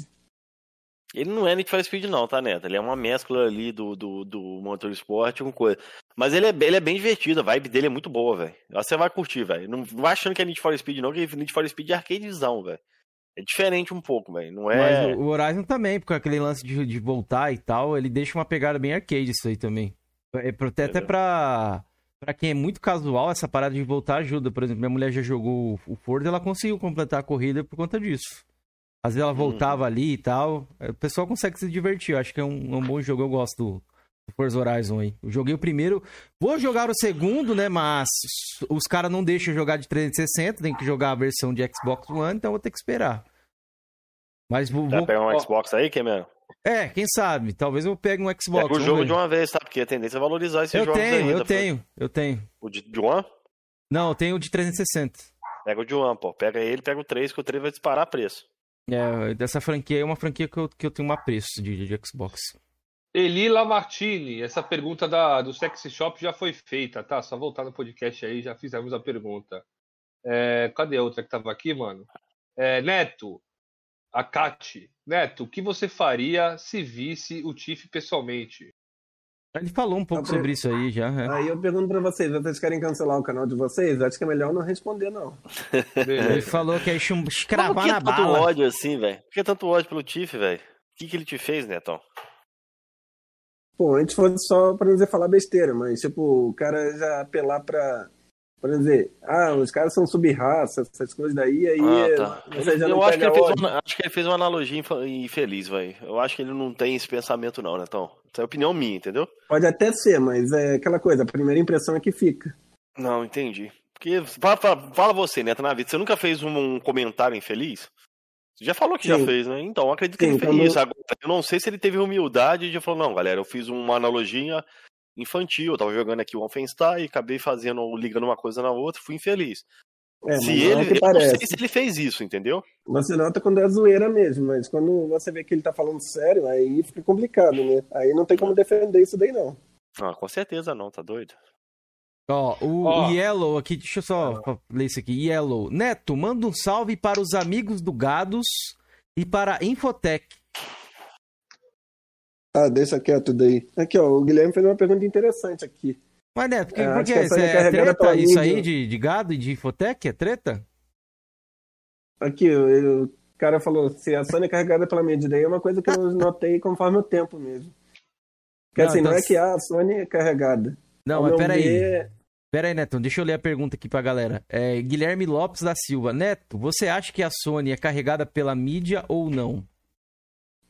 Ele não é Need for Speed não, tá, Neto? Ele é uma mescla ali do, do, do Motorsport com coisa. Mas ele é, ele é bem divertido, a vibe dele é muito boa, velho. Você vai curtir, velho. Não vai achando que é Need for Speed não, que Need for Speed é arcadezão, velho. É diferente um pouco, velho. Não é... Mas o, Horizon também, porque aquele lance de, de voltar e tal, ele deixa uma pegada bem arcade isso aí também. É, pro- até até pra, pra quem é muito casual, essa parada de voltar ajuda. Por exemplo, minha mulher já jogou o Forza ela conseguiu completar a corrida por conta disso. Às vezes ela voltava ali e tal. é, O pessoal consegue se divertir. Eu acho que é um, é um bom jogo. Eu gosto do, do Forza Horizon aí. Eu joguei o primeiro. Vou jogar o segundo, né? Mas os caras não deixam eu jogar de 360. Tem que jogar a versão de Xbox One, então eu vou ter que esperar. Mas vou. Vai vou- pegar um. Xbox aí, Cameron? É, quem sabe? Talvez eu pegue um Xbox. Pega o jogo ver. de uma vez, tá? Porque a tendência é valorizar esses Eu jogos tenho, ainda. eu pô. tenho, eu tenho. O de, de One? Não, eu tenho o de 360. Pega o de One, pô. Pega ele, pega o 3, que o 3 vai disparar preço. É, dessa franquia é uma franquia que eu, que eu tenho um apreço de, de Xbox. Eli Lamartine, essa pergunta da, do Sexy Shop já foi feita, tá? Só voltar no podcast aí, já fizemos a pergunta. É, cadê a outra que tava aqui, mano? É, Neto, a Kati. Neto, o que você faria se visse o Tiff pessoalmente? Ele falou um pouco sobre isso aí já. é. Aí eu pergunto pra vocês, vocês querem cancelar o canal de vocês? Acho que é melhor não responder, não. Ele falou que é chum- Por escravar que na tanto bala. ódio assim, velho? Por que tanto ódio pelo Tiff, velho? O que, que ele te fez, Netão? Pô, antes fosse só pra dizer falar besteira, mas tipo, o cara já apelar pra. Por dizer, ah, os caras são sub-raça, essas coisas daí, aí Ah, tá. você já eu acho que, uma, acho que ele fez uma analogia infeliz, velho. Eu acho que ele não tem esse pensamento, não, Netão. Isso é opinião minha, entendeu? Pode até ser, mas é aquela coisa, a primeira impressão é que fica. Não, entendi. Porque, fala, fala- fala você, Neto, na vida, você nunca fez um, um comentário infeliz? Você já falou que já Sim. fez, né? Então, eu acredito que Sim, ele fez quando- isso. Agora, eu não sei se ele teve humildade de falar, não, galera, eu fiz uma analogia infantil, eu tava jogando aqui o Wolfenstein e acabei fazendo, ligando uma coisa na outra, fui infeliz. É, se não é ele, que eu não parece. sei se ele fez isso, entendeu? Você nota quando é zoeira mesmo, mas quando você vê que ele tá falando sério, aí fica complicado, né? Aí não tem como defender isso daí, não. Ah, com certeza não, tá doido? Ó, o Ó. Yellow aqui, deixa eu só ler isso aqui. Yellow. Neto, manda um salve para os amigos do Gados e para a Infotec. Ah, deixa quieto daí. Aqui, ó, o Guilherme fez uma pergunta interessante aqui. Mas, Neto, que, É, por acho que? que a Isso Sony é é treta? Isso mídia. aí de, de gado e de Infotec? É treta? Aqui, eu- o cara falou, se a Sony é carregada pela mídia, daí é uma coisa que eu notei conforme o tempo mesmo. Porque Não, assim, então não é que a Sony é carregada. Não, mas peraí. ver, Pera aí, Neto, deixa eu ler a pergunta aqui pra galera. É, Guilherme Lopes da Silva. Neto, você acha que a Sony é carregada pela mídia ou não?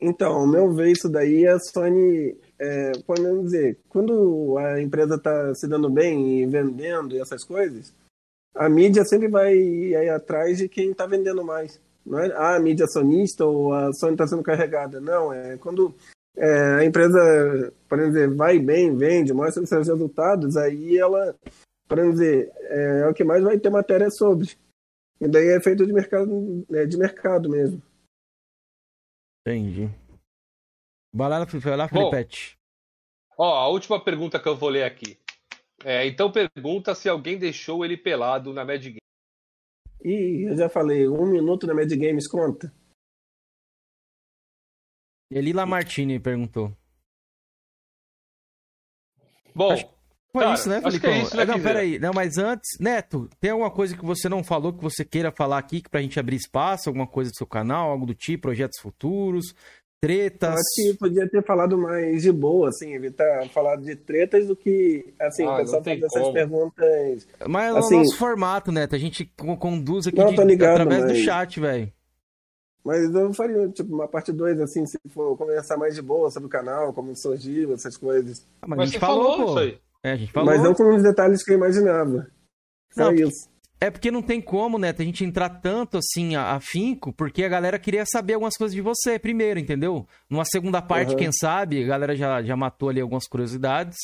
Então, ao meu ver, isso daí a Sony, é, podemos dizer, quando a empresa está se dando bem e vendendo e essas coisas, a mídia sempre vai ir atrás de quem está vendendo mais. Não é ah, a mídia sonista ou a Sony está sendo carregada. Não, é quando é, a empresa, podemos dizer, vai bem, vende, mostra os seus resultados, aí ela, podemos dizer, é, é o que mais vai ter matéria sobre. E daí é feito de mercado, é, de mercado mesmo. Entendi. Vai lá, vai lá Bom, Felipete. Ó, a última pergunta que eu vou ler aqui. É, então pergunta se alguém deixou ele pelado na Mad Game. Ih, eu já falei, um minuto na Mad Games conta. Elila Martini perguntou. Bom, Acho- Foi Cara, isso, né, Felipão? é isso, né, não, peraí. Não, mas antes, Neto, tem alguma coisa que você não falou que você queira falar aqui pra gente abrir espaço? Alguma coisa do seu canal, algo do tipo, projetos futuros, Eu tretas? acho que podia ter falado mais de boa, assim, evitar falar de tretas do que, assim, Ah, o pessoal não tem fazer essas perguntas. Mas assim- é o nosso formato, Neto. A gente co- conduz aqui Não, de- ligado, através do mas- chat, velho. Mas eu faria, tipo, uma parte 2, assim, se for conversar mais de boa sobre o canal, como surgiu, essas coisas. Ah, mas, mas a gente você falou, falou pô. isso aí. É, a gente falou. Mas não com os detalhes que eu imaginava. Só Não, isso. É porque não tem como, Neto, a gente entrar tanto assim a- afinco, porque a galera queria saber algumas coisas de você primeiro, entendeu? Numa segunda parte, Uhum. quem sabe, a galera já, já matou ali algumas curiosidades.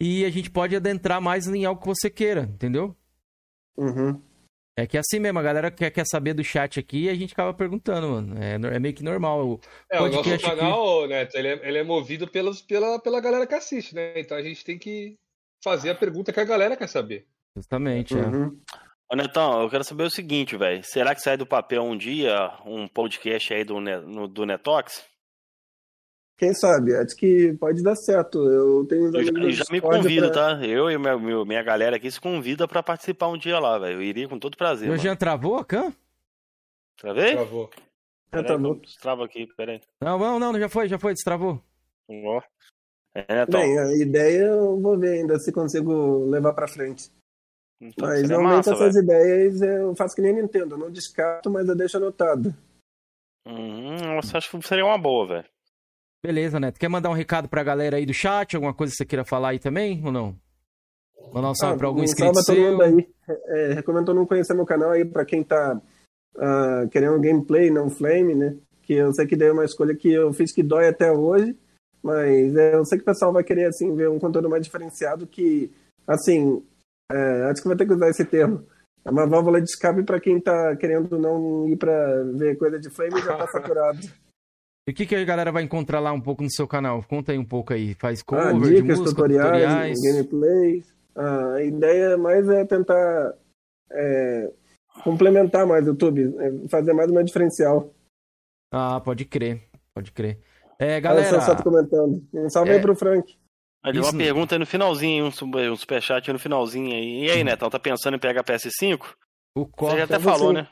E a gente pode adentrar mais em algo que você queira, entendeu? Uhum. É que é assim mesmo, a galera quer, quer saber do chat aqui e a gente acaba perguntando, mano. É, é meio que normal. O É, o nosso canal, Neto, ele é, ele é movido pelos, pela, pela galera que assiste, né? Então a gente tem que fazer a pergunta que a galera quer saber. Justamente, é. Uhum. Ô, Netão, eu quero saber o seguinte, velho. Será que sai do papel um dia um podcast aí do, no- do Netox? Quem sabe? Acho que pode dar certo. Eu tenho uns Eu já, eu já me convido, pra- tá? Eu e meu- minha galera aqui se convida pra participar um dia lá, velho. Eu iria com todo prazer. Mano. Jean travou a cam? Travei? Travou. Já Peraí, tá bom. Trava aqui, peraí. Não, não, não, já foi, já foi, destravou. Ó. É, Netão. Bem, a ideia eu vou ver ainda se consigo levar pra frente. então Mas normalmente massa, essas velho. ideias eu faço que nem Nintendo. Eu não descarto, mas eu deixo anotado. Uhum, nossa, acho que seria uma boa, velho. Beleza, Neto. Quer mandar um recado pra galera aí do chat? Alguma coisa que você queira falar aí também, ou não? Mandar um salve Ah, pra algum um inscrito salve todo seu? mundo aí. É, recomendo não conhecer meu canal aí pra quem tá ah, querendo gameplay, não flame, né? Que eu sei que daí é uma escolha que eu fiz que dói até hoje. Mas é, eu sei que o pessoal vai querer assim ver um conteúdo mais diferenciado que, assim, é, acho que vai ter que usar esse termo. É uma válvula de escape pra quem tá querendo não ir pra ver coisa de flame e já tá saturado. E o que, que a galera vai encontrar lá um pouco no seu canal? Conta aí um pouco aí. Faz cover Ah, de dicas, música, tutoriais, tutoriais. gameplays. Ah, a ideia mais é tentar é, complementar mais o YouTube, é, fazer mais uma diferencial. Ah, pode crer, pode crer. É, Olha galera, só, só tô comentando. Um salve É. aí pro Frank. Aí Isso uma pergunta aí no finalzinho, um, super- superchat aí no finalzinho aí. E aí, Netão, tá pensando em pegar PS5? o Você já até falou, sim. né?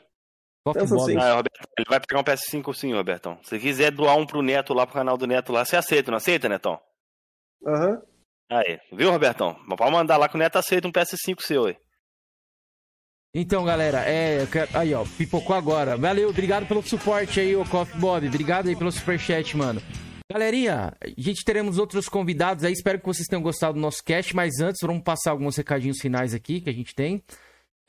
Coffee pensa Bob. sim. Ah, Roberto, ele vai pegar um PS5 sim, Robertão. Se quiser doar um pro Neto lá, pro canal do Neto lá, você aceita, não aceita, Netão? Aham. Aí, viu, Robertão? Mas pode mandar lá que o Neto aceita um PS5 seu aí. Então, galera, é. quero- Aí, ó, pipocou agora. Valeu, obrigado pelo suporte aí, ô Coffee Bob. Obrigado aí pelo superchat, mano. Galerinha, a gente teremos outros convidados aí. Espero que vocês tenham gostado do nosso cast. Mas antes, vamos passar alguns recadinhos finais aqui que a gente tem.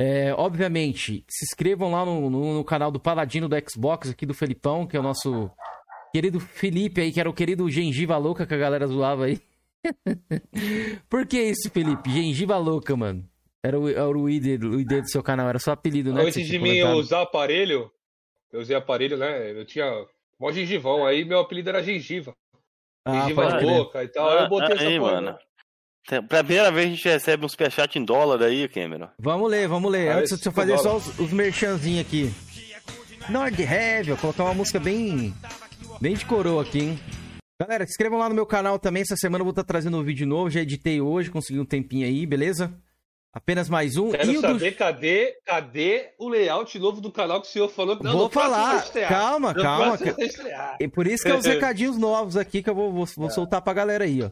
É, obviamente, se inscrevam lá no, no- no canal do Paladino do Xbox, aqui do Felipão, que é o nosso querido Felipe aí, que era o querido Gengiva Louca que a galera zoava aí. Por que isso, Felipe? Gengiva Louca, mano. Era o, era o, ID, o ID do seu canal, era seu apelido, né? Antes de mim comentado. usar aparelho, eu usei aparelho, né? Eu tinha mó gengivão, aí meu apelido era gengiva. Ah, gengiva crer. louca e tal. aí eu botei essa aí, porra, mano. né? Primeira vez a gente recebe um superchat em dólar aí, Cameron. Vamos ler, vamos ler. Parece Antes, deixa eu fazer só dólares. os, os merchanzinhos aqui. Nord Heavy, ó, colocar uma música bem, bem de coroa aqui, hein? Galera, se inscrevam lá no meu canal também. Essa semana eu vou estar trazendo um vídeo novo. Já editei hoje, consegui um tempinho aí, beleza? Apenas mais um. Quero e o do... saber cadê, cadê o layout novo do canal que o senhor falou que Vou falar. Calma, No calma. estrear. E por isso que é os recadinhos novos aqui que eu vou, vou, vou soltar pra galera aí, ó.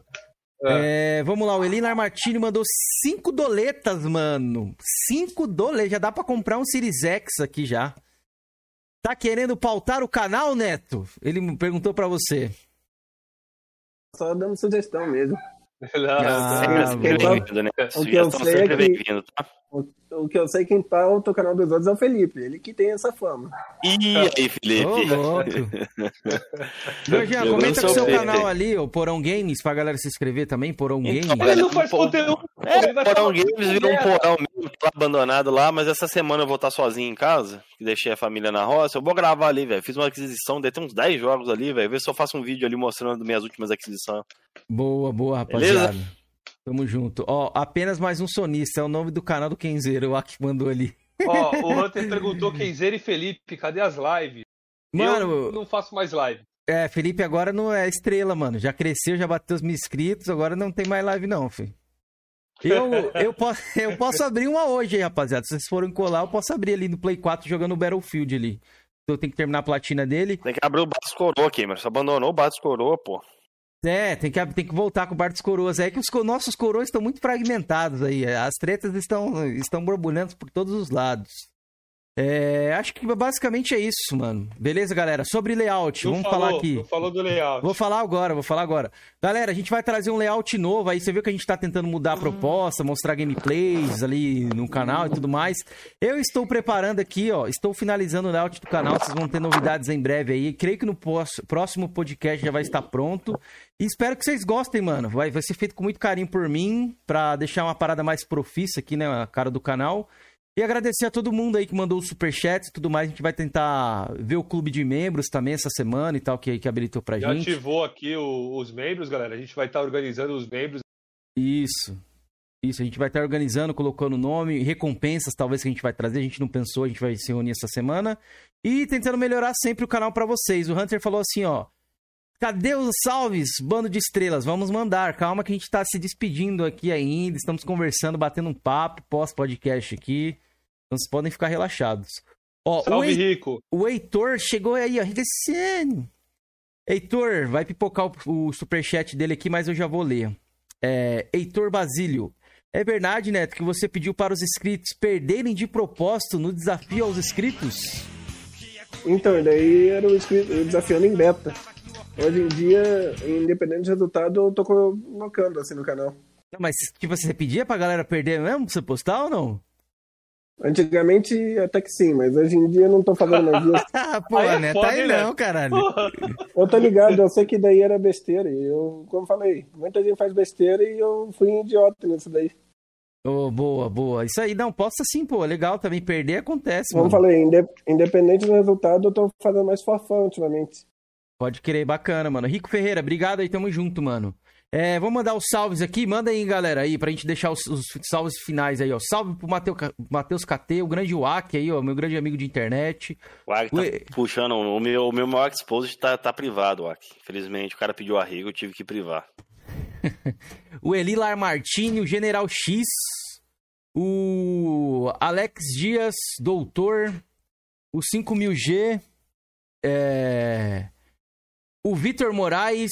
É. É, vamos lá, o Elinar Martini mandou cinco doletas, mano. Cinco doletas. Já dá pra comprar um Series X aqui já. Tá querendo pautar o canal, Neto? Ele perguntou pra você. Só dando sugestão mesmo. Não, Ah, Sempre, bem-vindo, né? O que eu sei é sempre que- bem-vindo, tá? O que eu sei quem pauta o canal dos outros é o Felipe. Ele que tem essa fama. E aí, Felipe? Ô, louco. Jorginho, Jogando comenta com o seu seu canal ali, o Porão Games, pra galera se inscrever também, Porão Então, Games. Ele não faz conteúdo, É, Porão Games virou um porão mesmo, tá abandonado lá, mas essa semana eu vou estar sozinho em casa, que deixei a família na roça. Eu vou gravar ali, velho. Fiz uma aquisição, deve ter uns 10 jogos ali, velho. Ver se eu faço um vídeo ali mostrando minhas últimas aquisições. Boa, boa, rapaziada. Tamo junto. Ó, apenas mais um sonista. É o nome do canal do Kenzeiro. O Aki mandou ali. Ó, o Hunter perguntou Kenzeiro e Felipe, cadê as lives? Mano, eu não faço mais live. é, Felipe agora não é estrela, mano. Já cresceu, já bateu os mil inscritos. Agora não tem mais live, não, filho. Eu, eu, posso, eu posso abrir uma hoje aí, rapaziada. Se vocês forem colar, eu posso abrir ali no Play 4 jogando o Battlefield ali. Então eu tenho que terminar a platina dele. Tem que abrir o Batos Coroa aqui, mas você abandonou o Batos Coroa, pô. É, tem que, tem que voltar com o Bar dos Coroas. É que os nossos coroas estão muito fragmentados aí. As tretas estão, estão borbulhando por todos os lados. É, acho que basicamente é isso, mano. Beleza, galera? Sobre layout, Não vamos falou, falar aqui. Falou do layout. Vou falar agora, vou falar agora. Galera, a gente vai trazer um layout novo aí. Você viu que a gente tá tentando mudar a proposta, mostrar gameplays ali no canal e tudo mais. Eu estou preparando aqui, ó. Estou finalizando o layout do canal. Vocês vão ter novidades em breve aí. Creio que no próximo podcast já vai estar pronto. E espero que vocês gostem, mano. Vai, vai ser feito com muito carinho por mim, pra deixar uma parada mais profissa aqui, né? A cara do canal. E agradecer a todo mundo aí que mandou os superchats e tudo mais. A gente vai tentar ver o clube de membros também essa semana e tal, que, que habilitou pra Já gente. ativou aqui o- os membros, galera. A gente vai estar organizando os membros. Isso. Isso, a gente vai estar organizando, colocando nome, recompensas talvez que a gente vai trazer, a gente não pensou, a gente vai se reunir essa semana. E tentando melhorar sempre o canal pra vocês. O Hunter falou assim, ó. Cadê os salves, bando de estrelas? Vamos mandar. Calma que a gente tá se despedindo aqui ainda, estamos conversando, batendo um papo pós-podcast aqui. Então vocês podem ficar relaxados. Ó, o Salve, Hei- Rico. o Heitor chegou aí, ó. Recém. Heitor, vai pipocar o, o superchat dele aqui, mas eu já vou ler. É, Heitor Basílio. É verdade, Neto, que você pediu para os inscritos perderem de propósito no desafio aos inscritos? Então, daí era o, inscrito, o desafiando em beta. Hoje em dia, independente do resultado, eu tô colocando assim no canal. Não, mas, tipo, você pedia pra galera perder mesmo pra você postar ou não? Antigamente até que sim, mas hoje em dia eu não tô fazendo mais isso. Ah, pô, Aí é Neto, foda, aí hein, não, caralho. Eu tô ligado, eu sei que daí era besteira. E eu, como falei, muita gente faz besteira e eu fui um idiota nisso daí. Ô, boa, boa. Isso aí, não, posta sim, pô. Legal também. Perder acontece, Como mano. falei, inde- independente do resultado, eu tô fazendo mais fofão ultimamente. Pode crer, bacana, mano. Rico Ferreira, obrigado aí, tamo junto, mano. É, vou mandar os salves aqui, manda aí, galera, aí, pra gente deixar os, os salves finais aí, ó. Salve pro Mateu, Matheus KT, o grande Wack aí, ó, meu grande amigo de internet. O Aki tá puxando, o meu, o meu maior exposed tá, tá privado, Aki. Infelizmente, o cara pediu arrego, eu tive que privar. O Elilar Martini, o General X, o Alex Dias, doutor, o 5000G, é... o Vitor Moraes.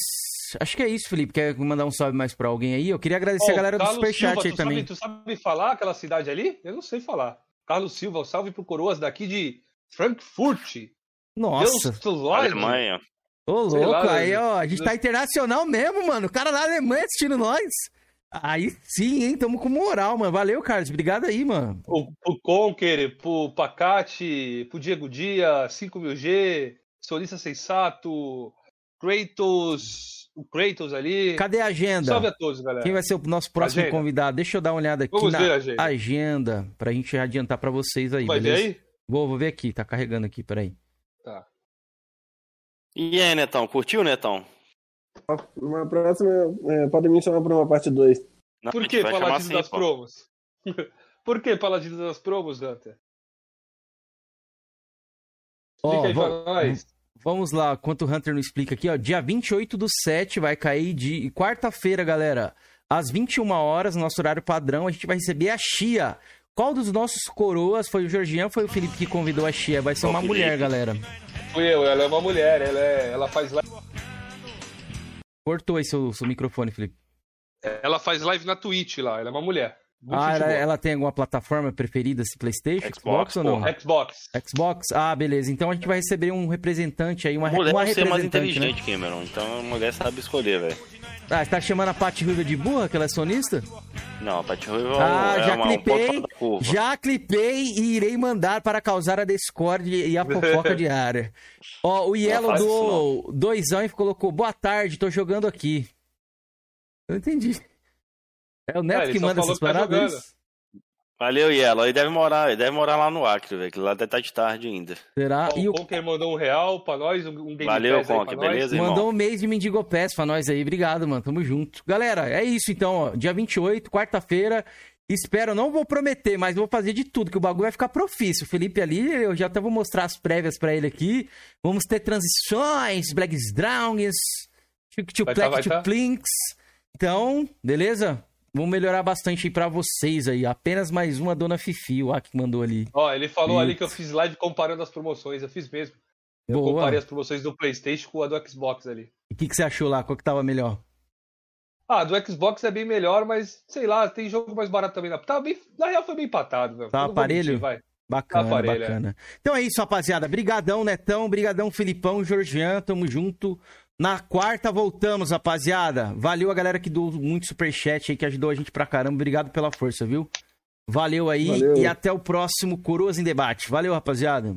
Acho que é isso, Felipe. Quer mandar um salve mais pra alguém aí? Eu queria agradecer Ó, a galera do Carlos Superchat Silva, aí tu também. Sabe, tu sabe falar aquela cidade ali? Eu não sei falar. Carlos Silva, salve pro Coroas daqui de Frankfurt. Nossa, Deus. Alemanha. ô louco, lá, aí ó, a gente tá internacional mesmo, mano. O cara da Alemanha assistindo nós. Aí sim, hein, tamo com moral, mano. Valeu, Carlos. Obrigado aí, mano. O, pro Conker, pro Pacate, pro Diego Dias, 5000G, Solista Sensato, Kratos, o Kratos ali. Cadê a agenda? Salve a todos, galera. Quem vai ser o nosso próximo Agenda. convidado? Deixa eu dar uma olhada aqui Vamos na ver a agenda. agenda pra gente adiantar pra vocês aí, Vai ver beleza? aí? Vou, vou ver aqui, tá carregando aqui, peraí. Tá. E aí, Netão, curtiu, Netão? Uma próxima, é, pode me chamar pra uma parte 2. Não, a Por que Paladino assim, das pô. Promos? Por que Paladino das Promos, Dante? Ó, Explica aí va- pra nós. Vamos lá, enquanto o Hunter não explica aqui, ó. Dia 28 do 7 vai cair de quarta-feira, galera. Às 21 horas, nosso horário padrão, a gente vai receber a Chia. Qual dos nossos coroas foi o Georgian ou foi o Felipe que convidou a Chia? Vai ser uma Felipe. mulher, galera. Fui eu, ela é uma mulher, ela, é, ela faz live. Cortou aí seu, seu microfone, Felipe. Ela faz live na Twitch lá, ela é uma mulher. Ah, ela, ela tem alguma plataforma preferida, se Playstation, Xbox, Xbox, ou não? porra. Xbox. Xbox? Ah, beleza. Então a gente vai receber um representante aí, uma, Mulher uma ser mais representante, né? inteligente, Cameron. Então a mulher sabe escolher, velho. Ah, você tá chamando a Paty Ruiva de burra, que ela é sonista? Não, a Paty Ruiva Ah, é já uma, um clipei, curva. já clipei e irei mandar para causar a discórdia e a fofoca diária. Ó, o Yellow do doisão e colocou, boa tarde, tô jogando aqui. Eu não entendi. É o Neto É, ele que manda essas tá paradas? é? Valeu, Yelo. Ele deve morar, ele deve morar lá no Acre, velho, que lá deve estar de tarde ainda. Será? Ó, E o o Conker mandou um real pra nós, um, Game Valeu, Conker, nós. beleza, irmão? Mandou um mês de Mendigo Pass pra nós aí. Obrigado, mano. Tamo junto. Galera, é isso então, ó. Dia 28, quarta-feira. Espero, não vou prometer, mas vou fazer de tudo, que o bagulho vai ficar profício. O Felipe ali, eu já até vou mostrar as prévias pra ele aqui. Vamos ter transições, Black Drowns, tá, Plek, tá. Plinks. Então, beleza? Vamos melhorar bastante aí pra vocês aí. Apenas mais uma Dona Fifi, o Aki mandou ali. Ó, ele falou Isso. ali que eu fiz live comparando as promoções. Eu fiz mesmo. Eu Boa. comparei as promoções do PlayStation com a do Xbox ali. E o que, que você achou lá? Qual que tava melhor? Ah, do Xbox é bem melhor, mas sei lá, tem jogo mais barato também. Tava bem, na real foi bem empatado, velho. Vou mentir, aparelho? vai. Bacana, Aparelho, é. bacana. Então é isso, rapaziada. Brigadão, Netão. Brigadão, Filipão, Georgian. Tamo junto. Na quarta voltamos, rapaziada. Valeu a galera que deu muito superchat aí, que ajudou a gente pra caramba. Obrigado pela força, viu? Valeu aí Valeu. e até o próximo Coroas em Debate. Valeu, rapaziada.